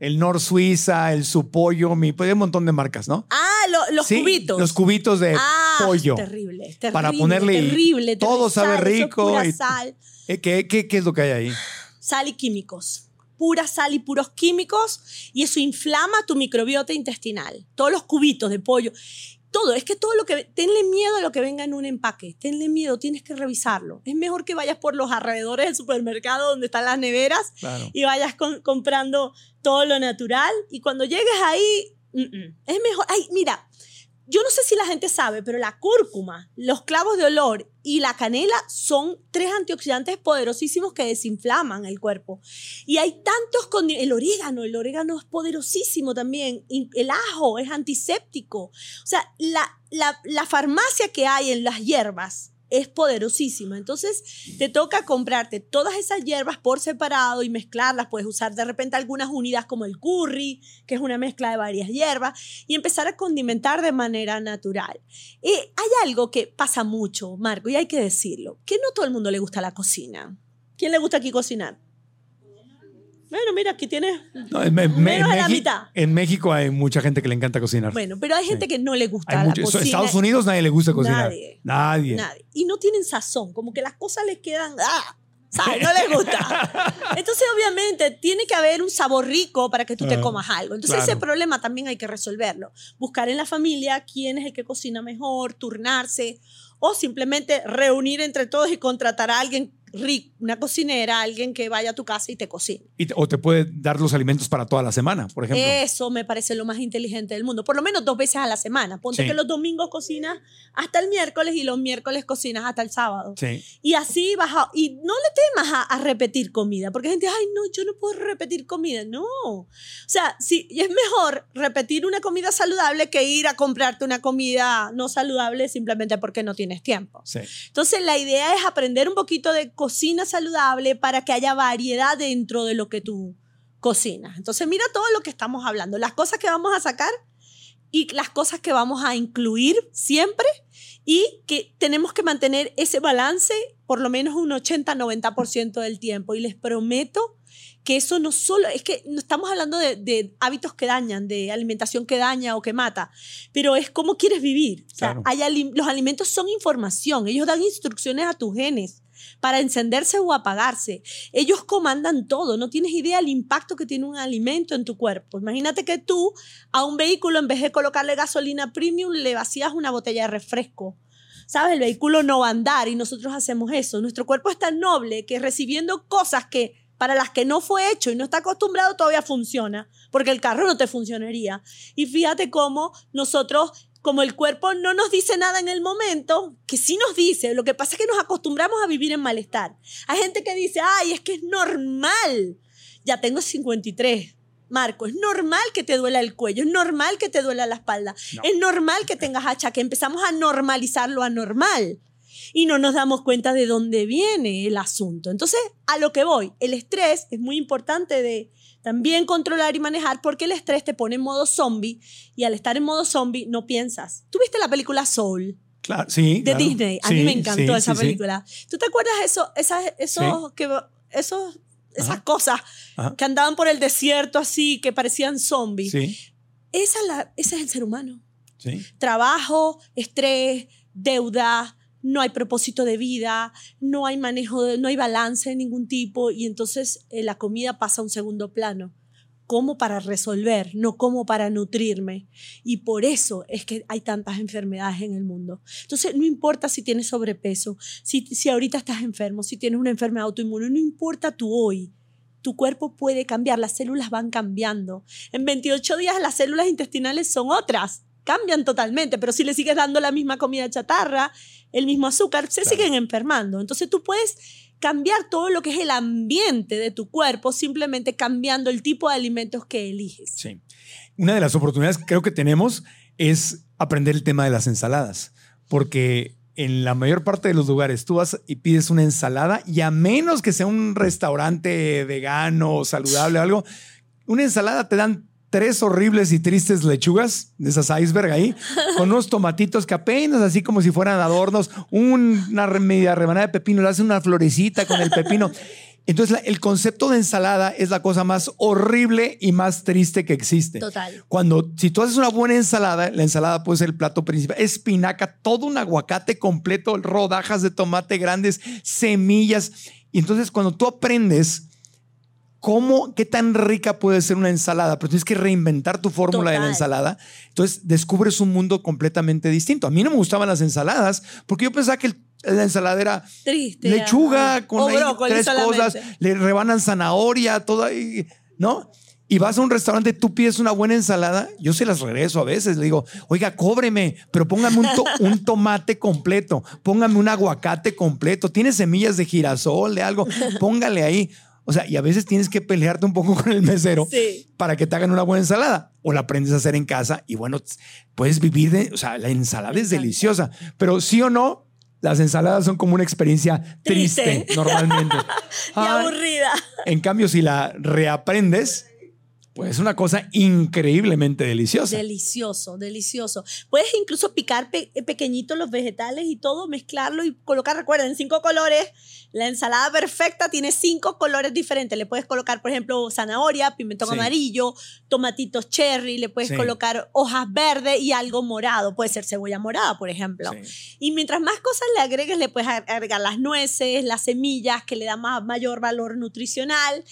El Nor Suiza, el su pollo, mi, pues, hay un montón de marcas, ¿no? Ah, lo- los Sí, cubitos. Los cubitos de ah, pollo. Terrible, terrible. Para ponerle terrible, todo terrible. sabe Sal, rico pura y- sal. Eh, ¿Qué, qué, qué es lo que hay ahí? sal y químicos. Pura sal y puros químicos y eso inflama tu microbiota intestinal. Todos los cubitos de pollo. Todo, es que todo lo que... Tenle miedo a lo que venga en un empaque. Tenle miedo, tienes que revisarlo. Es mejor que vayas por los alrededores del supermercado donde están las neveras Claro. y vayas con- comprando todo lo natural. Y cuando llegues ahí, mm, mm, es mejor. Ay, mira, yo no sé si la gente sabe, pero la cúrcuma, los clavos de olor y la canela son tres antioxidantes poderosísimos que desinflaman el cuerpo. Y hay tantos el orégano, el orégano es poderosísimo también, el ajo es antiséptico. O sea, la, la, la farmacia que hay en las hierbas es poderosísima. Entonces, te toca comprarte todas esas hierbas por separado y mezclarlas. Puedes usar de repente algunas unidas como el curry, que es una mezcla de varias hierbas, y empezar a condimentar de manera natural. Y hay algo que pasa mucho, Marco, y hay que decirlo, que no todo el mundo le gusta la cocina. ¿Quién le gusta aquí cocinar? Bueno, mira, aquí tienes... No, en, en- Menos en de la mitad. en México hay mucha gente que le encanta cocinar. Bueno, pero hay gente Sí. que no le gusta Hay la mucho- cocina. Estados Unidos nadie le gusta cocinar. Nadie. Nadie. Nadie. Y no tienen sazón, como que las cosas les quedan, ¡ah! ¿sabes? No les gusta. [laughs] Entonces, obviamente, tiene que haber un sabor rico para que tú te comas algo. Entonces, claro. ese problema también hay que resolverlo. Buscar en la familia quién es el que cocina mejor, turnarse, o simplemente reunir entre todos y contratar a alguien una cocinera, alguien que vaya a tu casa y te cocine. Y te- o te puede dar los alimentos para toda la semana, por ejemplo. Eso me parece lo más inteligente del mundo. Por lo menos dos veces a la semana. Ponte Sí. que los domingos cocinas hasta el miércoles y los miércoles cocinas hasta el sábado. Sí. Y así vas a, y no le temas a, a repetir comida, porque gente, ay, no, yo no puedo repetir comida. No. O sea, sí, y es mejor repetir una comida saludable que ir a comprarte una comida no saludable simplemente porque no tienes tiempo. Sí. Entonces, la idea es aprender un poquito de cocina saludable para que haya variedad dentro de lo que tú cocinas. Entonces, mira todo lo que estamos hablando, las cosas que vamos a sacar y las cosas que vamos a incluir siempre y que tenemos que mantener ese balance por lo menos un 80-90% del tiempo. Y les prometo que eso no solo, es que no estamos hablando de, de hábitos que dañan, de alimentación que daña o que mata, pero es cómo quieres vivir. O sea, Claro. hay los alimentos son información, ellos dan instrucciones a tus genes para encenderse o apagarse. Ellos comandan todo, no tienes idea del impacto que tiene un alimento en tu cuerpo. Imagínate que tú a un vehículo, en vez de colocarle gasolina premium, le vacías una botella de refresco. ¿Sabes? El vehículo no va a andar y nosotros hacemos eso. Nuestro cuerpo es tan noble que recibiendo cosas que para las que no fue hecho y no está acostumbrado todavía funciona, porque el carro no te funcionaría. Y fíjate cómo nosotros, como el cuerpo no nos dice nada en el momento, que sí nos dice, lo que pasa es que nos acostumbramos a vivir en malestar. Hay gente que dice, ay, es que es normal. Ya tengo 53. Marco, es normal que te duela el cuello, es normal que te duela la espalda, es normal que tengas hacha, que empezamos a normalizar lo anormal y no nos damos cuenta de dónde viene el asunto. Entonces, a lo que voy, el estrés es muy importante de también controlar y manejar porque el estrés te pone en modo zombie y al estar en modo zombie no piensas. ¿Tuviste la película Soul Claro, sí. de claro. Disney? A mí me encantó sí, esa sí, película. ¿Tú te acuerdas eso, esas, esos, que, esos, esas Ajá. cosas Ajá. que andaban por el desierto así, que parecían zombies? Esa, es la- ese es el ser humano trabajo, estrés, deuda, no hay propósito de vida, no hay manejo, no hay balance de ningún tipo y entonces eh, la comida pasa a un segundo plano. Como para resolver, no como para nutrirme. Y por eso es que hay tantas enfermedades en el mundo. Entonces, no importa si tienes sobrepeso, si, si ahorita estás enfermo, si tienes una enfermedad autoinmune, no importa tu hoy. Tu cuerpo puede cambiar, las células van cambiando. En 28 días las células intestinales son otras, cambian totalmente, pero si le sigues dando la misma comida chatarra, el mismo azúcar, se Claro. siguen enfermando. Entonces tú puedes cambiar todo lo que es el ambiente de tu cuerpo simplemente cambiando el tipo de alimentos que eliges. Sí. Una de las oportunidades que creo que tenemos es aprender el tema de las ensaladas, porque en la mayor parte de los lugares tú vas y pides una ensalada y a menos que sea un restaurante vegano o saludable o algo, una ensalada te dan tres horribles y tristes lechugas de esas iceberg ahí, [laughs] con unos tomatitos que apenas así como si fueran adornos, un- una media rebanada de pepino, le hacen una florecita con el pepino. Entonces, el concepto de ensalada es la cosa más horrible y más triste que existe. Total. Cuando, si tú haces una buena ensalada, la ensalada puede ser el plato principal, espinaca, todo un aguacate completo, rodajas de tomate grandes, semillas. Y entonces, cuando tú aprendes cómo, qué tan rica puede ser una ensalada, pero tienes que reinventar tu fórmula de la Total. ensalada, entonces descubres un mundo completamente distinto. A mí no me gustaban las ensaladas porque yo pensaba que el- la ensalada era Triste. lechuga ajá. con ahí tres solamente. cosas, le rebanan zanahoria, todo ahí, ¿no? Y vas a un restaurante, tú pides una buena ensalada, yo se las regreso a veces, le digo, oiga, cóbreme, pero póngame un, to- [laughs] un tomate completo, póngame un aguacate completo, tiene semillas de girasol, de algo, póngale ahí. O sea, y a veces tienes que pelearte un poco con el mesero Sí. para que te hagan una buena ensalada o la aprendes a hacer en casa y bueno, puedes vivir de, o sea, la ensalada es deliciosa, pero sí o no, las ensaladas son como una experiencia triste, Triste. normalmente. [laughs] Y aburrida. en cambio, si la reaprendes, pues es una cosa increíblemente deliciosa. Delicioso, delicioso. Puedes incluso picar pe- pequeñitos los vegetales y todo, mezclarlo y colocar, recuerden, cinco colores. La ensalada perfecta tiene cinco colores diferentes. Le puedes colocar, por ejemplo, zanahoria, pimentón Sí. amarillo, tomatitos cherry, le puedes Sí. colocar hojas verdes y algo morado. Puede ser cebolla morada, por ejemplo. Sí. Y mientras más cosas le agregues, le puedes agregar las nueces, las semillas, que le da más, mayor valor nutricional.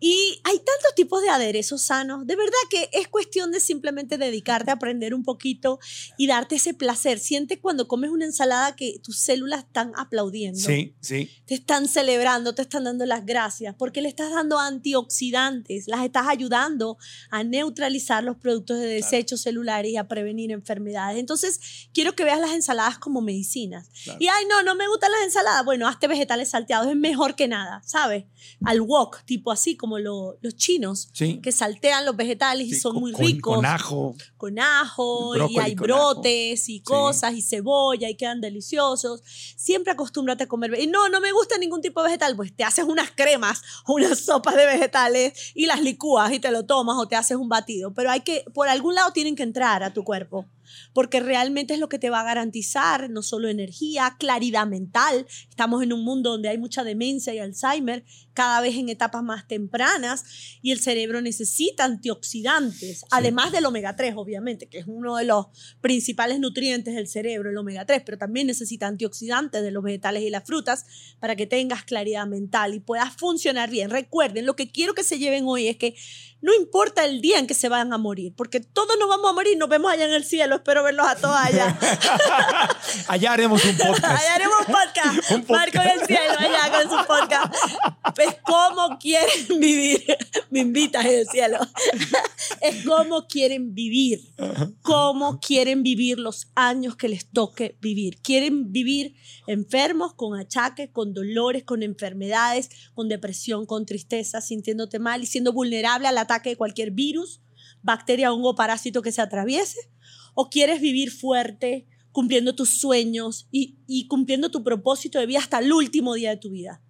Y hay tantos tipos de aderezos sanos. De verdad que es cuestión de simplemente dedicarte a aprender un poquito y darte ese placer. Siente cuando comes una ensalada que tus células están aplaudiendo. Sí, sí. Te están celebrando, te están dando las gracias, porque le estás dando antioxidantes, las estás ayudando a neutralizar los productos de desechos celulares y a prevenir enfermedades. Entonces, quiero que veas las ensaladas como medicinas. Claro. Y, ay, no, no me gustan las ensaladas. Bueno, hazte vegetales salteados, es mejor que nada, ¿sabes? Al wok, tipo así como lo- los chinos, Sí. que saltean los vegetales y Sí, son con- muy ricos Con ajo. con ajo y hay con brotes y cosas y cebolla y quedan deliciosos. Siempre acostúmbrate a comer. Y no, no me gusta ningún tipo de vegetal. Pues te haces unas cremas [laughs] unas sopas de vegetales y las licúas y te lo tomas o te haces un batido. Pero hay que, por algún lado tienen que entrar a tu cuerpo. porque realmente es lo que te va a garantizar no solo energía, claridad mental. Estamos en un mundo donde hay mucha demencia y Alzheimer, cada vez en etapas más tempranas, y el cerebro necesita antioxidantes, además del omega 3, obviamente, que es uno de los principales nutrientes del cerebro, el omega 3, pero también necesita antioxidantes de los vegetales y las frutas para que tengas claridad mental y puedas funcionar bien. Recuerden, lo que quiero que se lleven hoy es que no importa el día en que se van a morir, porque todos nos vamos a morir, nos vemos allá en el cielo, espero verlos a todos allá. [laughs] allá haremos un podcast. allá haremos un podcast. [laughs] Un podcast. Marco en el cielo, allá con su podcast. [laughs] Pues cómo quieren [laughs] vivir. Me invitas en el cielo. [laughs] es cómo quieren vivir. Cómo quieren vivir los años que les toque vivir. Quieren vivir enfermos, con achaques, con dolores, con enfermedades, con depresión, con tristeza, sintiéndote mal y siendo vulnerable al ataque de cualquier virus, bacteria, hongo, parásito que se atraviese? ¿O quieres vivir fuerte, cumpliendo tus sueños y, y cumpliendo tu propósito de vida hasta el último día de tu vida?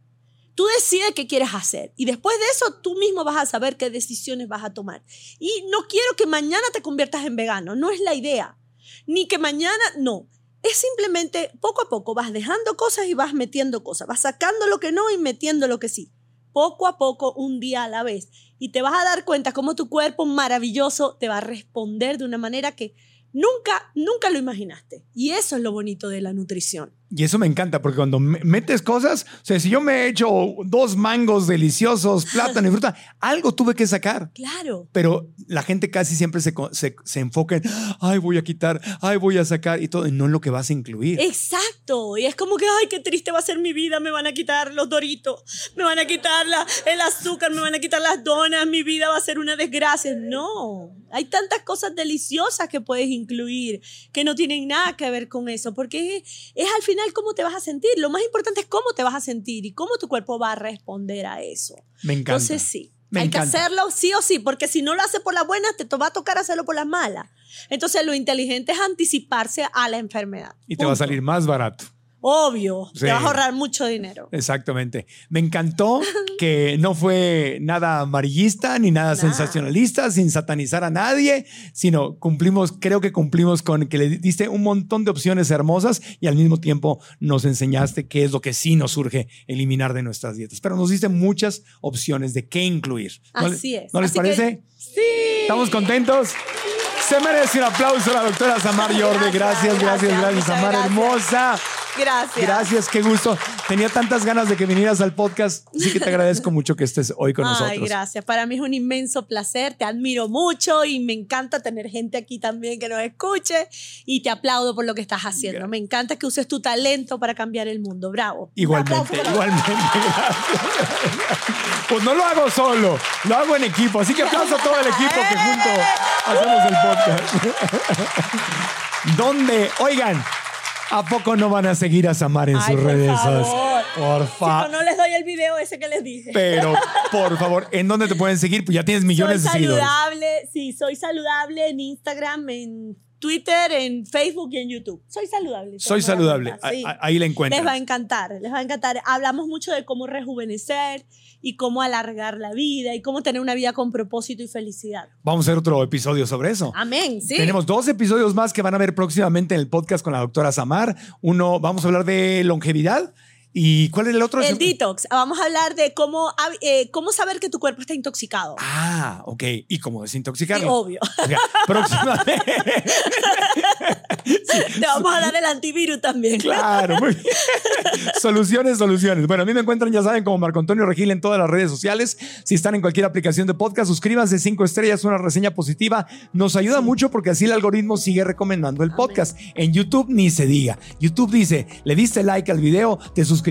Tú decides qué quieres hacer y después de eso tú mismo vas a saber qué decisiones vas a tomar. Y no quiero que mañana te conviertas en vegano, no es la idea. Ni que mañana, no. Es simplemente poco a poco vas dejando cosas y vas metiendo cosas, vas sacando lo que no y metiendo lo que sí. Poco a poco, un día a la vez. Y te vas a dar cuenta cómo tu cuerpo maravilloso te va a responder de una manera que nunca, nunca lo imaginaste. Y eso es lo bonito de la nutrición. Y eso me encanta, porque cuando me- metes cosas, o sea, si yo me he hecho dos mangos deliciosos, plátano y fruta, [laughs] algo tuve que sacar. Claro. Pero la gente casi siempre se, se, se enfoca en, ay, voy a quitar, ay, voy a sacar y todo, y no en lo que vas a incluir. Exacto. Y es como que, ay, qué triste va a ser mi vida. Me van a quitar los doritos, me van a quitar la- el azúcar, me van a quitar las donas, mi vida va a ser una desgracia. No. Hay tantas cosas deliciosas que puedes incluir que no tienen nada que ver con eso, porque es, es al final cómo te vas a sentir. Lo más importante es cómo te vas a sentir y cómo tu cuerpo va a responder a eso. Me encanta. Entonces sí. Me hay encanta. que hacerlo sí o sí, porque si no lo haces por las buenas, te va a tocar hacerlo por las malas. Entonces lo inteligente es anticiparse a la enfermedad. Y te va a salir más barato. Obvio, Sí. te vas a ahorrar mucho dinero. Exactamente. Me encantó que no fue nada amarillista ni nada, sensacionalista, sin satanizar a nadie, sino cumplimos, creo que cumplimos con que le diste un montón de opciones hermosas y al mismo tiempo nos enseñaste qué es lo que sí nos surge eliminar de nuestras dietas. Pero nos diste muchas opciones de qué incluir. ¿No Así es. ¿No les Así que- parece? Sí. ¿Estamos contentos? Se merece un aplauso la doctora Samar Yorde. Gracias, Gracias, gracias, gracias, Samar, gracias. hermosa. Gracias. Gracias, qué gusto. Tenía tantas ganas de que vinieras al podcast, así que te agradezco mucho que estés hoy con Ay, nosotros. gracias. Para mí es un inmenso placer. Te admiro mucho y me encanta tener gente aquí también que nos escuche. Y te aplaudo por lo que estás haciendo. Me encanta que uses tu talento para cambiar el mundo. Bravo. Igualmente, igualmente. Gracias. [laughs] Pues no lo hago solo, lo hago en equipo. Así que aplauso a todo el equipo que junto [laughs] hacemos el podcast. [laughs] ¿Dónde? Oigan, ¿a poco no van a seguir a Samar en Ay, sus por redes? favor. Por favor. no les doy el video ese que les dije. Pero, por favor, ¿en dónde te pueden seguir? Pues ya tienes millones soy de seguidores. saludable, sí, soy saludable en Instagram, en Twitter, en Facebook y en YouTube. Soy saludable. Soy saludable. sí. Ahí la Les va a encantar, les va a encantar. Hablamos mucho de cómo rejuvenecer y cómo alargar la vida y cómo tener una vida con propósito y felicidad. Vamos a hacer otro episodio sobre eso. Amén, sí. Tenemos dos episodios más que van a ver próximamente en el podcast con la doctora Samar. Uno, vamos a hablar de longevidad. ¿Y cuál es el otro? el detox. Vamos a hablar de cómo, eh, cómo saber que tu cuerpo está intoxicado. Ah, ok. ¿Y cómo Sí, desintoxicarlo? obvio. Ok, Próximamente. [laughs] Te vamos a dar el antivirus también. Claro, muy bien. Soluciones, soluciones. Bueno, a mí me encuentran, ya saben, como Marco Antonio Regil en todas las redes sociales. Si están en cualquier aplicación de podcast, suscríbanse cinco estrellas, una reseña positiva. Nos ayuda mucho porque así el algoritmo sigue recomendando el podcast. En YouTube ni se diga. YouTube dice, le diste like al video, te suscribiste,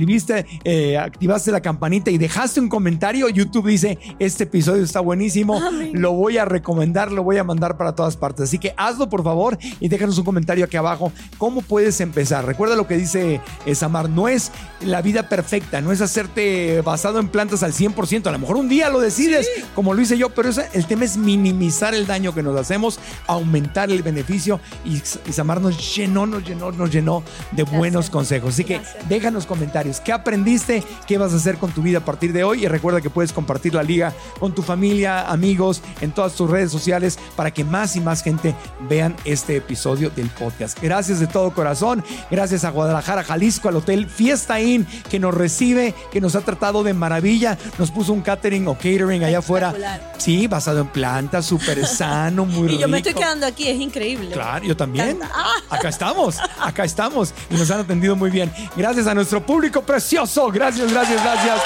eh, activaste la campanita y dejaste un comentario. YouTube dice, este episodio está buenísimo, lo voy a recomendar, lo voy a mandar para todas partes. Así que hazlo por favor y déjanos un comentario aquí abajo. ¿Cómo puedes empezar? Recuerda lo que dice eh, Samar, no es la vida perfecta, no es hacerte basado en plantas al 100%. A lo mejor un día lo decides, como lo hice yo, pero ese- el tema es minimizar el daño que nos hacemos, aumentar el beneficio y, y Samar nos llenó, nos llenó, nos llenó de buenos consejos. Así que Gracias. déjanos comentarios comentarios. ¿Qué aprendiste? ¿Qué vas a hacer con tu vida a partir de hoy? Y recuerda que puedes compartir la liga con tu familia, amigos, en todas tus redes sociales para que más y más gente vean este episodio del podcast. Gracias de todo corazón. Gracias a Guadalajara, Jalisco, al Hotel Fiesta Inn que nos recibe, que nos ha tratado de maravilla. Nos puso un catering o catering allá afuera. Sí, basado en plantas, súper sano, muy rico. [laughs] Y yo me estoy quedando aquí, es increíble. Claro, yo también. Ah. Acá estamos, acá estamos y nos han atendido muy bien. Gracias a nuestro público precioso. Gracias, gracias, gracias.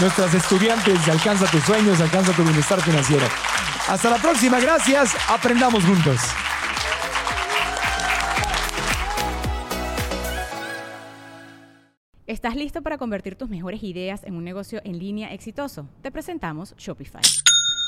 Nuestras estudiantes Alcanza tus sueños, alcanza tu bienestar financiero. Hasta la próxima, gracias. Aprendamos juntos. ¿Estás listo para convertir tus mejores ideas en un negocio en línea exitoso? Te presentamos Shopify.